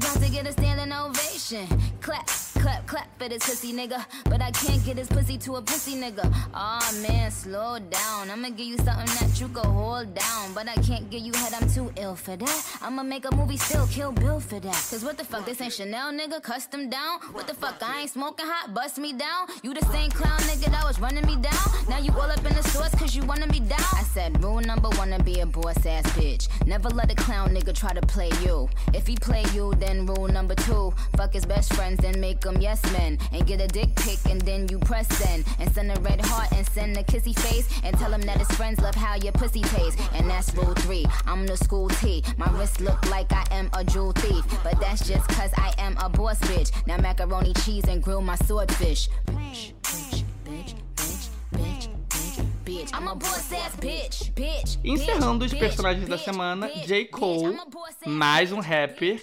pussy get a standing ovation. Clap clap, clap for this pussy nigga. But I can't get this pussy to a pussy nigga. Aw oh, man, slow down. I'ma give you something that you can hold down. But I can't give you head, I'm too ill for that. I'ma make a movie still, kill Bill for that. Cause what the fuck, this ain't Chanel nigga, custom down. What the fuck, I ain't smoking hot, bust me down. You the same clown nigga that was running me down. Now you all up in the source cause you wanna be down. I said, rule number one to be a boss ass bitch. Never let a clown nigga try to play you. If he play you, then rule number two. Fuck his best friends and make them yes men. And get a dick pic and then you press send. And send a red heart and send a kissy face. And tell him that his friends love how your pussy tastes. And that's rule three. I'm the school T. My wrist look like I am a jewel thief. But that's just cause I am a boss bitch. Now macaroni cheese and grill my swordfish. Bitch, bitch, bitch, bitch, bitch. Encerrando os personagens da semana, J. Cole, mais um rapper.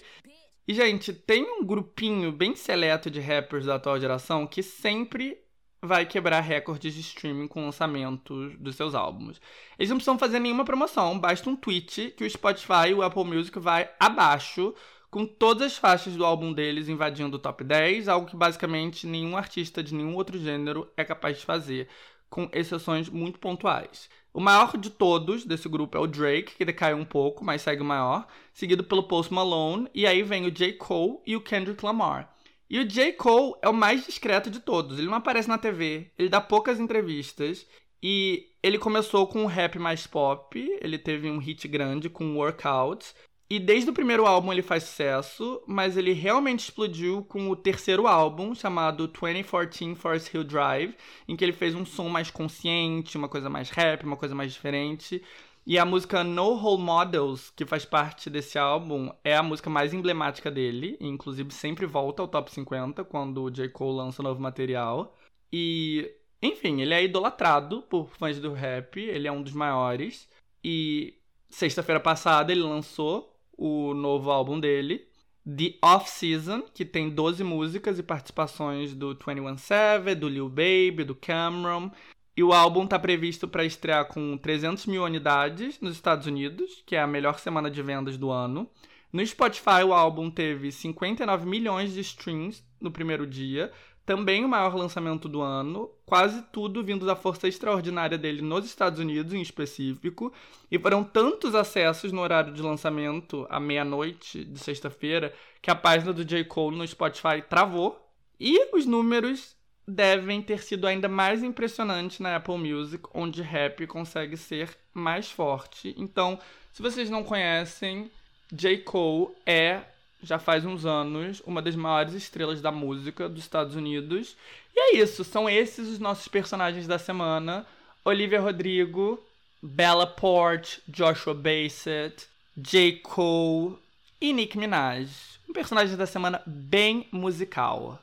E, gente, tem um grupinho bem seleto de rappers da atual geração que sempre vai quebrar recordes de streaming com lançamentos dos seus álbuns. Eles não precisam fazer nenhuma promoção, basta um tweet que o Spotify e o Apple Music vai abaixo com todas as faixas do álbum deles invadindo o top 10, algo que basicamente nenhum artista de nenhum outro gênero é capaz de fazer, com exceções muito pontuais. O maior de todos desse grupo é o Drake, que decaiu um pouco, mas segue o maior, seguido pelo Post Malone, e aí vem o J. Cole e o Kendrick Lamar. E o J. Cole é o mais discreto de todos. Ele não aparece na TV, ele dá poucas entrevistas e ele começou com um rap mais pop, ele teve um hit grande com Workouts, e desde o primeiro álbum ele faz sucesso, mas ele realmente explodiu com o terceiro álbum, chamado 2014 Forest Hill Drive, em que ele fez um som mais consciente, uma coisa mais rap, uma coisa mais diferente. E a música No Role Models, que faz parte desse álbum, é a música mais emblemática dele, e inclusive sempre volta ao top 50 quando o J. Cole lança novo material. E, enfim, ele é idolatrado por fãs do rap, ele é um dos maiores. E sexta-feira passada ele lançou o novo álbum dele, The Off Season, que tem 12 músicas e participações do 21 Savage, do Lil Baby, do Cameron. E o álbum está previsto para estrear com 300 mil unidades nos Estados Unidos, que é a melhor semana de vendas do ano. No Spotify, o álbum teve 59 milhões de streams no primeiro dia, também o maior lançamento do ano, quase tudo vindo da força extraordinária dele nos Estados Unidos em específico, e foram tantos acessos no horário de lançamento, à meia-noite de sexta-feira, que a página do J. Cole no Spotify travou, e os números devem ter sido ainda mais impressionantes na Apple Music, onde rap consegue ser mais forte. Então, se vocês não conhecem, J. Cole é já faz uns anos, uma das maiores estrelas da música dos Estados Unidos. E é isso, são esses os nossos personagens da semana: Olivia Rodrigo, Bella Porte, Joshua Bassett, J. Cole e Nicki Minaj. Um personagem da semana bem musical.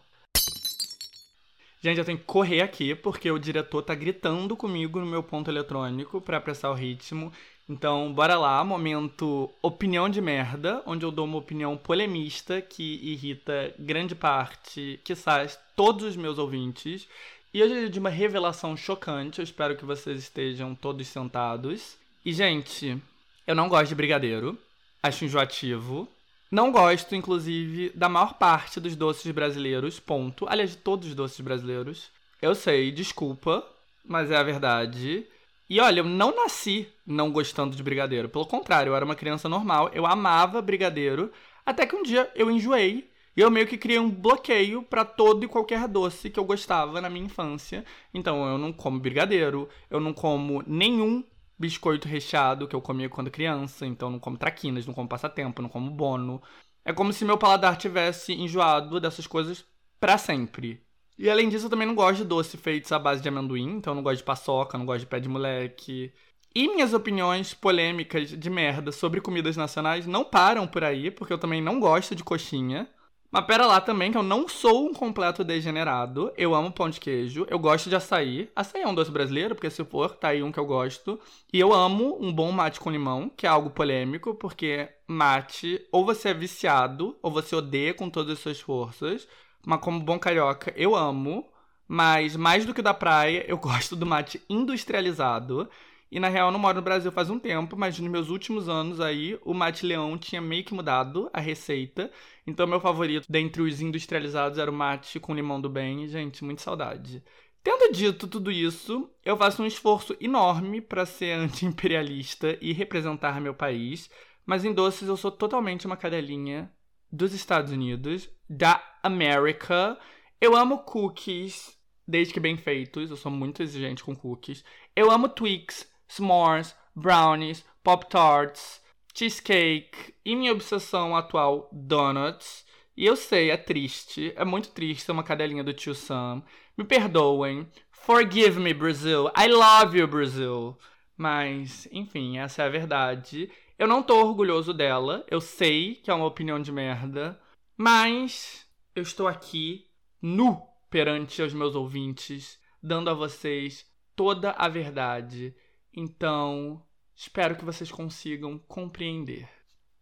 Gente, eu tenho que correr aqui porque o diretor tá gritando comigo no meu ponto eletrônico para apressar o ritmo. Então, bora lá, momento opinião de merda, onde eu dou uma opinião polemista que irrita grande parte, sai todos os meus ouvintes. E hoje é de uma revelação chocante, eu espero que vocês estejam todos sentados. E, gente, eu não gosto de brigadeiro, acho enjoativo. Não gosto, inclusive, da maior parte dos doces brasileiros, ponto. Aliás, de todos os doces brasileiros. Eu sei, desculpa, mas é a verdade. E olha, eu não nasci não gostando de brigadeiro. Pelo contrário, eu era uma criança normal, eu amava brigadeiro, até que um dia eu enjoei e eu meio que criei um bloqueio para todo e qualquer doce que eu gostava na minha infância. Então eu não como brigadeiro, eu não como nenhum biscoito recheado que eu comia quando criança, então eu não como traquinas, não como passatempo, não como bono. É como se meu paladar tivesse enjoado dessas coisas para sempre. E além disso, eu também não gosto de doce feitos à base de amendoim, então eu não gosto de paçoca, não gosto de pé de moleque. E minhas opiniões polêmicas de merda sobre comidas nacionais não param por aí, porque eu também não gosto de coxinha. Mas pera lá também que eu não sou um completo degenerado. Eu amo pão de queijo, eu gosto de açaí. Açaí é um doce brasileiro, porque se for, tá aí um que eu gosto. E eu amo um bom mate com limão, que é algo polêmico, porque mate, ou você é viciado, ou você odeia com todas as suas forças. Mas como bom carioca, eu amo. Mas mais do que da praia, eu gosto do mate industrializado. E na real, eu não moro no Brasil faz um tempo, mas nos meus últimos anos aí, o mate leão tinha meio que mudado a receita. Então, meu favorito dentre os industrializados era o mate com limão do bem. Gente, muito saudade. Tendo dito tudo isso, eu faço um esforço enorme para ser anti-imperialista e representar meu país, mas em doces eu sou totalmente uma cadelinha dos Estados Unidos, da América. Eu amo cookies, desde que bem feitos, eu sou muito exigente com cookies. Eu amo Twix, s'mores, brownies, pop-tarts, cheesecake e minha obsessão atual, donuts. E eu sei, é triste, é muito triste ser uma cadelinha do tio Sam. Me perdoem. Forgive me, Brazil. I love you, Brazil. Mas, enfim, essa é a verdade. Eu não tô orgulhoso dela. Eu sei que é uma opinião de merda. Mas eu estou aqui nu perante os meus ouvintes, dando a vocês toda a verdade. Então, espero que vocês consigam compreender.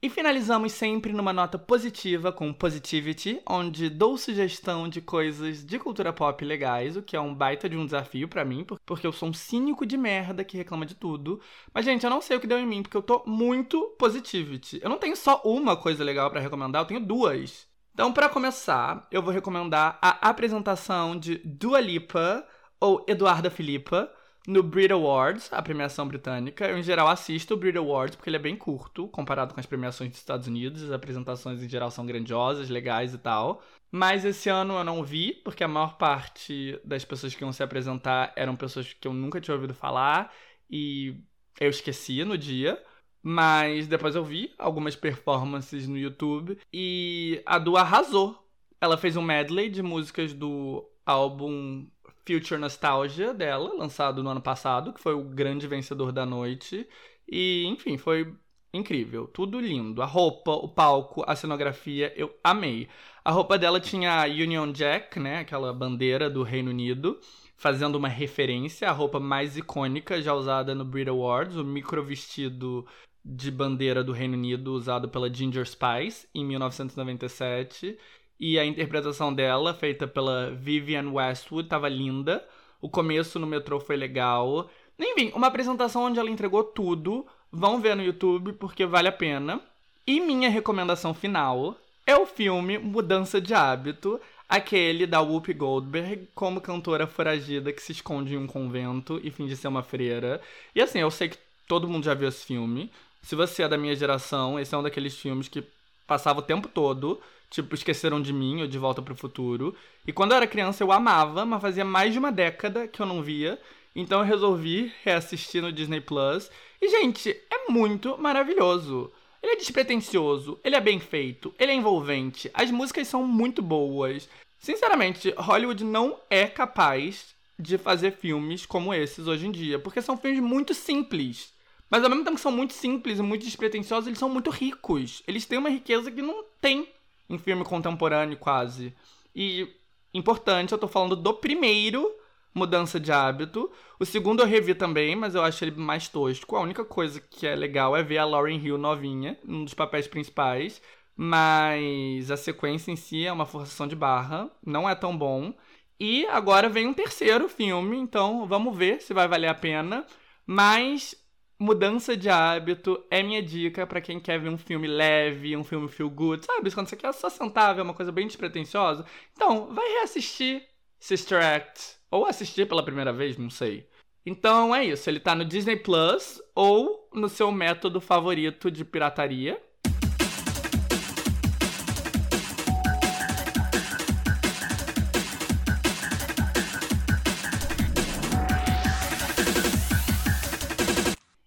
E finalizamos sempre numa nota positiva com Positivity, onde dou sugestão de coisas de cultura pop legais, o que é um baita de um desafio para mim, porque eu sou um cínico de merda que reclama de tudo. Mas, gente, eu não sei o que deu em mim, porque eu tô muito Positivity. Eu não tenho só uma coisa legal para recomendar, eu tenho duas. Então, para começar, eu vou recomendar a apresentação de Dua Lipa, ou Eduarda Filipa, no Brit Awards, a premiação britânica. Eu, em geral, assisto o Brit Awards porque ele é bem curto, comparado com as premiações dos Estados Unidos. As apresentações, em geral, são grandiosas, legais e tal. Mas esse ano eu não vi, porque a maior parte das pessoas que iam se apresentar eram pessoas que eu nunca tinha ouvido falar e eu esqueci no dia. Mas depois eu vi algumas performances no YouTube e a Du arrasou. Ela fez um medley de músicas do álbum Future Nostalgia dela, lançado no ano passado, que foi o grande vencedor da noite. E, enfim, foi incrível, tudo lindo. A roupa, o palco, a cenografia, eu amei. A roupa dela tinha a Union Jack, né, aquela bandeira do Reino Unido, fazendo uma referência à roupa mais icônica já usada no Brit Awards, o micro vestido de bandeira do Reino Unido usado pela Ginger Spice em 1997. E a interpretação dela, feita pela Vivian Westwood, tava linda. O começo no metrô foi legal. Enfim, uma apresentação onde ela entregou tudo. Vão ver no YouTube porque vale a pena. E minha recomendação final é o filme Mudança de Hábito, aquele da Whoopi Goldberg como cantora foragida que se esconde em um convento e finge ser uma freira. E assim, eu sei que todo mundo já viu esse filme. Se você é da minha geração, esse é um daqueles filmes que passava o tempo todo tipo Esqueceram de Mim ou De Volta para o Futuro. E quando eu era criança eu amava, mas fazia mais de uma década que eu não via. Então eu resolvi reassistir no Disney Plus. E, gente, é muito maravilhoso. Ele é despretensioso, ele é bem feito, ele é envolvente, as músicas são muito boas. Sinceramente, Hollywood não é capaz de fazer filmes como esses hoje em dia, porque são filmes muito simples. Mas ao mesmo tempo que são muito simples e muito despretensiosos, eles são muito ricos. Eles têm uma riqueza que não tem em filme contemporâneo quase. E importante, eu tô falando do primeiro Mudança de Hábito. O segundo eu revi também, mas eu acho ele mais tosco. A única coisa que é legal é ver a Lauren Hill novinha, um dos papéis principais. Mas a sequência em si é uma forçação de barra, não é tão bom. E agora vem um terceiro filme, então vamos ver se vai valer a pena. Mas mudança de hábito é minha dica para quem quer ver um filme leve, um filme feel good, sabe? Quando você quer só sentar, ver uma coisa bem despretensiosa. Então, vai reassistir Sister Act. Ou assistir pela primeira vez, não sei. Então é isso, ele tá no Disney Plus ou no seu método favorito de pirataria.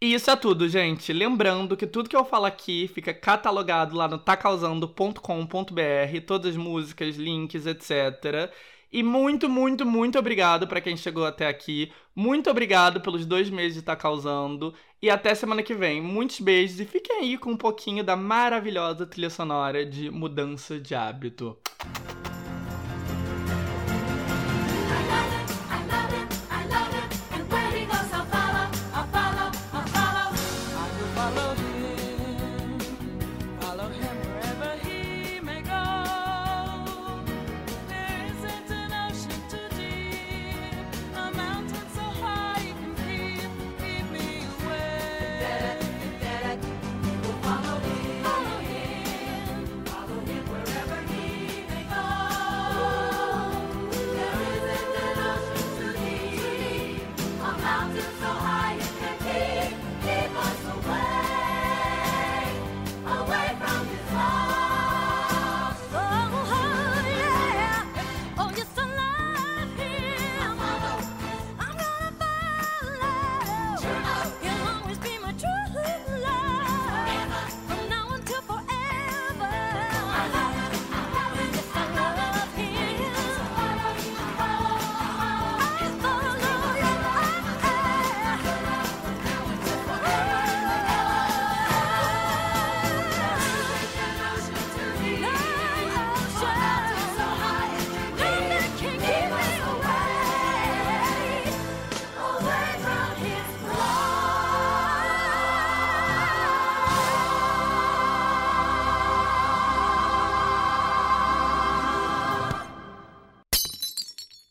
E isso é tudo, gente. Lembrando que tudo que eu falo aqui fica catalogado lá no tacausando.com.br, todas as músicas, links, etc. E muito, muito, muito obrigado para quem chegou até aqui. Muito obrigado pelos dois meses de tá causando. E até semana que vem. Muitos beijos e fiquem aí com um pouquinho da maravilhosa trilha sonora de Mudança de Hábito.